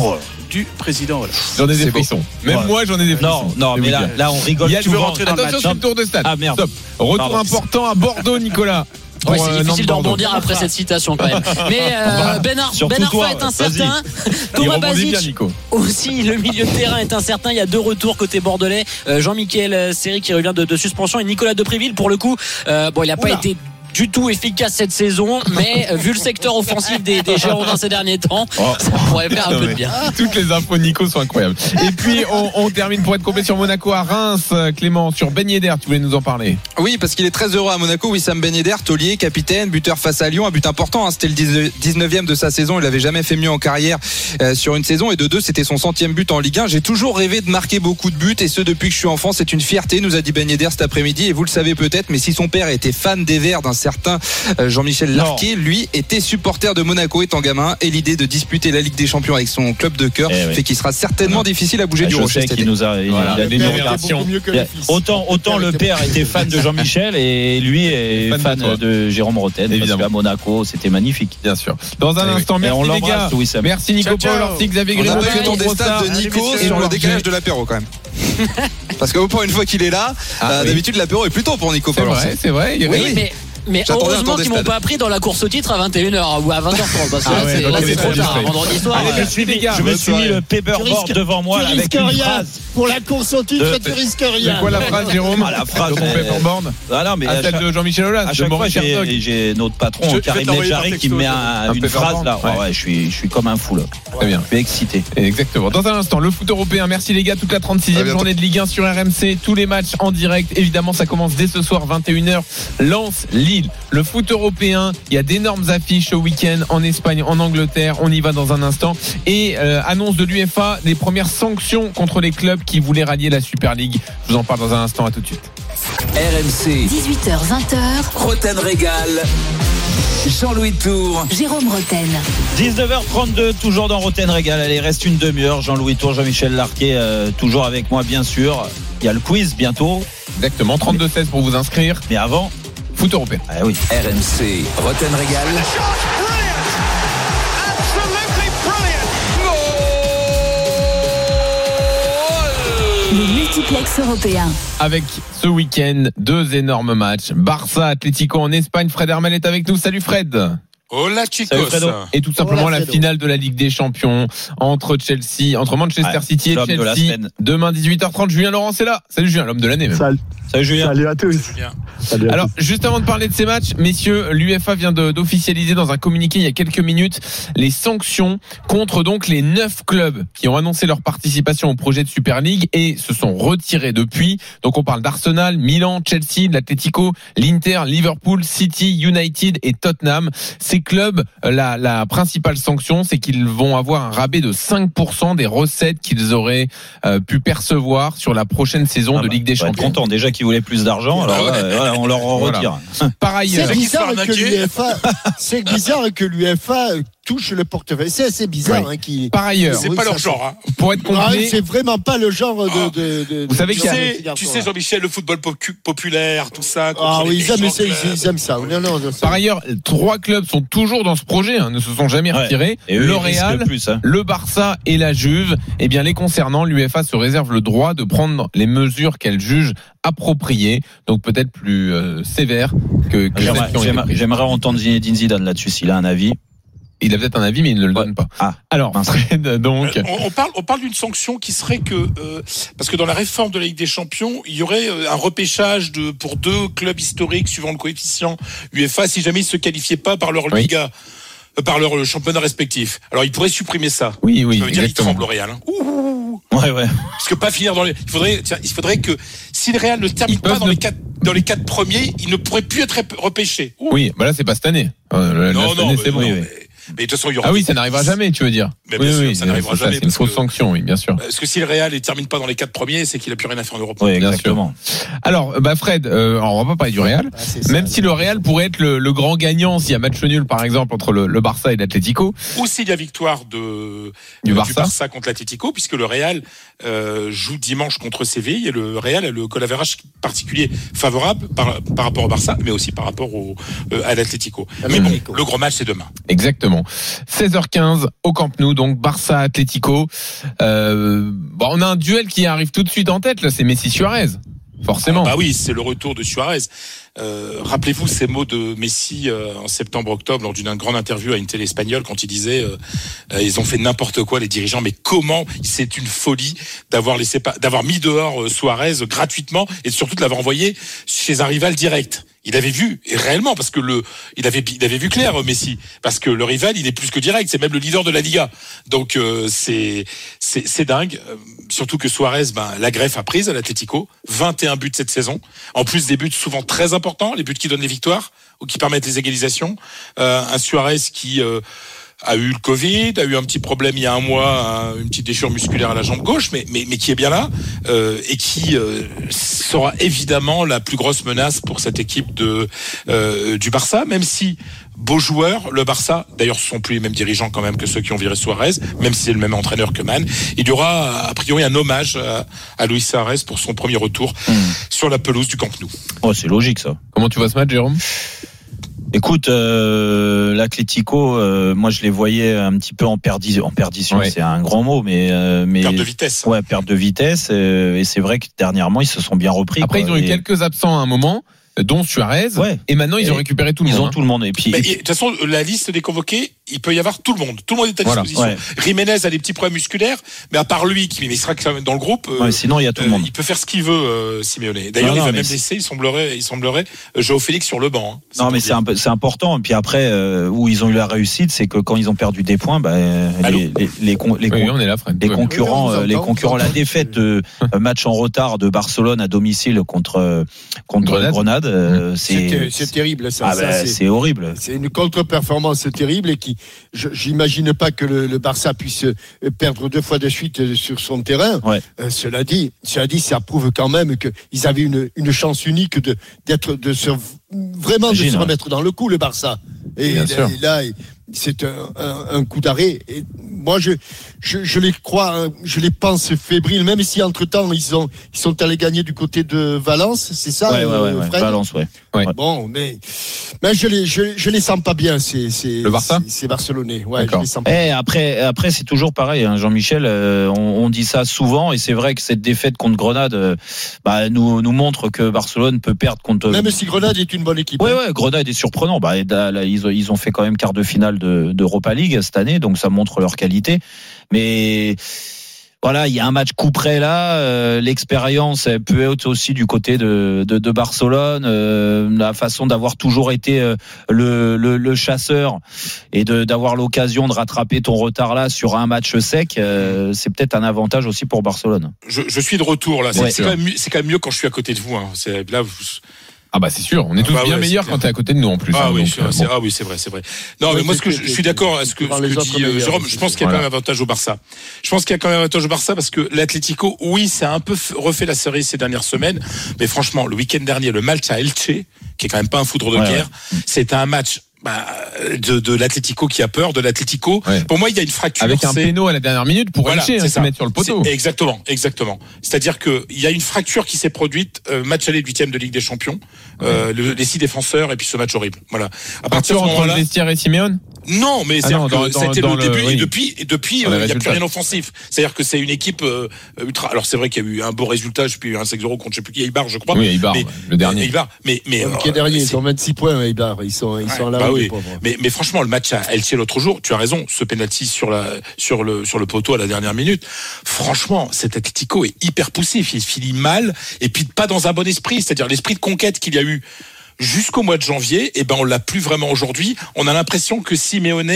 du président Aulas. J'en ai des frissons. Même Ouais. moi, j'en ai des frissons. Non, non, mais là, on rigole Tu veux rentrer dans le Attention match sur le tour de stade. Ah, merde. Stop. Retour Pardon. important à Bordeaux, Nicolas. Ouais, c'est euh, difficile de rebondir après cette citation quand même. Mais euh, Ben, Ar- Ben toi, est incertain. Thomas Basic aussi, le milieu de terrain est incertain. Il y a deux retours côté bordelais. Euh, Jean-Michel Seri qui revient de, de suspension et Nicolas Depréville pour le coup. euh, bon, il n'a pas été du tout efficace cette saison, mais euh, vu le secteur offensif des, des Girondins ces derniers temps, ça pourrait faire un Non, peu de bien. Toutes les infos Nico sont incroyables. Et puis on, on termine pour être complet sur Monaco à Reims. Euh, Clément, sur Ben Yedder, tu voulais nous en parler Oui, parce qu'il est très heureux à Monaco. Wissam Ben Yedder, taulier, capitaine, buteur face à Lyon, un but important. hein. C'était le 19e de sa saison. Il avait jamais fait mieux en carrière euh, sur une saison. Et de deux, c'était son centième but en Ligue 1. J'ai toujours rêvé de marquer beaucoup de buts, et ce depuis que je suis enfant. C'est une fierté, nous a dit Ben Yedder cet après-midi. Et vous le savez peut-être, mais si son père était fan des Verts d'un certain euh, Jean-Michel Larquet, lui était supporter de Monaco étant gamin. Et l'idée de disputer la Ligue des Champions avec son club de cœur Eh oui. fait qu'il sera certainement difficile à bouger Ah, du Rocher été. nous a, il Voilà, il a des générations. beaucoup mieux que le fils. Autant, autant le père était fan de Jean-Michel et lui est Fan de fan de, Jérôme Roten. Parce Évidemment. qu'à Monaco, c'était magnifique. Bien sûr. Dans un Eh oui. instant, Et merci on les gars. Wissam. Merci Nico. Paul, Orsi, Xavier On Grimaud, n'a pas eu le Pierre temps des stats Brossard. de Nico sur le décalage de l'apéro quand même. Parce que pour une fois qu'il est là, Ah, euh, oui. d'habitude l'apéro est plus tôt pour Nico C'est Paul. vrai, c'est vrai. il y a- Oui, mais, mais heureusement qu'ils m'ont pas pris dans la course au titre à 21h ou à 20h30 parce que Ah là, ouais, c'est- là, c'est trop tard. Vendredi soir. Allez, euh, merci les gars. Je me suis mis soirée. le paperboard risques- devant moi tu risques une rien. phrase. Pour la course au titre, De- tu risques C'est rien. quoi la phrase, Jérôme Ah, la phrase, Sur ton paperboard Ah non, mais À celle de Jean-Michel Aulas, À de chaque fois, j'ai notre patron, Je- je Karim Medjari, qui me met un- Un une phrase là. Ouais. Je suis, je suis comme un fou là. Très bien. Je suis excité. Exactement. Dans un instant, le foot européen. Merci les gars. Toute la À 36e bientôt. journée de Ligue 1 sur RMC. Tous les matchs en direct. Évidemment, ça commence dès ce soir, 21h. Lance Lille. Le foot européen. Il y a d'énormes affiches ce week-end en Espagne, en Angleterre. On y va dans un instant. Et euh, annonce de l'UFA des premières sanctions contre les clubs qui voulaient rallier la Super League. Je vous en parle dans un instant. À tout de suite. RMC, 18h20h, Roten Régal. Jean-Louis Tour. Jérôme Roten. 19h32, toujours dans Roten Régal. Allez, reste une demi-heure. Jean-Louis Tour, Jean-Michel Larquet, euh, toujours avec moi, bien sûr. Il y a le quiz bientôt. Exactement. 32-16 pour vous inscrire. Mais avant, Foot européen. ah oui. RMC, Roten Régal. Le multiplex européen. avec ce week-end deux énormes matchs. Barça, Atlético en Espagne. Fred Hermel est avec nous. Salut Fred. Hola chicos. Et tout simplement Hola, la finale de la Ligue des Champions entre Chelsea, entre Manchester Ouais, City et de Chelsea. semaine. Demain 18h30. Julien Laurent est là. Salut Julien, l'homme de l'année même. Salut, Salut Julien. salut à tous. Julien. Salut à Alors, tous. juste avant de parler de ces matchs, messieurs, l'UFA vient d'officialiser dans un communiqué il y a quelques minutes les sanctions contre donc les neuf clubs qui ont annoncé leur participation au projet de Super League et se sont retirés depuis. Donc, on parle d'Arsenal, Milan, Chelsea, l'Atlético, l'Inter, Liverpool, City, United et Tottenham. Ces clubs, la, la principale sanction, c'est qu'ils vont avoir un rabais de 5% des recettes qu'ils auraient euh, pu percevoir sur la prochaine saison Ah de bah, Ligue des Champions. content déjà qu'ils voulaient plus d'argent. Alors là, euh, voilà, on leur en Voilà. retire. Par ailleurs, C'est bizarre que arnaquer. l'UEFA, c'est bizarre que l'UEFA touche le portefeuille. C'est assez bizarre hein, qui. par ailleurs, C'est Oui, pas leur genre. Hein. pour être Ah, complet, c'est vraiment pas le genre de. de, de- Vous savez de- qu'il y a- de- sais, tu sais, Jean-Michel, le football populaire, tout ça. Ah oui, ils aiment, ça, ils, aiment ça. Non, non, non, ça- par ailleurs, trois clubs sont toujours dans ce projet, hein, ne se sont jamais Ouais. retirés. Et eux, le ils risquent Real, plus. hein. le Barça et la Juve. Eh bien, les concernant, l'UEFA se réserve le droit de prendre les mesures qu'elle juge appropriées, donc peut-être plus euh, sévères que, que j'aimerais entendre Zinedine Zidane là-dessus s'il a un avis. Il a peut-être un avis, mais il ne le donne pas. Ah, Alors, mince. Fred, donc, On, on parle, on parle d'une sanction qui serait que, euh, parce que dans la réforme de la Ligue des Champions, il y aurait euh, un repêchage de pour deux clubs historiques suivant le coefficient UEFA si jamais ils se qualifiaient pas par leur Oui. Liga, euh, par leur championnat respectif. Alors ils pourraient supprimer ça. oui, oui, Ça veut dire qu'ils exactement. tremblent au Real. hein. Ouh. Ouais, ouais. Parce que pas finir dans les. Il faudrait, tiens, il faudrait que si le Real ne termine Ils pas dans ne- les quatre dans les quatre premiers, il ne pourrait plus être repêché. Ouh. Oui, bah là, c'est pas cette année. Euh, Non, cette non, c'est bon. non, Oui, mais- oui. Mais de toute façon, il y aura. Ah oui, ça n'arrivera jamais, tu veux dire. Mais oui, bien sûr, oui, ça n'arrivera jamais, C'est une fausse que- sanction, oui, bien sûr. Parce que si le Real ne termine pas dans les quatre premiers, c'est qu'il a plus rien à faire en Europe. Oui, Bien exactement. Alors, bah Fred, euh, on va pas parler du Real. Ah, ça. Même si le Real pourrait être le, le grand gagnant s'il y a match nul, par exemple, entre le, le Barça et l'Atlético. Ou s'il y a victoire de, Du Barça. contre l'Atlético, puisque le Real euh, joue dimanche contre Séville et le Real a le goal average particulier favorable par, par rapport au Barça, mais aussi par rapport au, euh, à l'Atlético. À Mais bon, le gros match c'est demain. Exactement. 16h15 au Camp Nou, donc Barça Atlético. Euh, bon, on a un duel qui arrive tout de suite en tête là, c'est Messi Suarez. Forcément. Ah bah oui, c'est le retour de Suarez. Euh, Rappelez-vous ces mots de Messi euh, en septembre-octobre lors d'une grande interview à une télé espagnole quand il disait euh, ils ont fait n'importe quoi les dirigeants, mais comment c'est une folie d'avoir laissé d'avoir mis dehors Suarez gratuitement et surtout de l'avoir envoyé chez un rival direct. Il avait vu et réellement parce que le il avait il avait vu clair Messi parce que le rival il est plus que direct c'est même le leader de la Liga donc c'est c'est dingue surtout que Suarez ben la greffe a prise à l'Atlético 21 buts cette saison en plus des buts souvent très importants les buts qui donnent les victoires ou qui permettent les égalisations. Euh, un Suarez qui euh, a eu le Covid, a eu un petit problème il y a un mois, un- une petite déchirure musculaire à la jambe gauche, mais, mais, qui est bien là euh, et qui sera évidemment la plus grosse menace pour cette équipe de du Barça, même si beau joueur, le Barça, d'ailleurs ce sont plus les mêmes dirigeants quand même que ceux qui ont viré Suarez, même si c'est le même entraîneur que Man, il y aura a priori un hommage à, Luis Suarez pour son premier retour sur la pelouse du Camp Nou. Oh, c'est logique ça. Comment tu vois ce match, Jérôme? Écoute, euh, l'Atlético, euh, moi je les voyais un petit peu en, perdi en perdition, Ouais. c'est un grand mot, mais, euh, mais Perte de vitesse. Ouais, perte de vitesse. euh, et c'est vrai que dernièrement ils se sont bien repris. Après, quoi. ils ont eu quelques absents à un moment, dont Suarez. Et maintenant, ils ont récupéré tout le ils monde. ont hein. tout le monde. Et puis, de toute façon, la liste des convoqués, il peut y avoir tout le monde. Tout le monde est à Voilà, disposition. ouais. Jiménez a des petits problèmes musculaires, mais à part lui, qui sera quand même dans le groupe, euh, Ouais, sinon, il y a tout le monde. il peut faire ce qu'il veut, euh, Simeone. D'ailleurs, il va même laisser, il semblerait, il semblerait, euh, Joao Félix sur le banc. hein. Non, mais c'est un peu- c'est important. Et puis après, euh, où ils ont eu la réussite, c'est que quand ils ont perdu des points, bah, les, les, con- Oui, con- là, concurrents, Oui, euh, les concurrents, la défaite de euh, match en retard de Barcelone à domicile contre euh, contre Grenade. Grenade, euh, C'est c'est terrible ça. ah ça, bah, c'est- horrible. C'est une contre-performance terrible et qui, je- j'imagine pas que le, le Barça puisse euh, perdre deux fois de suite euh, sur son terrain. Ouais. Euh, cela dit, cela dit, ça prouve quand même qu'ils avaient une, une chance unique de d'être de se vraiment de se ouais. remettre dans le coup le Barça. Et, Bien là- et c'est un, un- un coup d'arrêt. Et moi, je, je, je les crois, hein, je les pense fébriles, même si entre temps ils ont ils sont allés gagner du côté de Valence, c'est ça, Ouais, ouais, euh, ouais, ouais. Fred? Valence, ouais. Ouais. Bon, mais, mais je les, je, je les sens pas bien, c'est, c'est, Le Barça? c'est- Barcelonais. Ouais, je D'accord. les sens pas. Eh, après, après c'est toujours pareil, hein, Jean-Michel. euh, on, on dit ça souvent, et c'est vrai que cette défaite contre Grenade euh, bah, nous, nous montre que Barcelone peut perdre contre. Même si Grenade est une bonne équipe. Ouais, hein. ouais, Grenade est surprenant. Bah, et là, là, ils, ont, ils ont fait quand même quart de finale de d'Europa League cette année, donc ça montre leur qualité. Mais voilà, il y a un match coup près là. euh, L'expérience peut être aussi du côté de, de, de Barcelone. euh, la façon d'avoir toujours été euh, le, le, le chasseur et d'avoir l'occasion de rattraper ton retard là sur un match sec, euh, c'est peut-être un avantage aussi pour Barcelone. Je, je suis de retour là. C'est Ouais. quand, même mieux- quand même mieux quand je suis à côté de vous. Hein. Là. vous- Ah bah c'est sûr, on est tous Bah bien ouais, meilleurs c'est quand t'es à côté de nous en plus. Ah hein, oui, donc, c'est- euh, c'est- bon. ah oui, c'est vrai, c'est vrai. Non, Ouais, mais moi, c'est ce que je, suis d'accord à ce que, ce dit euh, meilleurs, Jérôme. c'est Je pense qu'il y a quand même un avantage au Barça. Je pense qu'il y a quand même un avantage au Barça parce que l'Atlético, oui, c'est un peu refait la série ces dernières semaines, mais franchement, le week-end dernier, le match à Elche, qui est quand même pas un foudre de Ouais, guerre, c'était un match. Bah, de, de l'Atlético qui a peur de l'Atlético. Ouais. Pour moi, il y a une fracture. Avec un péno à la dernière minute pour Voilà, Elche, hein, se mettre sur le poteau. Exactement, exactement. C'est-à-dire que il y a une fracture qui s'est produite euh, match aller huitième de Ligue des Champions, euh, le- les six défenseurs et puis ce match horrible. Voilà. À partir de ce entre le moment-là, vestiaire et Simeone? Non, mais Ah dans- le début oui. et depuis et depuis euh, il n'y a plus rien offensif. C'est-à-dire que c'est une équipe euh, ultra. Alors c'est vrai qu'il y a eu un beau résultat, je plus un 5-0 contre je sais plus qui Eibar, je crois. Oui, Eibar, mais, ouais, le dernier. Eibar, mais mais Le euh, pied dernier, mais ils ont 26 points, Eibar. Ils sont, ils sont à la bah oui. Mais, mais franchement, le match à Elche l'autre jour, tu as raison, ce penalty sur la sur le sur le poteau à la dernière minute. Franchement, cet Atlético est hyper poussif, il finit mal et puis pas dans un bon esprit, c'est-à-dire l'esprit de conquête qu'il y a eu jusqu'au mois de janvier, et ben on l'a plus vraiment aujourd'hui. On a l'impression que Simeone,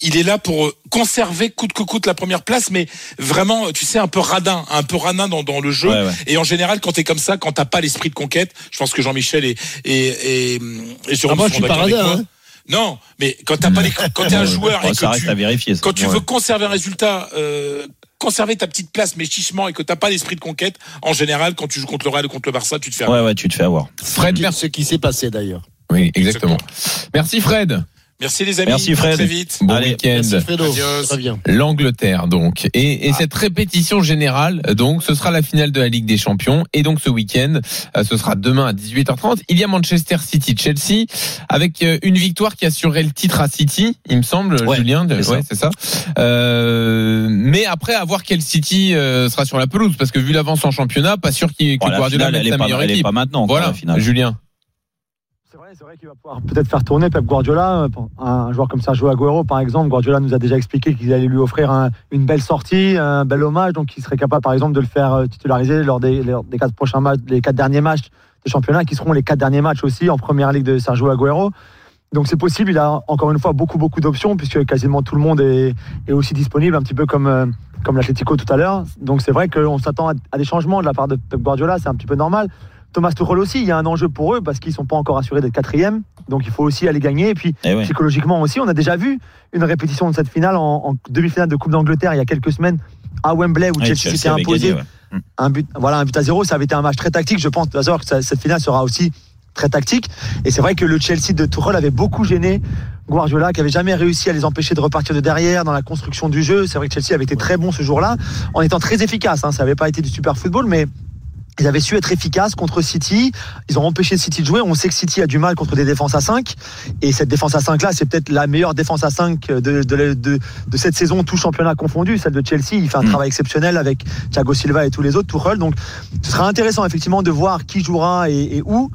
il est là pour conserver coûte que coûte la première place, mais vraiment, tu sais, un peu radin, un peu radin dans, dans le jeu. Ouais, ouais. Et en général, quand t'es comme ça, quand t'as pas l'esprit de conquête, je pense que Jean-Michel et et et, et Jérôme Ah, moi, je suis pas radin, hein. Non, mais quand t'as pas les, quand t'es un joueur et que tu, à vérifier. ça. quand tu Ouais. veux conserver un résultat, euh, conserver ta petite place, mais chichement, et que t'as pas l'esprit de conquête, en général, quand tu joues contre le Real ou contre le Barça, tu te fais. Ouais, ouais, tu te fais avoir. Fred, Ce merci. qui s'est passé d'ailleurs. Oui, exactement. Merci Fred. Merci les amis. Merci, Fred. À Très vite. Bon Allez, week-end. Merci Fredo. Adios. Très bien. L'Angleterre donc et, et Ah. cette répétition générale donc ce sera la finale de la Ligue des Champions et donc ce week-end euh, ce sera demain à 18h30 il y a Manchester City Chelsea avec euh, une victoire qui assurerait le titre à City il me semble Ouais, Julien c'est ça. ouais c'est ça Euh, mais après à voir quel City euh, sera sur la pelouse parce que vu l'avance en championnat pas sûr qu'il que la Guardiola finale, mette elle est sa pas, meilleure elle est équipe pas maintenant. voilà la finale. Julien C'est vrai, vrai qu'il va pouvoir peut-être faire tourner Pep Guardiola. Un joueur comme Sergio Aguero, par exemple, Guardiola nous a déjà expliqué qu'il allait lui offrir un- une belle sortie, un bel hommage, donc il serait capable, par exemple, de le faire euh, titulariser lors des, quatre prochains matchs, les quatre derniers matchs de championnat, qui seront les quatre derniers matchs aussi en première ligue de Sergio Aguero. Donc c'est possible, il a encore une fois beaucoup beaucoup d'options puisque quasiment tout le monde est, est aussi disponible, un petit peu comme euh, comme tout à l'heure. Donc c'est vrai qu'on s'attend à, à des changements de la part de Pep Guardiola, c'est un petit peu normal. Thomas Tuchel aussi, il y a un enjeu pour eux parce qu'ils sont pas encore assurés d'être quatrième, donc il faut aussi aller gagner. Et puis Eh oui. psychologiquement aussi, on a déjà vu une répétition de cette finale en, en demi-finale de Coupe d'Angleterre il y a quelques semaines à Wembley où Chelsea s'était imposé gagné, ouais. un but, voilà, un but à zéro. Ça avait été un match très tactique. Je pense d'ailleurs que cette finale sera aussi très tactique. Et c'est vrai que le Chelsea de Tuchel avait beaucoup gêné Guardiola, qui avait jamais réussi à les empêcher de repartir de derrière dans la construction du jeu. C'est vrai que Chelsea avait été très bon ce jour-là, en étant très efficace. Hein. Ça n'avait pas été du super football, mais ils avaient su être efficaces contre City. Ils ont empêché City de jouer. On sait que City a du mal contre des défenses à 5. Et cette défense à 5 là, c'est peut-être la meilleure défense à 5 de, de, de, de cette saison, tout championnat confondu. Celle de Chelsea, il fait un travail exceptionnel avec Thiago Silva et tous les autres, Tuchel. Donc ce sera intéressant effectivement de voir qui jouera et, et où.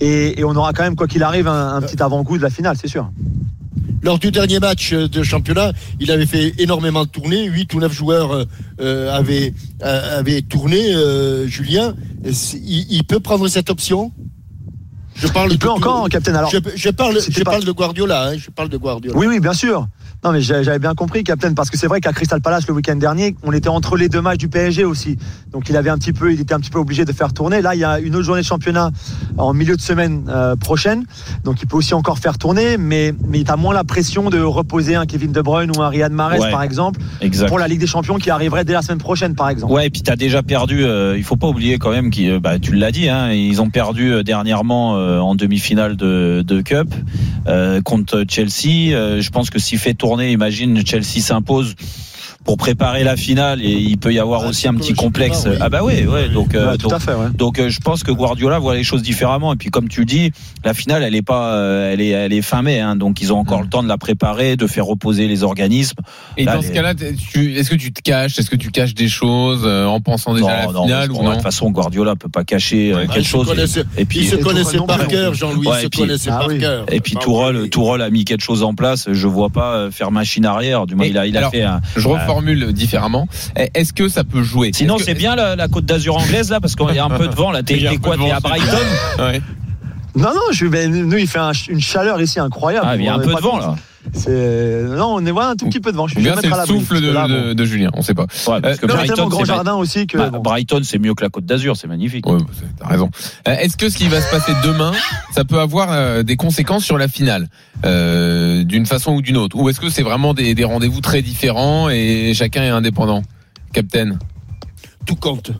Et, et on aura quand même, quoi qu'il arrive, un, un petit avant-goût de la finale, c'est sûr. Lors du dernier match euh, de championnat, il avait fait énormément de tournées. 8 ou 9 joueurs euh, euh, avaient, euh, avaient tourné, euh, Julien. Il, il peut prendre cette option? Je parle Il peut encore, Captain. Alors, je, je parle, je pas- parle de Guardiola. hein, je parle de Guardiola. Oui, oui, bien sûr. Non, mais j'avais bien compris, Captain, parce que c'est vrai qu'à Crystal Palace le week-end dernier, on était entre les deux matchs du PSG aussi. Donc il avait un petit peu, il était un petit peu obligé de faire tourner. Là, il y a une autre journée de championnat en milieu de semaine euh, prochaine, donc il peut aussi encore faire tourner, mais mais il a moins la pression de reposer un Kevin De Bruyne ou un Riyad Mahrez Ouais. par exemple Exact. pour la Ligue des Champions qui arriverait dès la semaine prochaine, par exemple. Ouais, et puis t'as déjà perdu. euh, il faut pas oublier quand même qu'ils, bah, tu l'as dit, hein, ils ont perdu euh, dernièrement euh, en demi-finale de, de Cup euh, contre Chelsea. Euh, je pense que s'il fait tourner, imagine Chelsea s'impose pour préparer la finale et il peut y avoir aussi un petit complexe. oui. Ah bah oui, ouais. Donc, euh, Ouais, tout donc, à fait, ouais. donc euh, je pense que Guardiola voit les choses différemment. Et puis comme tu le dis, la finale, elle est pas, euh, elle est, elle est fin mai. Hein, donc ils ont encore le temps de la préparer, de faire reposer les organismes. Et Là, dans ce cas-là, tu- est-ce que tu te caches? Est-ce que tu caches des choses euh, en pensant déjà à la non, finale ou non De toute façon, Guardiola peut pas cacher euh, Ouais, quelque chose. et puis, ils se non par cœur, Jean-Louis, se et puis- connaissaient par cœur. Et puis Ah, Tourelle, Tourelle a mis quelque chose en place. Je vois pas euh, faire machine arrière. Du moins, il a, il a fait un. Je euh, reformule différemment. Est-ce que ça peut jouer? Sinon, que- c'est bien la, la Côte d'Azur anglaise là, parce qu'il y a un peu de vent là. T'es quoi T'es à Brighton Ouais. Non, non, je, ben, nous, il fait un- une chaleur ici incroyable. Ah, il y a un peu de vent compte. là. C'est non, on est voilà, un tout petit peu de vent. Je suis bien c'est le souffle de, que là, de- bon. de Julien, on sait pas. Ouais, parce que y a Brighton, tellement grand c'est jardin aussi que. Bah, bon. Brighton, c'est mieux que la Côte d'Azur, c'est magnifique. Ouais, bah, t'as raison. Euh, Est-ce que ce qui va se passer demain, ça peut avoir euh, des conséquences sur la finale, euh, d'une façon ou d'une autre, ou est-ce que c'est vraiment des, des rendez-vous très différents et chacun est indépendant, Captain tout compte.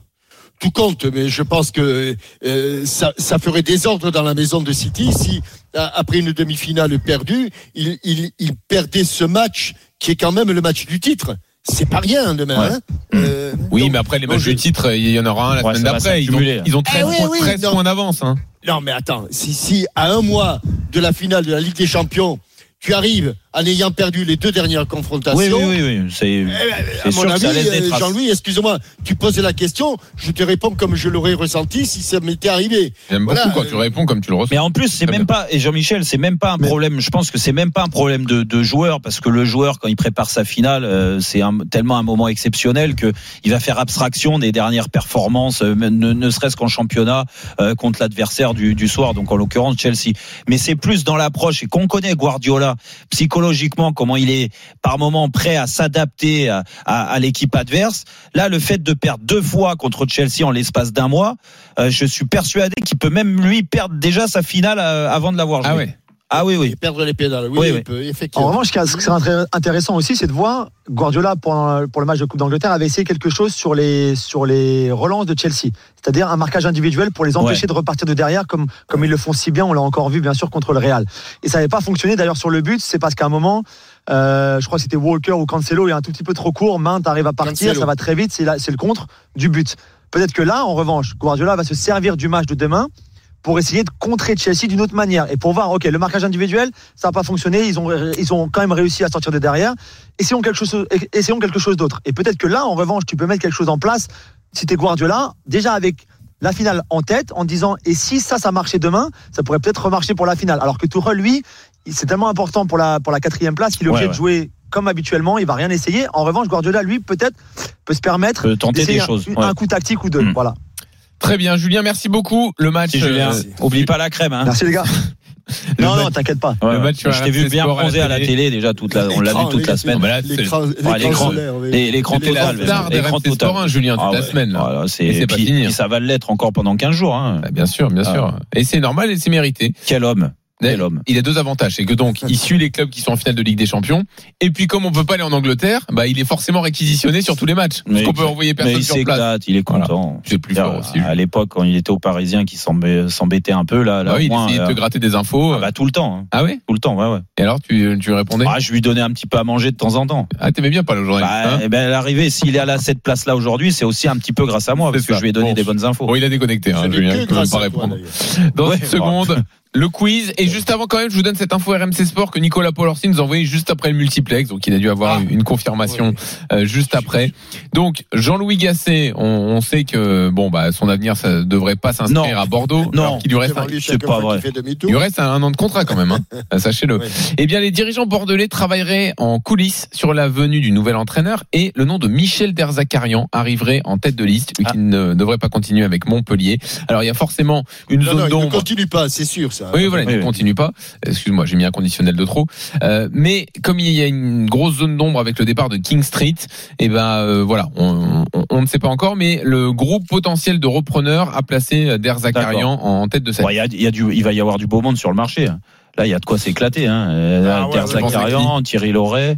Tout compte, mais je pense que euh, ça, ça ferait désordre dans la maison de City si, après une demi-finale perdue, il, il, il perdait ce match qui est quand même le match du titre. C'est pas rien demain. Ouais. hein. Euh, Oui, donc- mais après les matchs je- du titre, il y en aura un la Ouais, semaine d'après. Ils ils ont 13, Eh oui, points, oui, 13 non. points d'avance. Hein. Non, mais attends, si, si à un mois de la finale de la Ligue des Champions, tu arrives en ayant perdu les deux dernières confrontations. Oui, oui, oui, oui. C'est Eh ben, c'est à sûr mon que avis, ça laisse des euh, traces. Jean-Louis, excuse-moi, tu poses la question, je te réponds comme je l'aurais ressenti si ça m'était arrivé. J'aime Voilà, beaucoup quand tu réponds comme tu le reçois. Mais en plus, c'est même bien. pas, et Jean-Michel, c'est même pas un problème. Je pense que c'est même pas un problème de, de joueur, parce que le joueur, quand il prépare sa finale, euh, c'est un- tellement un moment exceptionnel que il va faire abstraction des dernières performances, euh, ne, ne serait-ce qu'en championnat euh, contre l'adversaire du, du soir, donc en l'occurrence Chelsea. Mais c'est plus dans l'approche et qu'on connaît Guardiola psychologiquement comment il est par moment prêt à s'adapter à, à- à l'équipe adverse. Là, le fait de perdre deux fois contre Chelsea en l'espace d'un mois, euh, je suis persuadé qu'il peut même lui perdre déjà sa finale euh, avant de l'avoir joué. Ah ouais. Ah oui, oui. Perdre les pédales, oui, Oui, il oui. peut, En effectivement. revanche, ce qui serait intéressant aussi, c'est de voir Guardiola pendant- pour le match de Coupe d'Angleterre avait essayé quelque chose sur les sur les relances de Chelsea, c'est-à-dire un marquage individuel pour les empêcher Ouais. de repartir de derrière comme comme ils le font si bien. On l'a encore vu bien sûr contre le Real. Et ça n'avait pas fonctionné d'ailleurs sur le but. C'est parce qu'à un moment, euh, je crois que c'était Walker ou Cancelo est un tout petit peu trop court. Main arrive à partir, Cancelo. ça va très vite. C'est le contre du but. Peut-être que là, en revanche, Guardiola va se servir du match de demain pour essayer de contrer Chelsea d'une autre manière. Et pour voir, ok, le marquage individuel, ça n'a pas fonctionné, ils ont, ils ont quand même réussi à sortir de derrière. Essayons quelque chose, essayons quelque chose d'autre. Et peut-être que là, en revanche, tu peux mettre quelque chose en place, si tu es Guardiola, déjà avec la finale en tête, en disant, et si ça, ça marchait demain, ça pourrait peut-être remarcher pour la finale. Alors que Tourelle, lui, c'est tellement important pour la, pour la quatrième place qu'il est obligé de jouer comme habituellement, il va rien essayer. En revanche, Guardiola, lui, peut-être, peut se permettre peut tenter des un, un coup tactique ou deux. Mm. Voilà. Très bien, Julien, merci beaucoup. Le match, Julien, euh, oublie pas la crème. Hein. Merci les gars. Non, non, t'inquiète pas. Ouais, le match, je t'ai vu bien bronzé à la télé déjà toute la, on l'a vu toute la semaine. L'écran total, l'écran total. Julien, toute ah la semaine. C'est pas fini. Hein. ça va l'être encore pendant 15 jours. Hein. Bah, bien sûr, bien ah. sûr. Et c'est normal et c'est mérité. Quel homme. Il a deux avantages, c'est que donc il suit les clubs qui sont en finale de Ligue des Champions, et puis comme on peut pas aller en Angleterre, bah il est forcément réquisitionné sur tous les matchs. Mais parce qu'on peut envoyer personne il sur place. Il est content. J'ai plus fort aussi. À l'époque, quand il était au Parisien, qui s'embêtait un peu là. Bah oui, il essayait de te euh, gratter des infos. Ah euh. Bah, tout le temps. Hein. Ah oui. Tout le temps, ouais, ouais. Et alors tu, tu répondais? Ah, je lui donnais un petit peu à manger de temps en temps. Ah t'aimais bien pas le journaliste. Bah, hein? eh ben l'arrivée, s'il est à cette place là aujourd'hui, c'est aussi un petit peu grâce à moi parce que je lui ai donné des bonnes infos. Bon, il a déconnecté. Hein, Julien, pas répondre. Dans une bah. seconde. le quiz. Et juste avant, quand même, je vous donne cette info RMC Sport que Nicolas Paul Orsi nous a envoyé juste après le multiplex. Donc, il a dû avoir une confirmation euh, juste après. Donc, Jean-Louis Gasset, on, on, sait que bon, bah, son avenir, ça devrait pas s'inscrire à Bordeaux. Non, il lui reste, un, pas vrai. Il reste un, an de contrat quand même. Hein. Ah, sachez-le. Eh bien, les dirigeants bordelais travailleraient en coulisses sur la venue du nouvel entraîneur et le nom de Michel Derzakarian arriverait en tête de liste, lui ah. ne devrait pas continuer avec Montpellier. Alors, il y a forcément une non, zone non, il ne continue pas, c'est sûr ça. Euh, oui, voilà, il ne continue pas. Excuse-moi, j'ai mis un conditionnel de trop. Euh, mais comme il y a une grosse zone d'ombre avec le départ de King Street, et ben euh, voilà, on, on, ne sait pas encore, mais le groupe potentiel de repreneurs a placé euh, Der Zakarian en tête de cette. Bon, y a, du, il va y avoir du beau monde sur le marché. Là, il y a de quoi s'éclater. Hein. Euh, ah Der Zakarian, Thierry Loret.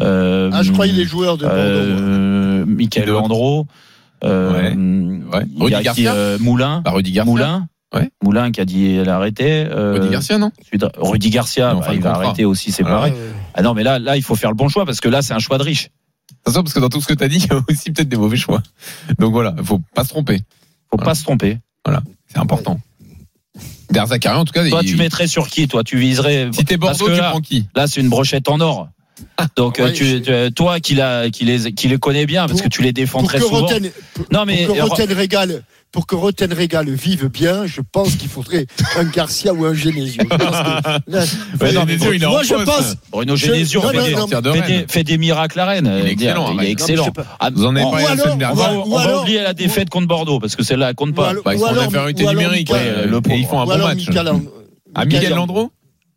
Euh, ah, je croyais les joueurs de Bordeaux. Michael Landreau. Euh, ouais. Rudy Garcia. Qui, euh, Moulin. Bah, Rudy Garcia. Moulin. Ouais. Moulin qui a dit elle a arrêté. Euh, Rudy Garcia, non? Suite Rudy Garcia, bah, il va arrêter aussi, c'est ah pareil. Ah non, mais là, là, il faut faire le bon choix parce que là, c'est un choix de riche. Ça parce que dans tout ce que tu as dit, il y a aussi peut-être des mauvais choix. Donc voilà, il faut pas se tromper. Faut pas se tromper. Voilà, c'est important. Derzakarian, en tout cas. Toi, tu mettrais sur qui Toi, tu viserais. Si t'es Bordeaux, tu là, prends qui? Là, c'est une brochette en or. Ah, Donc euh, euh, toi qui, les, qui connais bien parce que tu les défends très que souvent. Non mais pour que Roten régale pour que Rottenregal vive bien, je pense qu'il faudrait un Garcia ou un Genesio. Moi, je pense. Bruno Genesio fait, des, miracles à Rennes. Il est excellent. Excellent. Ah, Vous en avez parlé la semaine dernière. On va oublier la défaite contre Bordeaux parce que celle-là compte pas. Bah, ils sont infériorité numérique. Ils font un bon match. À ah, Miguel Landreau?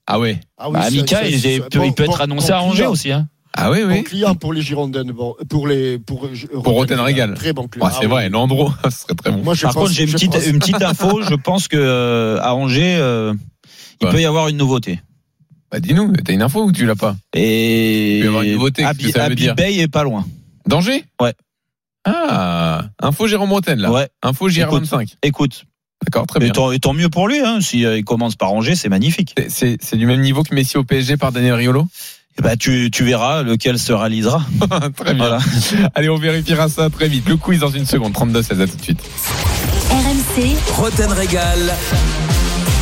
Ah ouais. Ah Amica, bah, il peut être annoncé à Angers aussi. Hein. Ah oui, oui. Bon client pour les Girondins, euh, pour les pour euh, pour Régal. Très bon client. Ah c'est vrai, oui. Landreau, ce serait très bon. Par contre, j'ai une petite info. je pense que euh, à Angers, il peut y avoir une nouveauté. Bah dis-nous, t'as une info ou tu l'as pas Et il peut y avoir une nouveauté. Abi, ça Bay est pas loin. Danger Ouais. Ah, info Jérôme Bretagne là. Ouais. Info JR25. Écoute. D'accord, très bien. Et tant, mieux pour lui, hein, s'il commence par Angers, c'est magnifique. C'est du même niveau que Messi au PSG par Daniel Riolo? eh ben, tu, tu, verras lequel se réalisera. très bien. Allez, on vérifiera ça très vite. Le quiz dans une seconde. 32-16, à tout de suite. RMC. Roten Régal.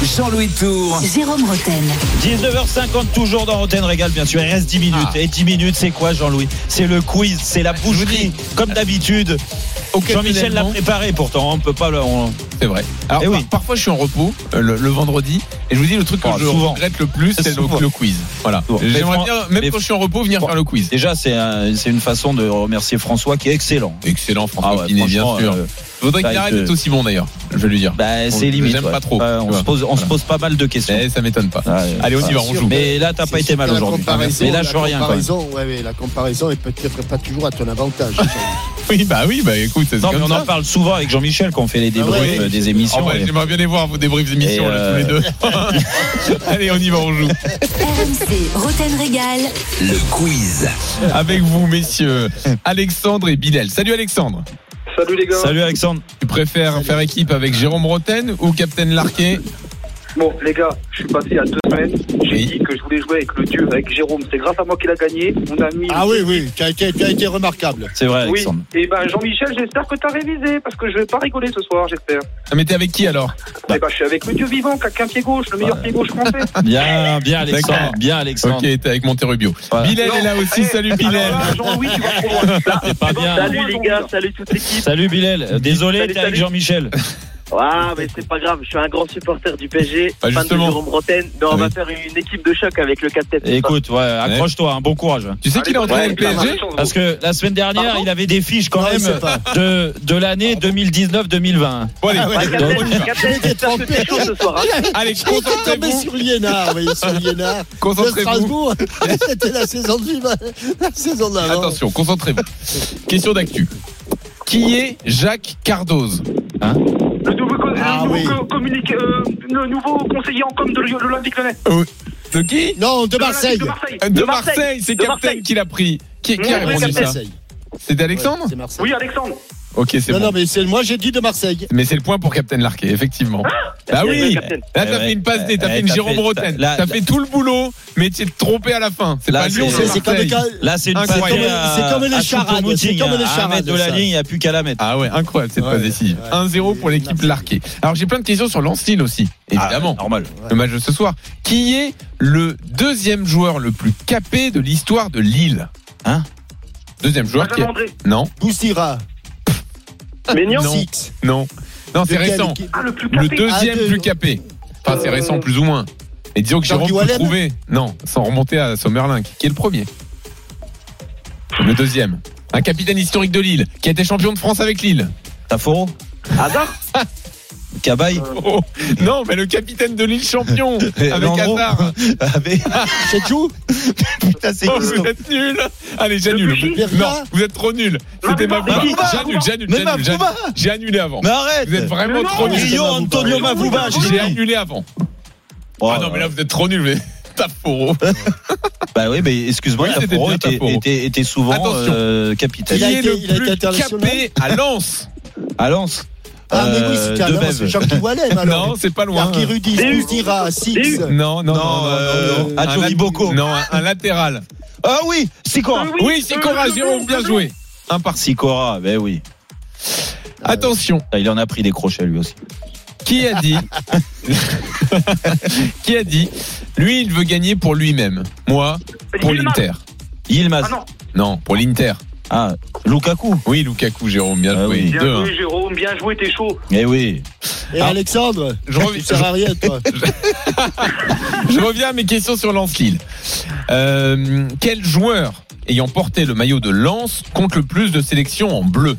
Jean-Louis Tour. Jérôme Roten. 19h50, toujours dans Roten Régal, bien sûr. Il reste 10 minutes. Ah. Et 10 minutes, c'est quoi, Jean-Louis? C'est le quiz, c'est la boucherie, comme d'habitude. Okay, Jean-Michel l'a préparé pourtant, on peut pas le. C'est vrai. Eh parfois je suis en repos euh, le, vendredi et je vous dis le truc que oh, je regrette le plus, c'est le, quiz. Voilà. J'aimerais bien, même quand je suis en repos, venir faire le quiz. Déjà, c'est une façon de remercier François qui est excellent. Excellent, François ah bien sûr. Euh, Faudrait qu'il arrête aussi bon d'ailleurs. Je vais lui dire. Bah, c'est limite. J'aime ouais. pas trop. On, se pose, pas mal de questions. Eh, ça m'étonne pas. Allez, on y va, on joue. Mais là, t'as pas été mal aujourd'hui. Mais là, je vois rien. Ouais, la comparaison est peut-être pas toujours à ton avantage. oui, bah oui, bah écoute. Non, mais on en parle souvent avec Jean-Michel quand on fait les ah débriefs euh, des émissions. J'aimerais bien les voir, vos débriefs d'émissions, tous euh, les deux. Allez, on y va, on joue. RMC, Roten Régal. Le quiz. Avec vous, messieurs, Alexandre et Bilal. Salut Alexandre. Salut les gars. Salut Alexandre. Tu préfères faire équipe avec Jérôme Roten ou Captain Larquet? Bon, les gars, je suis passé à deux semaines. J'ai dit que je voulais jouer avec le dieu, avec Jérôme. C'est grâce à moi qu'il a gagné. On a mis. Ah oui, oui, qui a été, remarquable. C'est vrai, Oui. Alexandre. Et ben, Jean-Michel, j'espère que tu as révisé, parce que je vais pas rigoler ce soir, j'espère. Ah, mais t'es avec qui alors? Eh ben, je suis avec le dieu vivant, qui a pied gauche, le meilleur ouais. pied gauche français. Bien, bien, Alexandre. Bien, Alexandre. Ok, t'es avec Monterubio. Voilà. Bilal est là aussi. Eh, salut, Bilal. Jean-Louis, tu pas bien. Salut, les gars. Salut, toute l'équipe. Salut, Bilal. Désolé, t'es avec Jean-Michel. Ah, mais c'est pas grave, je suis un grand supporter du PSG, Bah, fan de. Jérôme Bretagne, mais on Oui. va faire une équipe de choc avec le capitaine. Écoute, ouais, accroche-toi, un bon courage. Tu sais qu'il a entraîné le PSG Parce que la semaine dernière, Pardon il avait des fiches quand Non, même de, de l'année 2019-2020. Bon, allez, Ah hein. Allez, est tombé sur Liénard, oui, sur Liénard. De Concentrez-vous. C'était la saison de la saison d'avant. Attention, concentrez-vous. Question d'actu. Qui est Jacques Cardoze hein Le nouveau, co- Ah le nouveau oui. co- communique- euh, le nouveau conseiller en com de l'O- de l'Olympique Lyonnais. De qui Non, de Marseille. De Marseille. Marseille. c'est Captain Marseille. qui l'a pris. Qui, qui a répondu ça C'était Alexandre C'est Marseille. Oui, Alexandre. Ok, c'est Non, bon. non, mais c'est moi j'ai dit de Marseille. Mais c'est le point pour Captain Larquet, effectivement. bah Bien oui. Là, t'as Eh fait une passe D, t'as Eh, fait une Jérôme là- T'as fait tout le boulot, mais tu t'es trompé à la fin. C'est Là, pas Lyon, c'est- Marseille. Là, c'est une Incroyable. passe C'est comme- les charades, c'est comme les charades, de la ligne, il n'y a plus qu'à la mettre. Ah ouais, incroyable cette passe décisive. ouais. 1-0 pour l'équipe Larquet. Alors j'ai plein de questions sur Lens-Lille aussi, évidemment. Ah, normal. Le match de ce soir. Qui est le deuxième joueur le plus capé de l'histoire de Lille? Hein? Deuxième joueur qui est... Non, Boustira. Maignan non, Six. non. Non, c'est récent. Ah, le plus Le capé. deuxième Ah, plus capé. Enfin, c'est récent plus ou moins. Et disons que Jérôme peut trouver. Non, sans remonter à Sommerlin, qui est le premier. Le deuxième. Un capitaine historique de Lille, qui a été champion de France avec Lille. Taforo Hazard? Cabaye Oh, non, mais le capitaine de Lille champion avec Hazard. Avec- Chedjou Putain, c'est Oh, vous êtes nuls Allez, j'annule. Non, vous êtes trop nuls. C'était. Mavouba, J'annule, j'annule, j'annule, J'ai annulé avant. Mais arrête Vous êtes vraiment trop nuls. Rio Antonio Mavouba, j'ai annulé avant. Oh, Ah non, mais là, vous êtes trop nuls. Mais... Taforo. Bah oui, mais excuse-moi, Oui, c'était Taforo était, était, était souvent euh, capitaine. Qui a est été- il a été capé à Lens À Lens Ah, mais oui, Euh, c'est Jean-Guy Wallen alors. Non, c'est pas loin. Boustira, Six. Non, non, non, Non, non, euh, non, non. Adjo Un latéral. Ah oui, Sikora. Euh, Oui, c'est Cora, euh, Jérôme, bien joué. Un par Sikora, ben oui. Attention, Ah, Il en a pris des crochets lui aussi. qui a dit Qui a dit Lui, il veut gagner pour lui-même. Moi, pour l'Inter. Yilmaz. Ah non. Non, pour l'Inter. Ah, Lukaku. Oui, Lukaku, Jérôme, bien Ah joué. oui. Bien 2-1. joué, Jérôme, bien joué, t'es chaud. Eh oui. Et Ah. Alexandre, Je reviens- tu sers à rien, toi. Je reviens à mes questions sur Lens-Lille. Euh, quel joueur ayant porté le maillot de Lens compte le plus de sélections en bleu?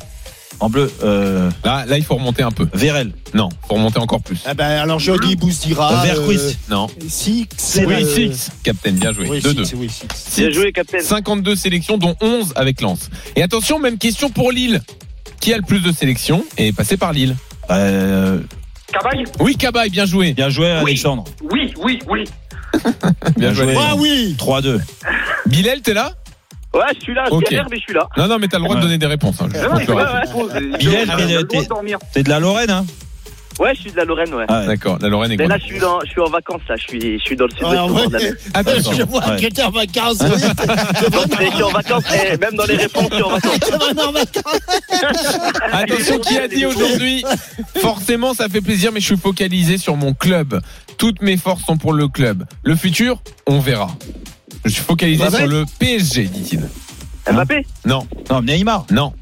En bleu, euh, Là, là, il faut remonter un peu. Vérel. Non, faut remonter encore plus. Ah ben, alors je dis Boustira. Verquist. Non. Six. Oui, euh, Six. Captain, bien joué. Oui, 2-2. Six, oui, Six. Bien Six. joué, capitaine. 52 sélections, dont 11 avec Lens. Et attention, même question pour Lille. Qui a le plus de sélections et est passé par Lille Euh, Cabaye Oui, Cabaye, bien joué. bien joué, Alexandre. Oui, oui, oui. Bien joué. Ah oui 3-2. Bilal, t'es là? Ouais, je suis là, je Ok. galère, mais je suis là. Non, non, mais t'as le droit de donner des réponses. hein, je Non, ouais, ouais, Bilal, t'es- de la Lorraine, hein Ouais, je suis de la Lorraine, ouais. Ah. D'accord, la Lorraine est Mais là, je suis, dans, je suis en vacances, là. Je suis, je suis dans le sud-ouest. Ah, de la ouais. mer. Attention. Je vois Ouais. que t'es en vacances. oui. Je suis en vacances, et même dans les réponses, je suis vacances. En vacances. Attention, qui a dit aujourd'hui Forcément, ça fait plaisir, mais je suis focalisé sur mon club. Toutes mes forces sont pour le club. Le futur, on verra. Je suis focalisé Mbappé sur le PSG, dit-il. Mbappé Non, Non, Neymar. non.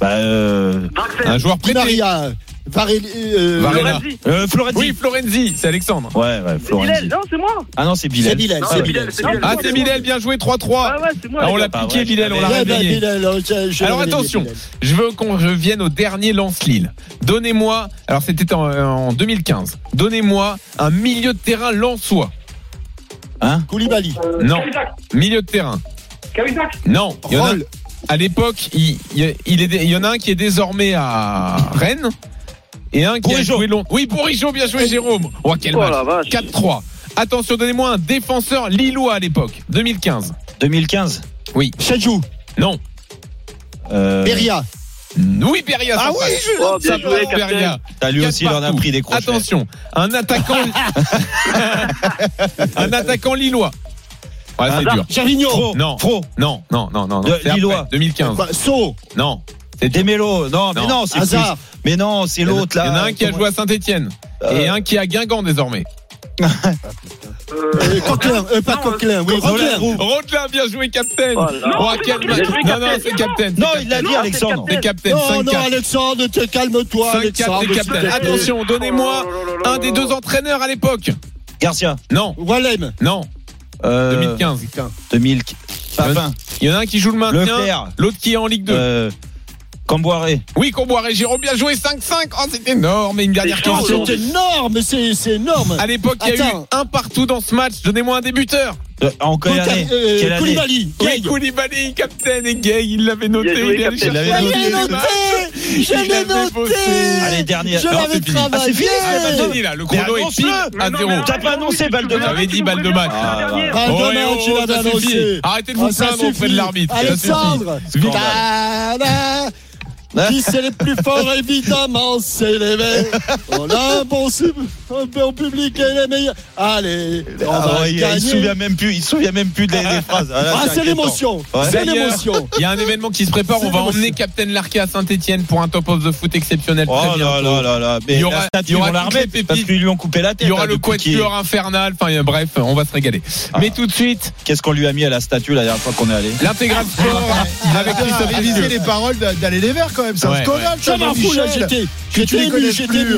Bah, euh. Un joueur prêté. Maria. Varelli. euh, Varela. Euh, Florenzi. Oui, Florenzi, c'est Alexandre. Ouais, ouais, C'est Florenzi. Bilal, non, c'est moi. Ah non, c'est Bilal. C'est Bilal, c'est Bilal, Bilal. c'est Bilal. Ah, c'est Bilal, bien joué, 3-3. Ah ouais, c'est moi. Ah, on l'a piqué, Bilal, on l'a bah, réveillé. Bilal, alors, je- je Alors l'avais dit, attention, Bilal. je veux qu'on revienne au dernier Lance-Lille. Donnez-moi, alors c'était en, en 2015, donnez-moi un milieu de terrain lensois. Hein Koulibaly. Non, Cahuzac. milieu de terrain. Cahuzac. Non, il y en a, à l'époque, il, il, il est, il y en a un qui est désormais à Rennes et un qui a joué long. Oui, Bourigeaud, bien joué, Jérôme. Oh, quel Oh match. la vache. 4-3. Attention, donnez-moi un défenseur lillois à l'époque, 2015. 2015. Oui. Chadjou. Non. Euh, Beria. Oui, Beria. Ah ça oui, je- Oh, bien Ça joué, Beria. lui aussi, il en a pris des crochets. Attention, un attaquant, un attaquant lillois. Ouais, c'est Hazard. dur. Javignon. Non, Fro. non, non, non, non. non. De- C'est après, Lillois. 2015. Quoi, So. Non. C'est dur. Demélo. Non, mais Non. non, c'est Hazard. plus- Mais non, c'est l'autre là. Il y en a un qui a joué à Saint-Etienne et Euh. un qui est à Guingamp désormais. Euh, Coquelin, euh, pas Coquelin, oui, Roquelin. Rodelin, bien joué, Captain. Oh, Oh, quel Il match. a joué Non, non, c'est Captain. Non, il l'a dit, Alexandre. C'est Captain. Non, 5-4. non, Alexandre, te- calme-toi, 5-4 Alexandre. des s'il Captain. Attention, donnez-moi un des deux entraîneurs à l'époque. Garcia. Non, Wallem. non. Euh, 2015. 2000. Papin. Il y en a un qui joue le maintien, l'autre qui est en Ligue 2. Euh, Camboiré. Oui, Comboiré, Jérôme, bien joué, 5-5. Oh, c'est énorme. Et une dernière question. C'est énorme, c'est c'est énorme. À l'époque, il y a eu un partout dans ce match. Donnez-moi un débuteur. Euh, En quelle année euh, Quelle année Koulibaly. Oui, Gay. Koulibaly, Captain et Gay, il l'avait noté. Il il chercher Je l'avait l'ai noté. Je Il l'ai noté. Allez, dernière. Je l'avais c'est fini. travaillé Ah, c'est fini, Ah, bah, dit là, le chrono est pile à zéro. T'as pas annoncé balle de Tu match J'avais dit balle de match. Ah, Balle Oh, de match, oh, il avait annoncé. Arrêtez de vous Ah, plaindre auprès de l'arbitre. Alexandre Qui c'est les plus forts évidemment c'est les mecs On a un bon, sub- un bon public et les meilleurs Allez on Ah va ouais, il, il gagner se souvient même plus, il se souvient même plus des, des phrases. Ah, Ah c'est l'émotion Ouais. C'est l'émotion Il y a un événement qui se prépare. On va emmener Captain Larquet à Saint-Etienne pour un top of the foot exceptionnel. Oh très là bientôt. là là là. Mais Il y aura- la statue, il y aura on la toutes remet les parce qu'ils lui ont coupé la tête. Il y aura là, le quatuor infernal. Enfin, euh, bref, on va se régaler. Ah. Mais tout de suite, Qu'est-ce qu'on lui a mis à la statue la dernière fois qu'on est allé? l'intégral sport Il avec avait Christophe les paroles d'aller les verts quand même. C'est un scandale, Je ça, m'en Jean-Michel. j'étais J'étais ému j'étais ému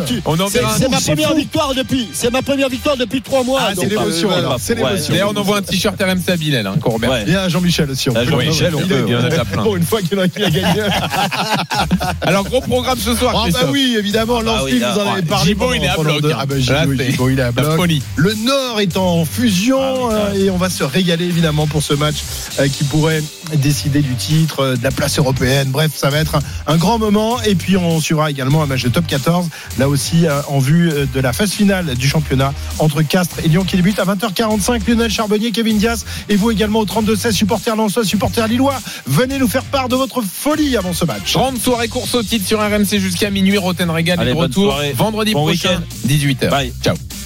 C'est ma première victoire depuis C'est ma première victoire depuis trois mois Ah, c'est l'émotion euh. C'est l'émotion. D'ailleurs, on envoie un t-shirt RMC à Bilal, hein, qu'on remercie. Un Jean-Michel aussi. Ah, Jean-Michel, on peut, a- il y en a plein. Pour une fois qu'il a gagné. Alors, gros programme ce soir, Ah bah oui, évidemment, Ah Lance oui, vous en avez parlé. Gibo, il est à bloc, hein. Ah bah Gibo, il est à bloc. Le Nord est en fusion Ah, euh, et on va se régaler évidemment pour ce match euh, qui pourrait décider du titre, de la place européenne. Bref, ça va être un grand moment. Et puis on suivra également un match de top 14, là aussi euh, en vue euh, de la phase finale du championnat entre Castres et Lyon qui débute à 20h45. Lionel Charbonnier, Kevin Diaz et vous également au 32-16, supporters lensois, supporters lillois. Venez nous faire part de votre folie avant ce match. Grande soirée course au titre sur RMC jusqu'à minuit. Roten Régal est de retour soirée. vendredi Bon prochain, week-end. 18h. Bye. Ciao.